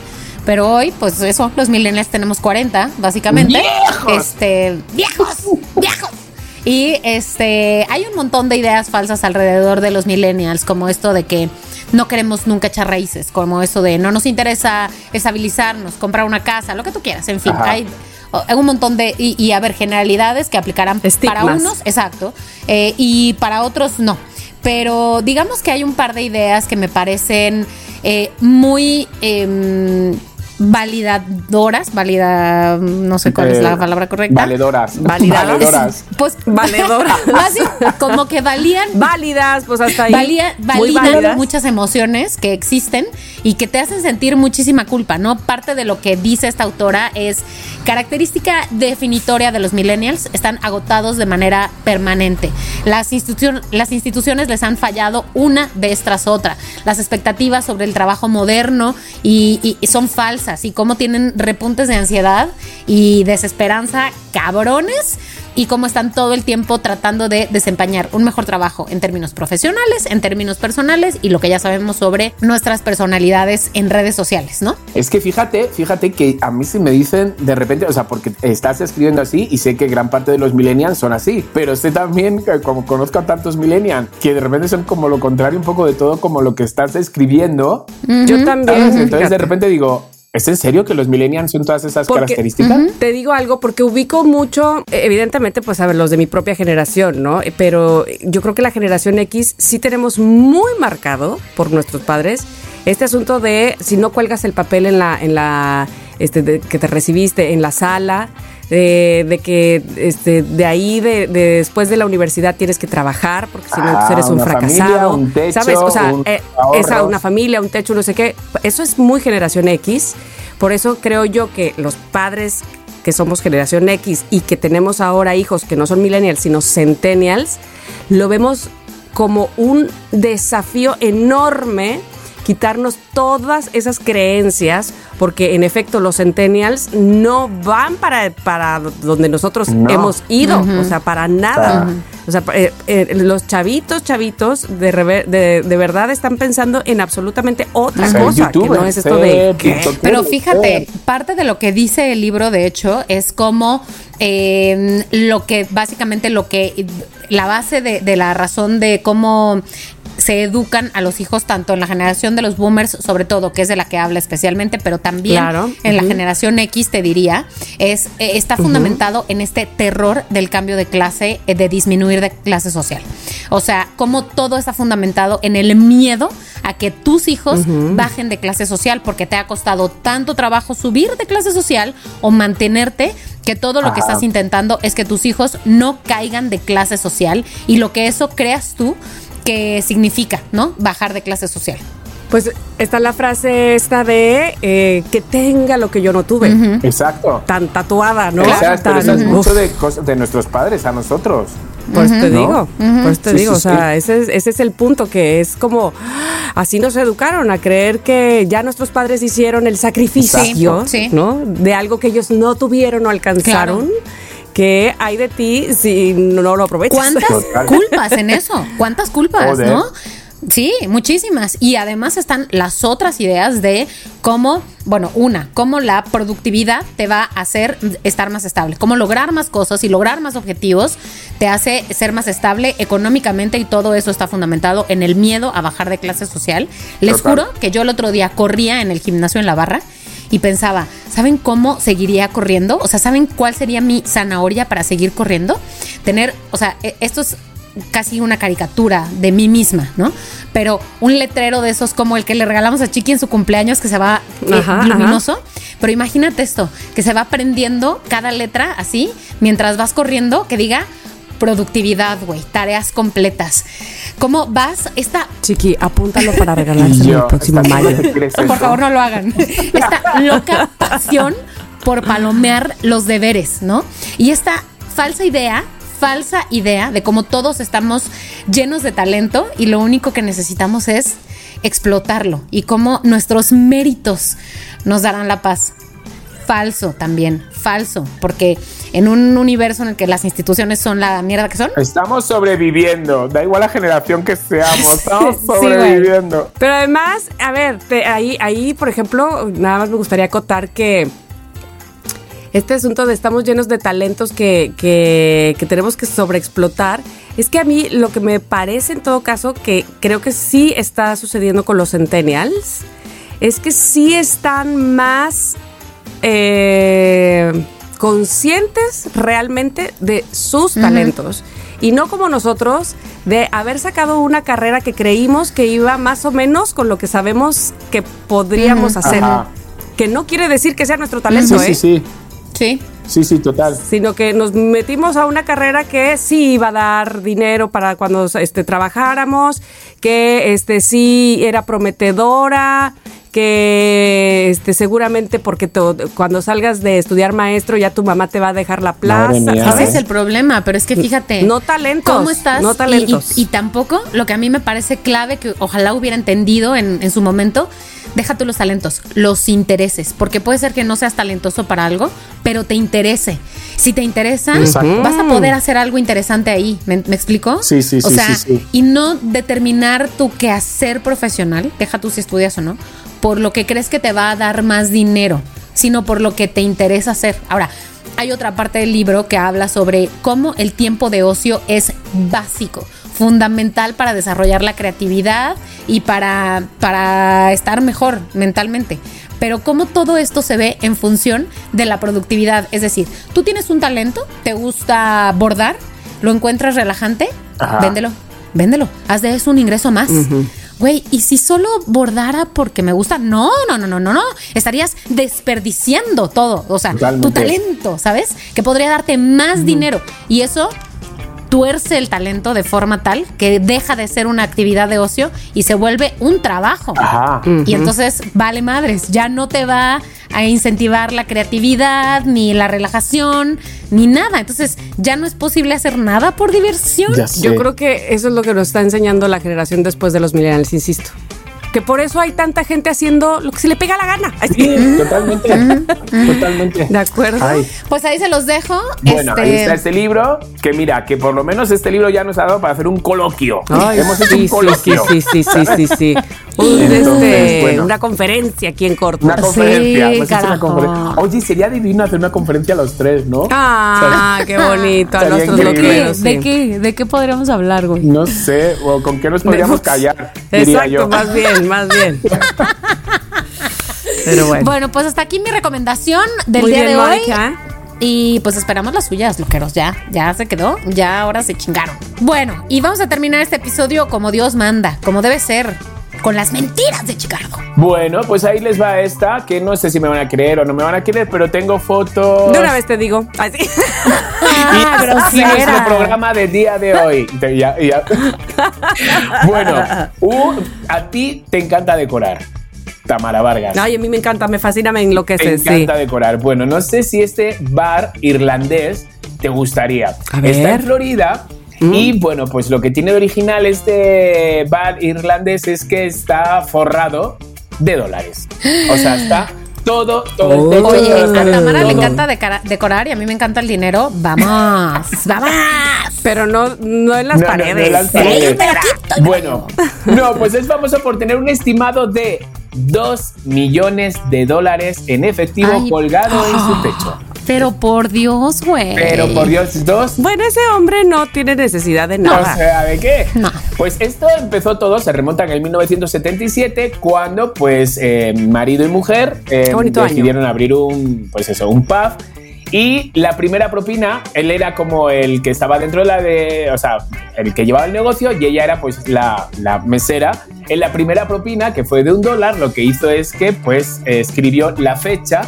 [SPEAKER 2] Pero hoy, pues eso, los millennials tenemos 40, básicamente.
[SPEAKER 4] ¡Viejos!
[SPEAKER 2] Este, viejos, viejos. Y este, hay un montón de ideas falsas alrededor de los millennials, como esto de que no queremos nunca echar raíces, como eso de no nos interesa estabilizarnos, comprar una casa, lo que tú quieras, en fin,
[SPEAKER 4] Ajá.
[SPEAKER 2] hay hay un montón de, y, y a ver, generalidades que aplicarán
[SPEAKER 3] Estigmas.
[SPEAKER 2] para unos, exacto, eh, y para otros no. Pero digamos que hay un par de ideas que me parecen eh, muy em, validadoras, valida, no sé cuál es la
[SPEAKER 4] Eh,
[SPEAKER 2] palabra correcta.
[SPEAKER 4] Valedoras.
[SPEAKER 3] Validadas.
[SPEAKER 4] Valedoras.
[SPEAKER 2] Pues
[SPEAKER 3] Valedora.
[SPEAKER 2] más bien, como que valían
[SPEAKER 3] Válidas, pues hasta ahí.
[SPEAKER 2] valía, validan muchas emociones que existen y que te hacen sentir muchísima culpa, ¿no? Parte de lo que dice esta autora es característica definitoria de los millennials están agotados de manera permanente. Las, institucion- las instituciones les han fallado una vez tras otra. Las expectativas sobre el trabajo moderno y, y- y son falsas y cómo tienen repuntes de ansiedad y desesperanza cabrones y cómo están todo el tiempo tratando de desempeñar un mejor trabajo en términos profesionales, en términos personales y lo que ya sabemos sobre nuestras personalidades en redes sociales, ¿no?
[SPEAKER 4] Es que fíjate, fíjate que a mí si me dicen de repente, o sea, porque estás escribiendo así y sé que gran parte de los millennials son así, pero sé también que como conozco a tantos millennials que de repente son como lo contrario un poco de todo como lo que estás escribiendo,
[SPEAKER 3] Yo
[SPEAKER 4] ¿sabes?
[SPEAKER 3] también.
[SPEAKER 4] Entonces de repente digo, ¿es en serio que los millennials son todas esas
[SPEAKER 3] Porque-
[SPEAKER 4] características?
[SPEAKER 3] Te digo algo porque ubico mucho, eh, evidentemente, pues a ver, los de mi propia generación, ¿no? Eh, Pero yo creo que la generación X sí tenemos muy marcado por nuestros padres este asunto de si no cuelgas el papel en la, en la, este, de- que te recibiste en la sala. De, de que este, de ahí, de, de después de la universidad tienes que trabajar, porque si no
[SPEAKER 4] Ah,
[SPEAKER 3] entonces eres un
[SPEAKER 4] una familia,
[SPEAKER 3] fracasado.
[SPEAKER 4] un techo,
[SPEAKER 3] ¿Sabes? O sea,
[SPEAKER 4] un
[SPEAKER 3] eh, esa, una familia, un techo, no sé qué. Eso es muy generación X. Por eso creo yo que los padres que somos generación X y que tenemos ahora hijos que no son millennials, sino centennials, lo vemos como un desafío enorme quitarnos todas esas creencias, porque en efecto los centennials no van para, para donde nosotros
[SPEAKER 4] No.
[SPEAKER 3] hemos ido, o sea, para nada. O sea, eh, eh, los chavitos, chavitos, de, reve- de, de verdad están pensando en absolutamente otra
[SPEAKER 4] Ser
[SPEAKER 3] cosa, que no es esto de... ¿qué?
[SPEAKER 2] Pero fíjate, parte de lo que dice el libro, de hecho, es como eh, lo que básicamente lo que la base de, de la razón de cómo se educan a los hijos tanto en la generación de los boomers, sobre todo, que es de la que habla especialmente, pero también
[SPEAKER 3] Claro,
[SPEAKER 2] en la generación X, te diría, es eh, está fundamentado en este terror del cambio de clase, eh, de disminuir de clase social. O sea, como todo está fundamentado en el miedo a que tus hijos bajen de clase social porque te ha costado tanto trabajo subir de clase social o mantenerte que todo lo que estás intentando es que tus hijos no caigan de clase social y lo que eso creas tú que significa, ¿no? Bajar de clase social.
[SPEAKER 3] Pues está la frase esta de eh, que tenga lo que yo no tuve.
[SPEAKER 4] Exacto.
[SPEAKER 3] Tan tatuada, ¿no?
[SPEAKER 4] Pero
[SPEAKER 3] Tan-
[SPEAKER 4] mucho de, cosas de nuestros padres a nosotros.
[SPEAKER 3] Por eso te
[SPEAKER 4] ¿No?
[SPEAKER 3] digo, por eso te
[SPEAKER 4] Sí,
[SPEAKER 3] digo,
[SPEAKER 4] sí,
[SPEAKER 3] o sea, ese es, ese es el punto que es como, así nos educaron a creer que ya nuestros padres hicieron el sacrificio. ¿no? De algo que ellos no tuvieron o alcanzaron, que hay de ti si no lo aprovechas.
[SPEAKER 2] ¿Cuántas
[SPEAKER 4] Total.
[SPEAKER 2] culpas en eso? ¿Cuántas culpas,
[SPEAKER 4] Joder.
[SPEAKER 2] no? Sí, muchísimas. Y además están las otras ideas de cómo, bueno, una, cómo la productividad te va a hacer estar más estable, cómo lograr más cosas y lograr más objetivos te hace ser más estable económicamente y todo eso está fundamentado en el miedo a bajar de clase social. Les
[SPEAKER 4] Total.
[SPEAKER 2] juro que yo el otro día corría en el gimnasio en la barra y pensaba, ¿saben cómo seguiría corriendo? O sea, ¿saben cuál sería mi zanahoria para seguir corriendo? Tener, o sea, e- esto es casi una caricatura de mí misma, ¿no? Pero un letrero de esos como el que le regalamos a Chiqui en su cumpleaños que se va eh,
[SPEAKER 3] Ajá,
[SPEAKER 2] luminoso. Pero imagínate esto, que se va prendiendo cada letra así mientras vas corriendo, que diga productividad, güey, tareas completas. ¿Cómo vas? Esta
[SPEAKER 3] Chiqui, apúntalo para regalárselo el próximo
[SPEAKER 4] ¿estás
[SPEAKER 3] mayo.
[SPEAKER 2] Por favor, no lo hagan. Esta loca pasión por palomear los deberes, ¿no? Y esta falsa idea, falsa idea de cómo todos estamos llenos de talento y lo único que necesitamos es explotarlo y cómo nuestros méritos nos darán la paz. falso también, falso, porque en un universo en el que las instituciones son la mierda que son.
[SPEAKER 4] Estamos sobreviviendo, da igual la generación que seamos, estamos
[SPEAKER 2] Sí,
[SPEAKER 4] sobreviviendo.
[SPEAKER 3] Pero además, a ver, te- ahí, ahí, por ejemplo, nada más me gustaría acotar que este asunto de estamos llenos de talentos que, que, que tenemos que sobreexplotar, es que a mí lo que me parece en todo caso, que creo que sí está sucediendo con los centennials, es que sí están más eh, conscientes realmente de sus talentos. Y no como nosotros, de haber sacado una carrera que creímos que iba más o menos con lo que sabemos que podríamos hacer.
[SPEAKER 4] Ajá.
[SPEAKER 3] Que no quiere decir que sea nuestro talento,
[SPEAKER 4] Sí,
[SPEAKER 3] ¿eh?
[SPEAKER 4] sí, sí.
[SPEAKER 2] Sí.
[SPEAKER 4] Sí, sí, total.
[SPEAKER 3] sino que nos metimos a una carrera que sí iba a dar dinero para cuando este, trabajáramos, que este, sí era prometedora, que este, seguramente porque to- cuando salgas de estudiar maestro ya tu mamá te va a dejar la plaza,
[SPEAKER 4] mía.
[SPEAKER 2] Ese es el problema, pero es que fíjate.
[SPEAKER 3] No talentos,
[SPEAKER 2] ¿Cómo estás?
[SPEAKER 3] no
[SPEAKER 2] Y-
[SPEAKER 3] talentos.
[SPEAKER 2] Y, y tampoco, lo que a mí me parece clave, que ojalá hubiera entendido en, en su momento, deja tú los talentos, los intereses. Porque puede ser que no seas talentoso para algo, pero te interese. Si te interesa,
[SPEAKER 4] Exacto.
[SPEAKER 2] vas a poder hacer algo interesante ahí. ¿Me, me explico?
[SPEAKER 4] Sí, sí,
[SPEAKER 2] O
[SPEAKER 4] sí,
[SPEAKER 2] sea,
[SPEAKER 4] sí, sí.
[SPEAKER 2] y no determinar tu quehacer profesional, deja tú si estudias o no, por lo que crees que te va a dar más dinero, sino por lo que te interesa hacer. Ahora, hay otra parte del libro que habla sobre cómo el tiempo de ocio es básico, fundamental para desarrollar la creatividad y para, para estar mejor mentalmente. Pero cómo todo esto se ve en función de la productividad. Es decir, tú tienes un talento, te gusta bordar, lo encuentras relajante,
[SPEAKER 4] Ajá.
[SPEAKER 2] véndelo, véndelo, haz de eso un ingreso más. Güey, ¿y si solo bordara porque me gusta? No, no, no, no, no, no. Estarías desperdiciando todo. O sea,
[SPEAKER 4] Totalmente.
[SPEAKER 2] tu talento, ¿sabes? Que podría darte más dinero. Y eso tuerce el talento de forma tal que deja de ser una actividad de ocio y se vuelve un trabajo.
[SPEAKER 4] Ajá.
[SPEAKER 2] Y entonces vale madres, ya no te va a incentivar la creatividad, ni la relajación, ni nada. Entonces ya no es posible hacer nada por diversión.
[SPEAKER 3] Yo creo que eso es lo que nos está enseñando la generación después de los millennials, insisto. Que por eso hay tanta gente haciendo lo que se le pega la gana.
[SPEAKER 4] Sí, totalmente. totalmente.
[SPEAKER 3] ¿De acuerdo?
[SPEAKER 4] Ay.
[SPEAKER 2] Pues ahí se los dejo.
[SPEAKER 4] Bueno,
[SPEAKER 2] Este,
[SPEAKER 4] ahí está este libro, que mira, que por lo menos este libro ya nos ha dado para hacer un coloquio.
[SPEAKER 3] Ay,
[SPEAKER 4] Hemos hecho
[SPEAKER 3] sí,
[SPEAKER 4] un coloquio.
[SPEAKER 3] Sí, sí, sí, sí, sí. Un,
[SPEAKER 4] Entonces,
[SPEAKER 3] este,
[SPEAKER 4] bueno.
[SPEAKER 3] Una conferencia aquí en corto.
[SPEAKER 4] Una conferencia.
[SPEAKER 2] Sí,
[SPEAKER 4] hecho una conferencia. Oye, sería divino hacer una conferencia a los tres, ¿no?
[SPEAKER 3] Ah, qué bonito. A nuestros
[SPEAKER 2] ¿De
[SPEAKER 3] loqueros.
[SPEAKER 2] ¿De
[SPEAKER 3] sí.
[SPEAKER 2] qué? ¿De qué podríamos hablar, güey?
[SPEAKER 4] No sé, o con qué nos podríamos callar, diría
[SPEAKER 3] Exacto,
[SPEAKER 4] yo.
[SPEAKER 3] más bien, más bien. Pero bueno.
[SPEAKER 2] Bueno, pues hasta aquí mi recomendación del
[SPEAKER 3] Muy
[SPEAKER 2] día
[SPEAKER 3] bien,
[SPEAKER 2] de hoy.
[SPEAKER 3] Mónica.
[SPEAKER 2] Y pues esperamos las suyas, loqueros. Ya, ya se quedó. Ya ahora se chingaron. Bueno, y vamos a terminar este episodio como Dios manda, como debe ser, con las mentiras de Chicago.
[SPEAKER 4] Bueno, pues ahí les va esta, que no sé si me van a creer o no me van a creer, pero tengo fotos.
[SPEAKER 3] De una vez te digo. Así.
[SPEAKER 4] Y
[SPEAKER 2] Ah,
[SPEAKER 4] aquí
[SPEAKER 2] grosera.
[SPEAKER 4] nuestro programa del día de hoy. Te- ya- ya. bueno, uh, a ti te encanta decorar, Tamara Vargas.
[SPEAKER 3] Ay, a mí me encanta, me fascina, me enloquece. Sí.
[SPEAKER 4] encanta decorar. Bueno, no sé si este bar irlandés te gustaría.
[SPEAKER 3] A ver.
[SPEAKER 4] Está en Florida. Y bueno, pues lo que tiene de original este bar irlandés es que está forrado de dólares. O sea, está todo, todo el techo.
[SPEAKER 3] Oye,
[SPEAKER 2] a Tamara le encanta decorar y a mí me encanta el dinero. Vamos, vamos.
[SPEAKER 3] Pero no, no en las
[SPEAKER 4] No, no, no
[SPEAKER 3] paredes.
[SPEAKER 4] en las
[SPEAKER 2] Sí, pero aquí
[SPEAKER 4] Bueno, no, pues es famoso por tener un estimado de 2 millones de dólares en efectivo
[SPEAKER 2] Ay.
[SPEAKER 4] colgado en su techo.
[SPEAKER 2] Pero por Dios, güey.
[SPEAKER 4] Pero por Dios, dos
[SPEAKER 3] Bueno, ese hombre no tiene necesidad de
[SPEAKER 4] O
[SPEAKER 3] nada.
[SPEAKER 4] sea, ¿de qué?
[SPEAKER 2] No.
[SPEAKER 4] Pues esto empezó todo, se remonta en el 1977, cuando pues eh, marido y mujer eh,
[SPEAKER 3] bonito año.
[SPEAKER 4] decidieron abrir un, pues eso, un pub. Y la primera propina, él era como el que estaba dentro de la de, o sea, el que llevaba el negocio y ella era pues la, la mesera. En la primera propina, que fue de un dólar, lo que hizo es que pues escribió la fecha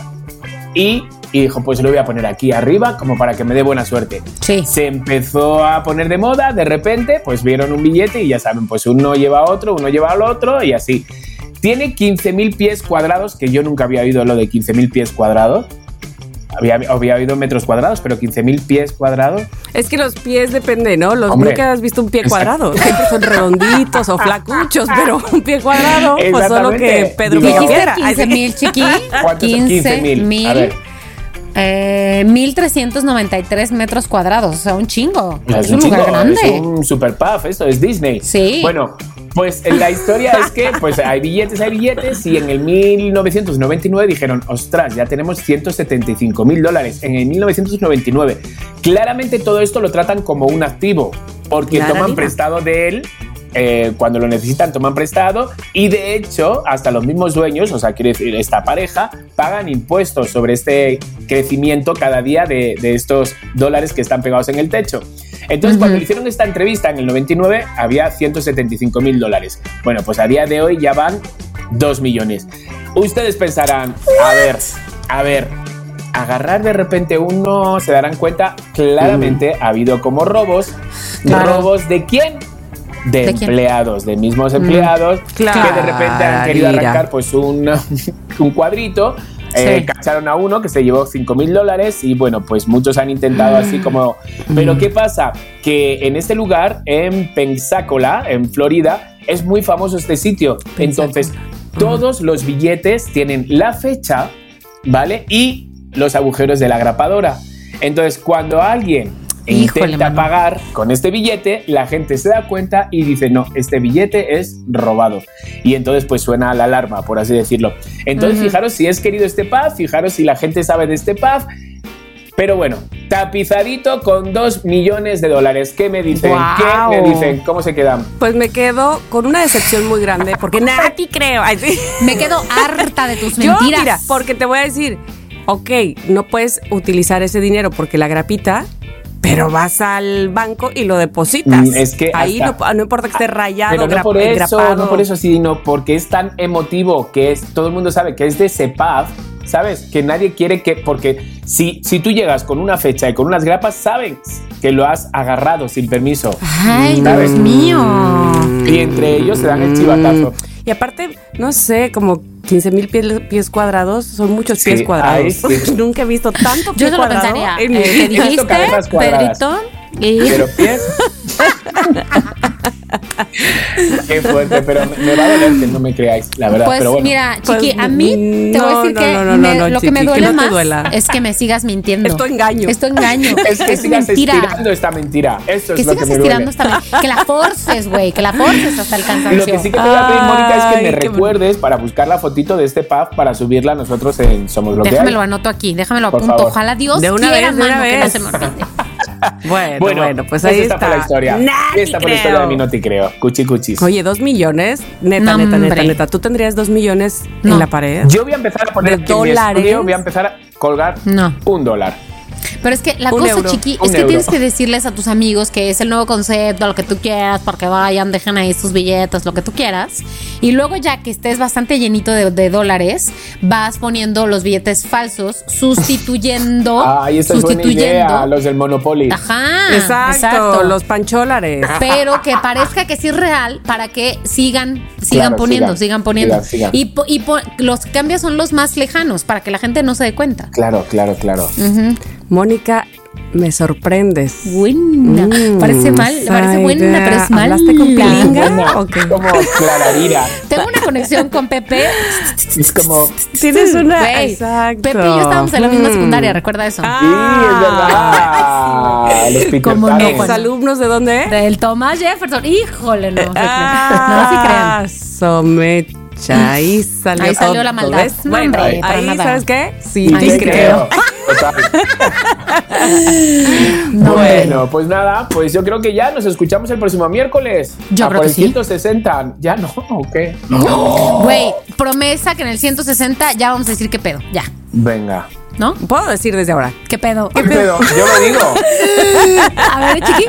[SPEAKER 4] y, y dijo, pues lo voy a poner aquí arriba como para que me dé buena suerte
[SPEAKER 2] Sí.
[SPEAKER 4] se empezó a poner de moda, de repente, pues vieron un billete y ya saben, pues uno lleva a otro, uno lleva al otro y así. Tiene 15.000 pies cuadrados, que yo nunca había oído lo de 15.000 pies cuadrados. Había, había oído metros cuadrados, pero 15.000 pies cuadrados.
[SPEAKER 3] Es que los pies depende, ¿no? Los
[SPEAKER 4] Hombre.
[SPEAKER 3] nunca has visto un pie cuadrado. Siempre son redonditos o flacuchos, pero un pie cuadrado, pues solo que
[SPEAKER 4] Exactamente.
[SPEAKER 3] Pedro
[SPEAKER 4] Digo,
[SPEAKER 2] ¿Dijiste
[SPEAKER 3] quisiera.
[SPEAKER 2] 15 mil, chiqui?
[SPEAKER 4] ¿Cuántos son 15.000? A ver.
[SPEAKER 2] Eh, 1393 metros cuadrados, o sea, un chingo. Es, un,
[SPEAKER 4] chingo,
[SPEAKER 2] lugar grande.
[SPEAKER 4] Es un super puff, esto es Disney.
[SPEAKER 2] Sí.
[SPEAKER 4] Bueno, pues la historia es que pues hay billetes, hay billetes y en el 1999 dijeron, ostras, ya tenemos 175 mil dólares en el 1999. Claramente todo esto lo tratan como un activo porque toman prestado de él. Eh, cuando lo necesitan toman prestado y de hecho hasta los mismos dueños, o sea, quiere decir, esta pareja, pagan impuestos sobre este crecimiento cada día de, de estos dólares que están pegados en el techo. Entonces, cuando le hicieron esta entrevista en el 99, había 175 mil dólares. Bueno, pues a día de hoy ya van 2 millones. Ustedes pensarán, a ver, a ver, agarrar de repente uno, se darán cuenta, claramente ha habido como robos.
[SPEAKER 2] Claro.
[SPEAKER 4] ¿Robos de quién? De,
[SPEAKER 2] ¿De quién?
[SPEAKER 4] empleados, de mismos empleados,
[SPEAKER 3] Claro.
[SPEAKER 4] que de repente han querido
[SPEAKER 3] Mira.
[SPEAKER 4] arrancar pues un, un cuadrito. eh,
[SPEAKER 2] Sí.
[SPEAKER 4] cacharon a uno que se llevó 5 mil dólares y bueno, pues muchos han intentado así como... Pero ¿qué pasa? Que en este lugar, en Pensacola, en Florida, es muy famoso este sitio. Entonces, todos los billetes tienen la fecha, ¿vale? Y los agujeros de la grapadora. Entonces, cuando alguien
[SPEAKER 2] Híjole,
[SPEAKER 4] intenta
[SPEAKER 2] mano.
[SPEAKER 4] pagar con este billete, la gente se da cuenta y dice, no, este billete es robado. Y entonces pues suena la alarma, por así decirlo. Entonces, fijaros si es querido este pub, fijaros si la gente sabe de este pub. Pero bueno, tapizadito con 2 millones de dólares. ¿Qué me dicen? ¿Qué me dicen? ¿Cómo se quedan?
[SPEAKER 3] Pues me quedo con una decepción muy grande porque nada te creo. Ay, sí.
[SPEAKER 2] Me quedo harta de tus
[SPEAKER 3] Yo,
[SPEAKER 2] mentiras.
[SPEAKER 3] mira, porque te voy a decir, ok, no puedes utilizar ese dinero porque la grapita, pero vas al banco y lo depositas.
[SPEAKER 4] Mm, es que
[SPEAKER 3] ahí
[SPEAKER 4] hasta-
[SPEAKER 3] no, no importa que esté rayado,
[SPEAKER 4] Pero no
[SPEAKER 3] gra-
[SPEAKER 4] por eso,
[SPEAKER 3] engrapado.
[SPEAKER 4] no por eso, sino porque es tan emotivo que es, todo el mundo sabe que es de pub, ¿sabes? Que nadie quiere que, porque si, si tú llegas con una fecha y con unas grapas, saben que lo has agarrado sin permiso.
[SPEAKER 2] Ay,
[SPEAKER 4] ¿Sabes?
[SPEAKER 2] Dios mío.
[SPEAKER 4] Y entre ellos se dan el chivatazo.
[SPEAKER 3] Y aparte, no sé, como 15 mil pies, pies cuadrados, son muchos
[SPEAKER 4] Sí,
[SPEAKER 3] pies cuadrados.
[SPEAKER 4] ay, sí.
[SPEAKER 3] Nunca he visto tanto pie
[SPEAKER 2] Yo solo pensaría,
[SPEAKER 3] en
[SPEAKER 2] eh. ¿qué dijiste. Pedrito? Y-
[SPEAKER 4] Pero pies. Qué fuerte, pero me, va a doler que no me creáis, la verdad.
[SPEAKER 2] Pues
[SPEAKER 4] pero bueno.
[SPEAKER 2] mira,
[SPEAKER 3] Pues,
[SPEAKER 2] Chiqui, a mí te voy a decir
[SPEAKER 3] no,
[SPEAKER 2] que
[SPEAKER 3] no, no,
[SPEAKER 2] me-
[SPEAKER 3] no,
[SPEAKER 2] lo que me
[SPEAKER 3] que
[SPEAKER 2] duele más
[SPEAKER 3] duela.
[SPEAKER 2] es que me sigas mintiendo.
[SPEAKER 3] Esto engaño.
[SPEAKER 2] Esto engaño.
[SPEAKER 4] es que sigas
[SPEAKER 2] mentira.
[SPEAKER 4] estirando esta mentira. Eso es
[SPEAKER 2] Que
[SPEAKER 4] lo que
[SPEAKER 2] sigas
[SPEAKER 4] me
[SPEAKER 2] estirando
[SPEAKER 4] duele.
[SPEAKER 2] esta Que la forces, güey. Que la forces hasta el cansancio.
[SPEAKER 4] Lo que sí que te voy a pedir, Mónica, es que me recuerdes para buscar la fotito de este pub para subirla nosotros en Somos lo que
[SPEAKER 2] Déjame
[SPEAKER 4] hay.
[SPEAKER 2] lo anoto aquí, déjame lo
[SPEAKER 4] Por
[SPEAKER 2] apunto. Ojalá Dios
[SPEAKER 3] De una
[SPEAKER 2] quiera,
[SPEAKER 3] vez, de una
[SPEAKER 2] mano, que no
[SPEAKER 3] vez.
[SPEAKER 2] se me olvide.
[SPEAKER 3] Bueno,
[SPEAKER 4] Bueno,
[SPEAKER 3] bueno, pues ahí
[SPEAKER 4] esta
[SPEAKER 3] está.
[SPEAKER 4] fue la historia.
[SPEAKER 3] Nah,
[SPEAKER 4] Y esta fue la historia de mi no te creo. Cuchi cuchis.
[SPEAKER 3] Oye, dos millones. Neta,
[SPEAKER 2] No,
[SPEAKER 3] neta, neta, neta. ¿Tú tendrías dos millones
[SPEAKER 2] No.
[SPEAKER 3] en la pared?
[SPEAKER 4] Yo voy a empezar a poner
[SPEAKER 3] ¿De dólares?
[SPEAKER 4] voy a empezar a colgar
[SPEAKER 2] No.
[SPEAKER 4] un dólar.
[SPEAKER 2] Pero es que la
[SPEAKER 3] Un
[SPEAKER 2] cosa,
[SPEAKER 3] euro.
[SPEAKER 2] chiqui, es que
[SPEAKER 4] euro.
[SPEAKER 2] tienes que decirles a tus amigos que es el nuevo concepto, lo que tú quieras, porque vayan, dejen ahí sus billetes, lo que tú quieras. Y luego ya que estés bastante llenito de, de dólares, vas poniendo los billetes falsos, sustituyendo.
[SPEAKER 4] Ay, esta es buena idea, los del Monopoly.
[SPEAKER 2] Ajá.
[SPEAKER 3] exacto, los pancholares.
[SPEAKER 2] Pero que parezca que sí es real para que sigan, sigan
[SPEAKER 4] Claro,
[SPEAKER 2] poniendo,
[SPEAKER 4] sigan,
[SPEAKER 2] sigan, poniendo.
[SPEAKER 4] sigan, sigan.
[SPEAKER 2] Y, po- y po- los cambios son los más lejanos para que la gente no se dé cuenta.
[SPEAKER 4] Claro, claro, claro.
[SPEAKER 3] Mónica, me sorprendes.
[SPEAKER 2] Buena.
[SPEAKER 3] Mm,
[SPEAKER 2] parece mal, parece buena,
[SPEAKER 3] idea.
[SPEAKER 2] pero es mala.
[SPEAKER 3] ¿Hablaste con Pilinga?
[SPEAKER 4] Buena,
[SPEAKER 3] Ok.
[SPEAKER 4] Como Clararira.
[SPEAKER 2] Tengo una conexión con Pepe.
[SPEAKER 4] Es como.
[SPEAKER 3] Tienes una. Exacto.
[SPEAKER 2] Pepe y yo estábamos en la misma
[SPEAKER 3] Mm.
[SPEAKER 2] secundaria, recuerda eso.
[SPEAKER 4] Sí,
[SPEAKER 3] Ah,
[SPEAKER 4] es verdad. Los
[SPEAKER 2] Como no,
[SPEAKER 3] ¿Exalumnos de dónde?
[SPEAKER 2] Del Tomás Jefferson. Híjole, no.
[SPEAKER 3] Ah,
[SPEAKER 2] no se crean.
[SPEAKER 3] Somecha, ahí salió
[SPEAKER 2] Ahí salió
[SPEAKER 3] todo,
[SPEAKER 2] la maldad.
[SPEAKER 3] ¿ves?
[SPEAKER 2] No,
[SPEAKER 3] Bueno,
[SPEAKER 2] hombre, para
[SPEAKER 3] ahí,
[SPEAKER 2] nada.
[SPEAKER 3] ¿sabes qué? Sí,
[SPEAKER 2] Ahí
[SPEAKER 4] te
[SPEAKER 2] sí
[SPEAKER 4] creo.
[SPEAKER 2] No,
[SPEAKER 4] Bueno, pues nada, pues yo creo que ya nos escuchamos el próximo miércoles.
[SPEAKER 2] Yo
[SPEAKER 4] A
[SPEAKER 2] creo
[SPEAKER 4] por
[SPEAKER 2] que
[SPEAKER 4] el
[SPEAKER 2] sí.
[SPEAKER 4] 160. ¿Ya no? ¿O qué?
[SPEAKER 2] Güey, promesa que en el 160 ya vamos a decir qué pedo. Ya.
[SPEAKER 4] Venga.
[SPEAKER 2] ¿No?
[SPEAKER 3] Puedo decir desde ahora.
[SPEAKER 2] ¿Qué pedo?
[SPEAKER 4] ¿Qué pedo? Yo lo digo.
[SPEAKER 2] A ver, chiqui.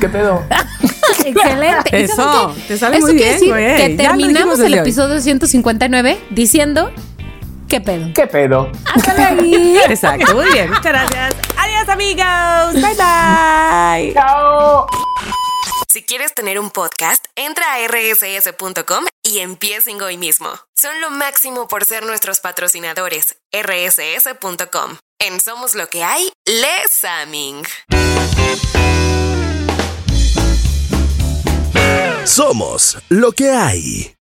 [SPEAKER 4] ¿Qué pedo?
[SPEAKER 2] Excelente. ¿Y
[SPEAKER 3] Eso,
[SPEAKER 2] qué?
[SPEAKER 3] te sale muy
[SPEAKER 2] quiere
[SPEAKER 3] bien,
[SPEAKER 2] decir
[SPEAKER 3] güey.
[SPEAKER 2] que
[SPEAKER 3] Ya lo dijimos
[SPEAKER 2] terminamos el
[SPEAKER 3] desde hoy.
[SPEAKER 2] episodio 159 diciendo qué pedo.
[SPEAKER 4] ¿Qué pedo?
[SPEAKER 2] Hasta ahí.
[SPEAKER 3] Exacto, muy bien. Muchas gracias. Adiós, amigos. Bye, bye.
[SPEAKER 4] ¡Chao!
[SPEAKER 1] Si quieres tener un podcast, entra a rss.com y empiecen hoy mismo. Son lo máximo por ser nuestros patrocinadores. rss.com. En Somos lo que hay, Les Aming.
[SPEAKER 5] Somos lo que hay.